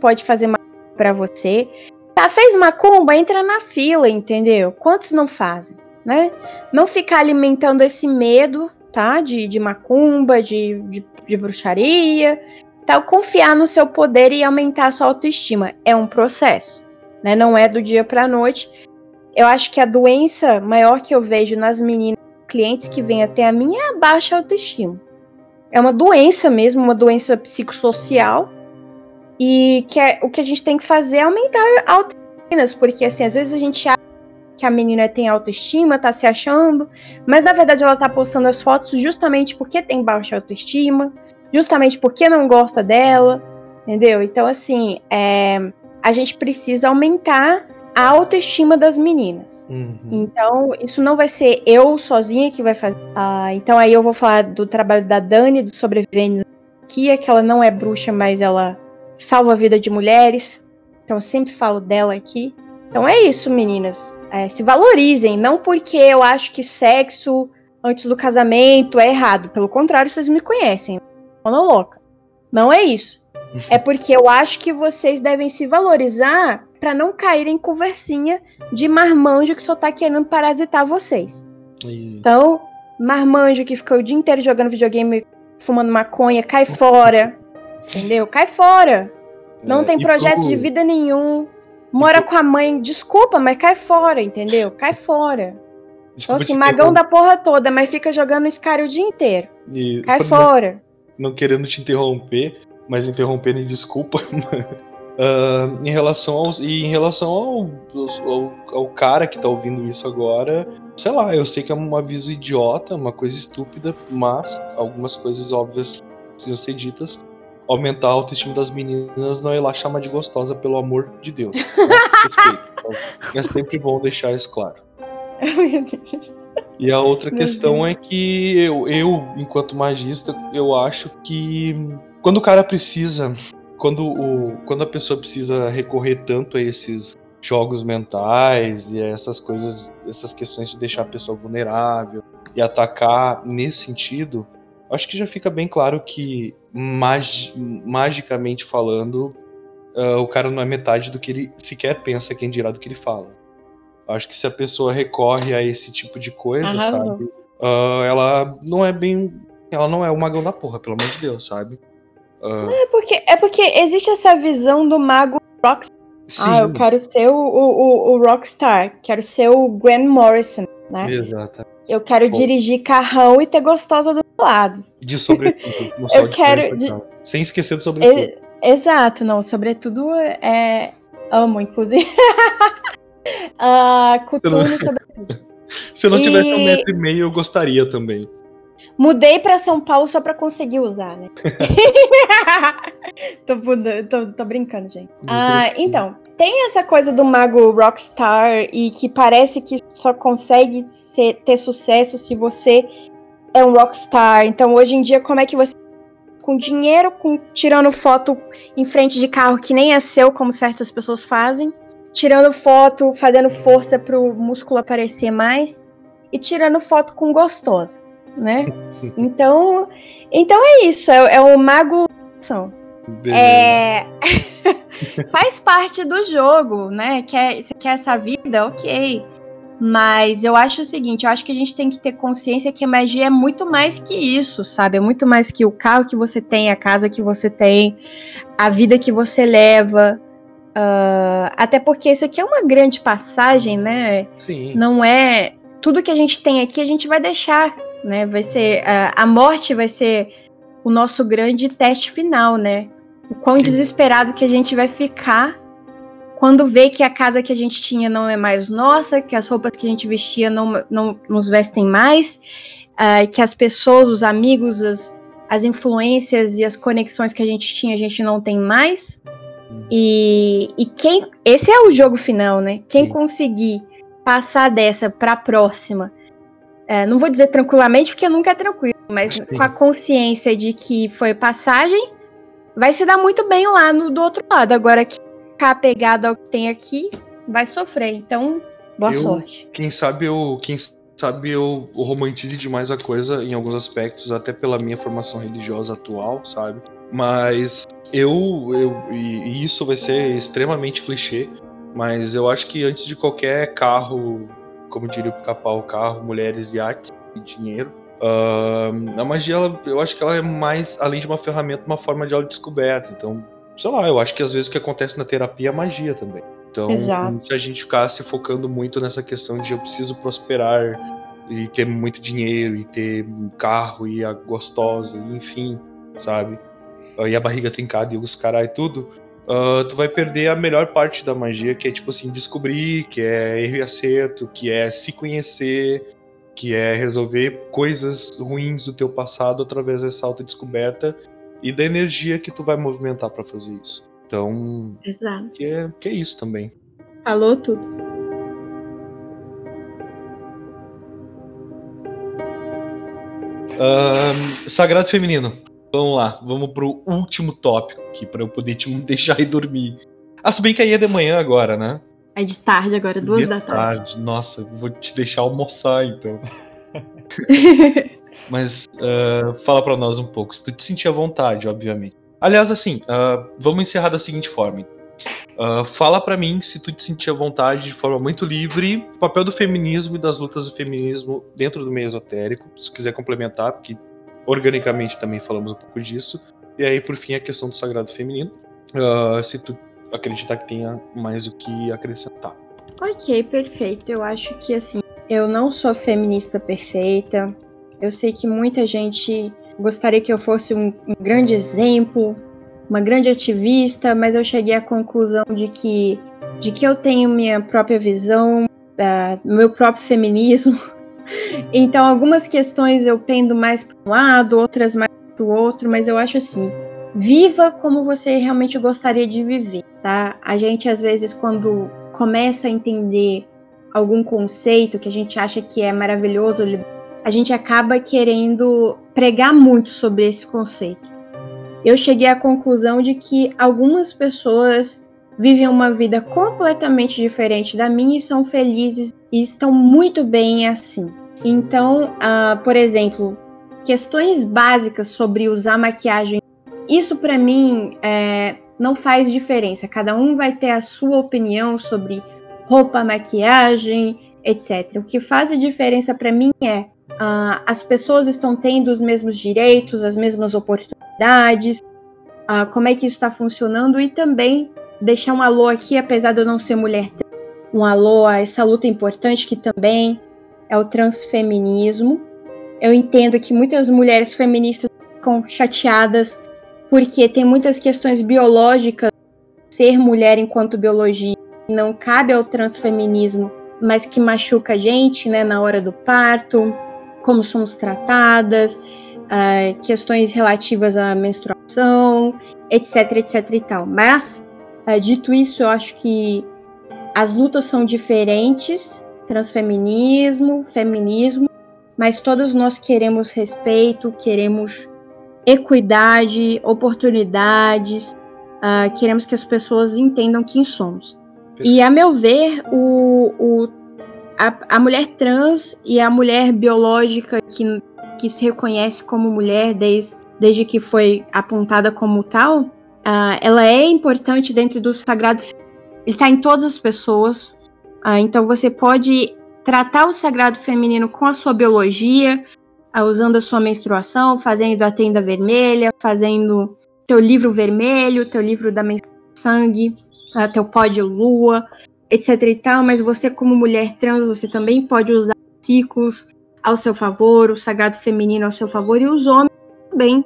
pode fazer mal para você. Tá, fez macumba, entra na fila, entendeu? Quantos não fazem, né? Não ficar alimentando esse medo, tá? De, de macumba, de, de de bruxaria, tal, confiar no seu poder e aumentar a sua autoestima. É um processo, né? Não é do dia para a noite. Eu acho que a doença maior que eu vejo nas meninas clientes que vêm até a minha é a baixa autoestima. É uma doença mesmo, uma doença psicossocial. E que é, o que a gente tem que fazer é aumentar a autoestima, porque assim, às vezes a gente acha que a menina tem autoestima, tá se achando, mas na verdade ela tá postando as fotos justamente porque tem baixa autoestima, justamente porque não gosta dela, entendeu? Então, assim, é, a gente precisa aumentar a autoestima das meninas. Uhum. Então, isso não vai ser eu sozinha que vai fazer. Ah, então, aí eu vou falar do trabalho da Dani, do Sobrevivendo aqui, é que ela não é bruxa, mas ela salva a vida de mulheres. Então, eu sempre falo dela aqui. Então é isso, meninas. É, se valorizem, não porque eu acho que sexo antes do casamento é errado. Pelo contrário, vocês me conhecem. Mano louca. Não é isso. <laughs> É porque eu acho que vocês devem se valorizar para não caírem em conversinha de marmanjo que só tá querendo parasitar vocês. Então, marmanjo que ficou o dia inteiro jogando videogame, fumando maconha, cai fora. entendeu? Cai fora. Não é, tem projeto de vida nenhum. Mora com a mãe, desculpa, mas cai fora, entendeu? Cai fora. Então, desculpa então, assim, magão da porra toda, mas fica jogando Skyrim o dia inteiro. E, cai fora. Não, não, querendo te interromper, mas interrompendo, desculpa. <laughs> uh, em relação aos, e em relação ao, ao, ao, cara que tá ouvindo isso agora, sei lá, eu sei que é um aviso idiota, uma coisa estúpida, mas algumas coisas óbvias precisam ser ditas aumentar a autoestima das meninas, não é lá chamar de gostosa, pelo amor de Deus. Né? <laughs> Respeito. Então, é sempre bom deixar isso claro. E a outra questão é que eu, eu, enquanto magista, eu acho que quando o cara precisa, quando, o, quando a pessoa precisa recorrer tanto a esses jogos mentais e a essas coisas, essas questões de deixar a pessoa vulnerável e atacar nesse sentido, acho que já fica bem claro que, mag magicamente falando, uh, o cara não é metade do que ele sequer pensa, quem dirá do que ele fala. Acho que se a pessoa recorre a esse tipo de coisa, Arrasou. sabe? Uh, ela não é bem. Ela não é o magão da porra, pelo amor de Deus, sabe? Uh... É, porque, é porque existe essa visão do mago rockstar. Sim. Ah, eu quero ser o, o, o, rockstar, quero ser o Grant Morrison, né? Exato. Eu quero Bom. dirigir carrão e ter gostosa do lado. De sobretudo. <laughs> eu quero. De... Sem esquecer do sobretudo. exato, não. Sobretudo é. Amo, inclusive. <laughs> uh, Cutuno, <laughs> sobretudo. Se eu não tivesse E- um metro e meio, eu gostaria também. Mudei pra São Paulo só pra conseguir usar, né? <laughs> tô, tô- tô brincando, gente. Ah, então, tem essa coisa do mago rockstar e que parece que só consegue ser- ter sucesso se você é um rockstar. Então, hoje em dia, como é que você com dinheiro, com tirando foto em frente de carro que nem é seu, como certas pessoas fazem, tirando foto, fazendo força pro músculo aparecer mais e tirando foto com gostosa, né? <laughs> Então, então é isso, é, é o mago. É... <laughs> Faz parte do jogo, né? Quer, você quer essa vida? Ok. Mas eu acho o seguinte, eu acho que a gente tem que ter consciência que a magia é muito mais que isso, sabe? É muito mais que o carro que você tem, a casa que você tem, a vida que você leva. Ah, até porque isso aqui é uma grande passagem, né? Sim. não é tudo que a gente tem aqui a gente vai deixar, né? Vai ser a, a morte vai ser o nosso grande teste final, né? O quão desesperado que a gente vai ficar quando vê que a casa que a gente tinha não é mais nossa, que as roupas que a gente vestia não, não nos vestem mais, ah, que as pessoas, os amigos, as, as influências e as conexões que a gente tinha a gente não tem mais. E, e quem. Esse é o jogo final, né? Quem conseguir passar dessa pra próxima. É, não vou dizer tranquilamente, porque nunca é tranquilo, mas Sim. com a consciência de que foi passagem, vai se dar muito bem lá no, do outro lado. Agora, quem ficar apegado ao que tem aqui, vai sofrer. Então, boa Eu- sorte. Quem sabe eu. Quem sabe eu romantize demais a coisa em alguns aspectos, até pela minha formação religiosa atual, sabe? Mas eu. eu e e isso vai ser extremamente clichê, mas eu acho que antes de qualquer carro, como diria o pica-pau, carro, mulheres, iate e dinheiro. ahn, a magia, ela- eu acho que ela é mais, além de uma ferramenta, uma forma de autodescoberta. Então, sei lá, eu acho que às vezes o que acontece na terapia é magia também. Então, Exato. se a gente ficasse focando muito nessa questão de eu preciso prosperar e ter muito dinheiro e ter um carro e a gostosa, e enfim, sabe? E a barriga trincada e os carai tudo, ah, tu vai perder a melhor parte da magia, que é tipo assim, descobrir, que é erro e acerto, que é se conhecer, que é resolver coisas ruins do teu passado através dessa autodescoberta e da energia que tu vai movimentar pra fazer isso. Então, Exato. que é, que é isso também. Falou tudo. Ahn, Sagrado Feminino. Vamos lá, vamos pro último tópico aqui, pra eu poder te <laughs> deixar ir dormir. Ah, se bem que aí é de manhã agora, né? É de tarde agora, duas De da tarde. Nossa, vou te deixar almoçar então. <laughs> Mas ah, fala pra nós um pouco, se tu te sentir à vontade, obviamente. Aliás, assim, ah, vamos encerrar da seguinte forma. Ah, fala pra mim se tu te sentir à vontade de forma muito livre, o papel do feminismo e das lutas do feminismo dentro do meio esotérico, se quiser complementar, porque organicamente também falamos um pouco disso. E aí, por fim, a questão do sagrado feminino. Ah, se tu acreditar que tenha mais o que acrescentar. Ok, perfeito. Eu acho que assim, eu não sou feminista perfeita. Eu sei que muita gente gostaria que eu fosse um, um grande exemplo, uma grande ativista, mas eu cheguei à conclusão de que, de que eu tenho minha própria visão, ah, meu próprio feminismo. <laughs> Então, algumas questões eu pendo mais para um lado, outras mais para o outro, mas eu acho assim: viva como você realmente gostaria de viver, tá? A gente, às vezes, quando começa a entender algum conceito que a gente acha que é maravilhoso, a gente acaba querendo pregar muito sobre esse conceito. Eu cheguei à conclusão de que algumas pessoas vivem uma vida completamente diferente da minha e são felizes e estão muito bem assim. Então, ah, por exemplo, questões básicas sobre usar maquiagem, isso para mim é, não faz diferença. Cada um vai ter a sua opinião sobre roupa, maquiagem, etc. O que faz a diferença para mim é ah, as pessoas estão tendo os mesmos direitos, as mesmas oportunidades, ah, como é que isso está funcionando e também deixar um alô aqui, apesar de eu não ser mulher, um alô a essa luta importante que também é o transfeminismo. Eu entendo que muitas mulheres feministas ficam chateadas porque tem muitas questões biológicas ser mulher enquanto biologia não cabe ao transfeminismo mas que machuca a gente, né, na hora do parto, como somos tratadas, uh, questões relativas à menstruação, etc, etc e tal. Mas, uh, dito isso, eu acho que as lutas são diferentes, transfeminismo, feminismo, mas todos nós queremos respeito, queremos equidade, oportunidades, uh, queremos que as pessoas entendam quem somos. E, a meu ver, o, o, a, a mulher trans e a mulher biológica que, que se reconhece como mulher desde, desde que foi apontada como tal, uh, ela é importante dentro do sagrado. Ele está em todas as pessoas. Uh, então você pode tratar o sagrado feminino com a sua biologia, uh, usando a sua menstruação, fazendo a tenda vermelha, fazendo teu livro vermelho, teu livro da sangue, teu pó de lua, etc e tal, mas você como mulher trans, você também pode usar ciclos ao seu favor, o sagrado feminino ao seu favor, e os homens também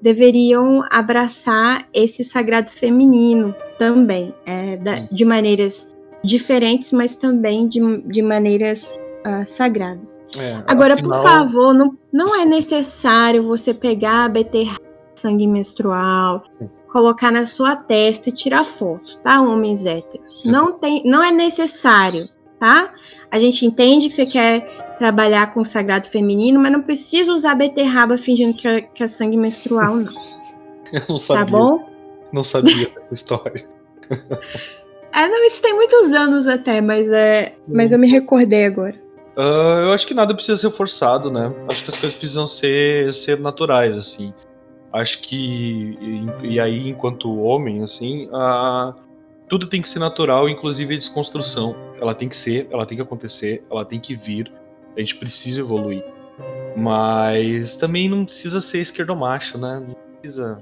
deveriam abraçar esse sagrado feminino também, é, da, de maneiras diferentes, mas também de, de maneiras uh, sagradas. É, Agora, afinal... por favor, não, não é necessário você pegar a beterraba sangue menstrual, colocar na sua testa e tirar foto, tá, homens héteros? Não tem, não é necessário, tá? A gente entende que você quer trabalhar com o sagrado feminino, mas não precisa usar beterraba fingindo que é, que é sangue menstrual, não. <laughs> Eu não sabia. Tá bom? Não sabia dessa história. <laughs> É, não, isso tem muitos anos até, mas é, mas eu me recordei agora. Uh, eu acho que nada precisa ser forçado, né? Acho que as coisas precisam ser, ser naturais, assim acho que e, e aí enquanto homem assim a, tudo tem que ser natural inclusive a desconstrução ela tem que ser ela tem que acontecer ela tem que vir a gente precisa evoluir. Mas também não precisa ser esquerdomacho né? Não precisa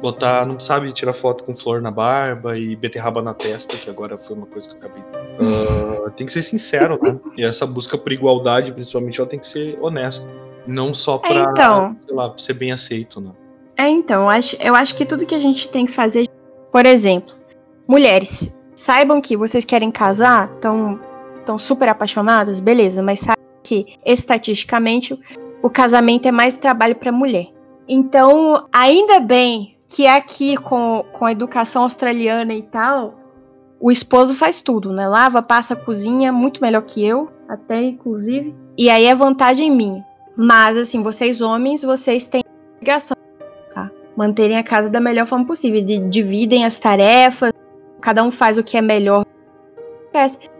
botar não sabe tirar foto com flor na barba e beterraba na testa que agora foi uma coisa que eu acabei. Uh, tem que ser sincero né? E essa busca por igualdade principalmente ela tem que ser honesta. Não só para é, então... ser bem aceito né? É, então, eu acho, eu acho que tudo que a gente tem que fazer, por exemplo, mulheres, saibam que vocês querem casar, estão tão super apaixonados, beleza, mas saibam que estatisticamente o casamento é mais trabalho para mulher. Então, ainda bem que aqui com, com a educação australiana e tal, o esposo faz tudo, né? Lava, passa, cozinha, muito melhor que eu, até inclusive. E aí é vantagem minha. Mas assim, vocês homens, vocês têm obrigação manterem a casa da melhor forma possível. De, dividem as tarefas, cada um faz o que é melhor.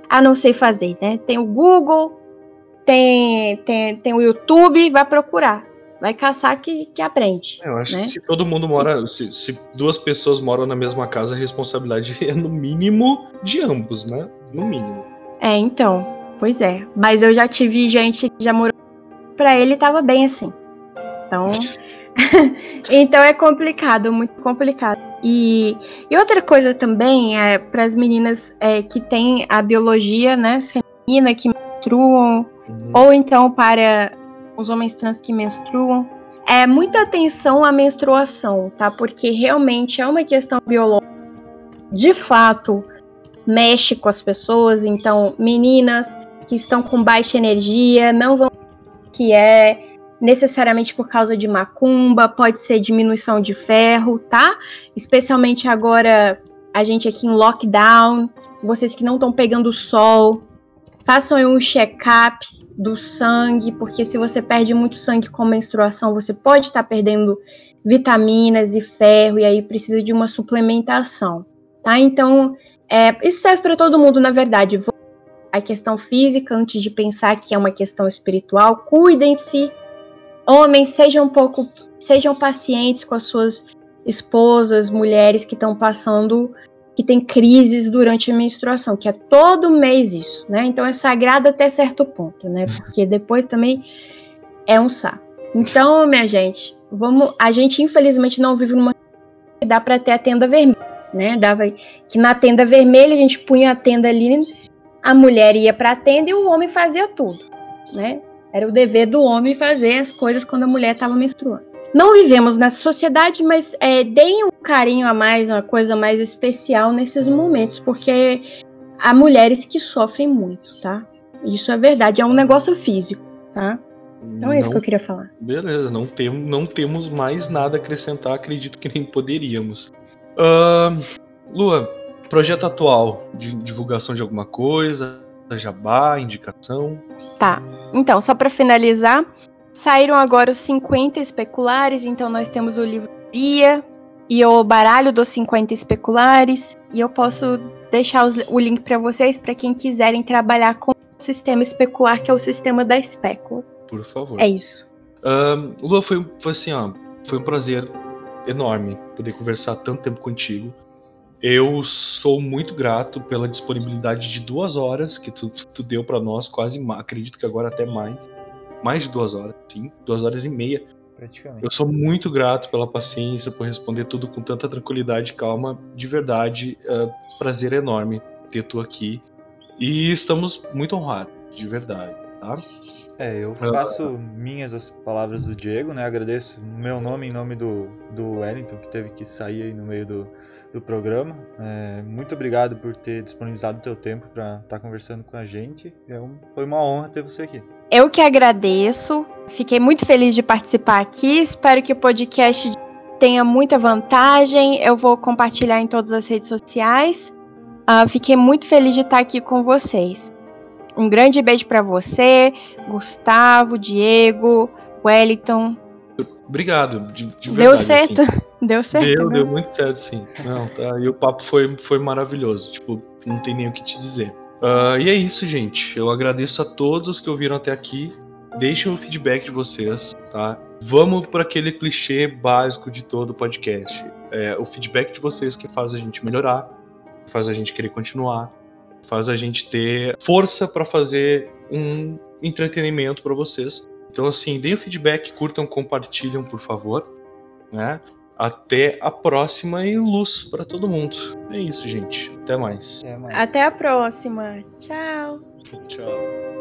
Ah, não sei fazer, né? Tem o Google, tem, tem, tem o YouTube, vai procurar. Vai caçar que, que aprende. Eu acho né? que se todo mundo mora. Se, se, duas pessoas moram na mesma casa, a responsabilidade <laughs> é no mínimo de ambos, né? No mínimo. É, então. Pois é. Mas eu já tive gente que já morou. Pra ele tava bem assim. Então. <laughs> então é complicado, muito complicado. E, e outra coisa também é para as meninas é, que têm a biologia né, feminina, que menstruam, uhum. ou então para os homens trans que menstruam, é muita atenção à menstruação, tá? Porque realmente é uma questão biológica. De fato, mexe com as pessoas. Então, meninas que estão com baixa energia não vão que é necessariamente por causa de macumba, pode ser diminuição de ferro, tá? Especialmente agora a gente aqui em lockdown, vocês que não estão pegando sol, façam um check-up do sangue, porque se você perde muito sangue com menstruação, você pode estar perdendo vitaminas e ferro e aí precisa de uma suplementação, tá? Então, é, isso serve para todo mundo, na verdade. A questão física antes de pensar que é uma questão espiritual, cuidem-se Homens, sejam um pouco, sejam pacientes com as suas esposas, mulheres que estão passando, que tem crises durante a menstruação, que é todo mês isso, né? Então é sagrado até certo ponto, né? Porque depois também é um saco. Então, minha gente, vamos, a gente infelizmente não vive numa que dá para ter a tenda vermelha, né? Dava que na tenda vermelha a gente punha a tenda ali, a mulher ia para a tenda e o homem fazia tudo, né? Era o dever do homem fazer as coisas quando a mulher estava menstruando. Não vivemos nessa sociedade, mas é, deem um carinho a mais, uma coisa mais especial nesses momentos, porque há mulheres que sofrem muito, tá? Isso é verdade, é um negócio físico, tá? Então é isso que eu queria falar. Beleza, não, tem, não temos mais nada a acrescentar, acredito que nem poderíamos. Uh, Lua, projeto atual de divulgação de alguma coisa, jabá, indicação? Tá, então, só para finalizar, saíram agora os 50 especulares, então nós temos o livro Guia e o baralho dos 50 especulares, e eu posso deixar os, o link para vocês para quem quiserem trabalhar com o sistema especular, que é o sistema da espécula. Por favor. É isso. Um, Lua, foi, foi assim, ó, foi um prazer enorme poder conversar tanto tempo contigo. Eu sou muito grato pela disponibilidade de duas horas que tu, tu deu para nós, quase, acredito que agora até mais. Mais de duas horas, sim, duas horas e meia. Praticamente. Eu sou muito grato pela paciência, por responder tudo com tanta tranquilidade e calma. De verdade, uh, prazer enorme ter tu aqui. E estamos muito honrados, de verdade, tá? É, eu faço minhas as palavras do Diego, né? Agradeço meu nome em nome do, do Wellington, que teve que sair aí no meio do, do programa. É, muito obrigado por ter disponibilizado o teu tempo para estar tá conversando com a gente. É um, foi uma honra ter você aqui. Eu que agradeço. Fiquei muito feliz de participar aqui. Espero que o podcast tenha muita vantagem. Eu vou compartilhar em todas as redes sociais. Uh, fiquei muito feliz de estar aqui com vocês. Um grande beijo para você, Gustavo, Diego, Wellington. Obrigado, de, de verdade. Deu certo? Assim. <laughs> Deu certo? Deu, né? deu muito certo, sim. Não, tá, e o papo foi, foi maravilhoso. Tipo, não tem nem o que te dizer. Uh, e é isso, gente. Eu agradeço a todos que ouviram até aqui. Deixem o feedback de vocês, tá? Vamos para aquele clichê básico de todo podcast. É, o feedback de vocês que faz a gente melhorar, faz a gente querer continuar, faz a gente ter força para fazer um entretenimento para vocês. Então, assim, deem o feedback, curtam, compartilham, por favor. Né? Até a próxima e luz para todo mundo. É isso, gente. Até mais. Até, mais. Até a próxima. Tchau. Tchau.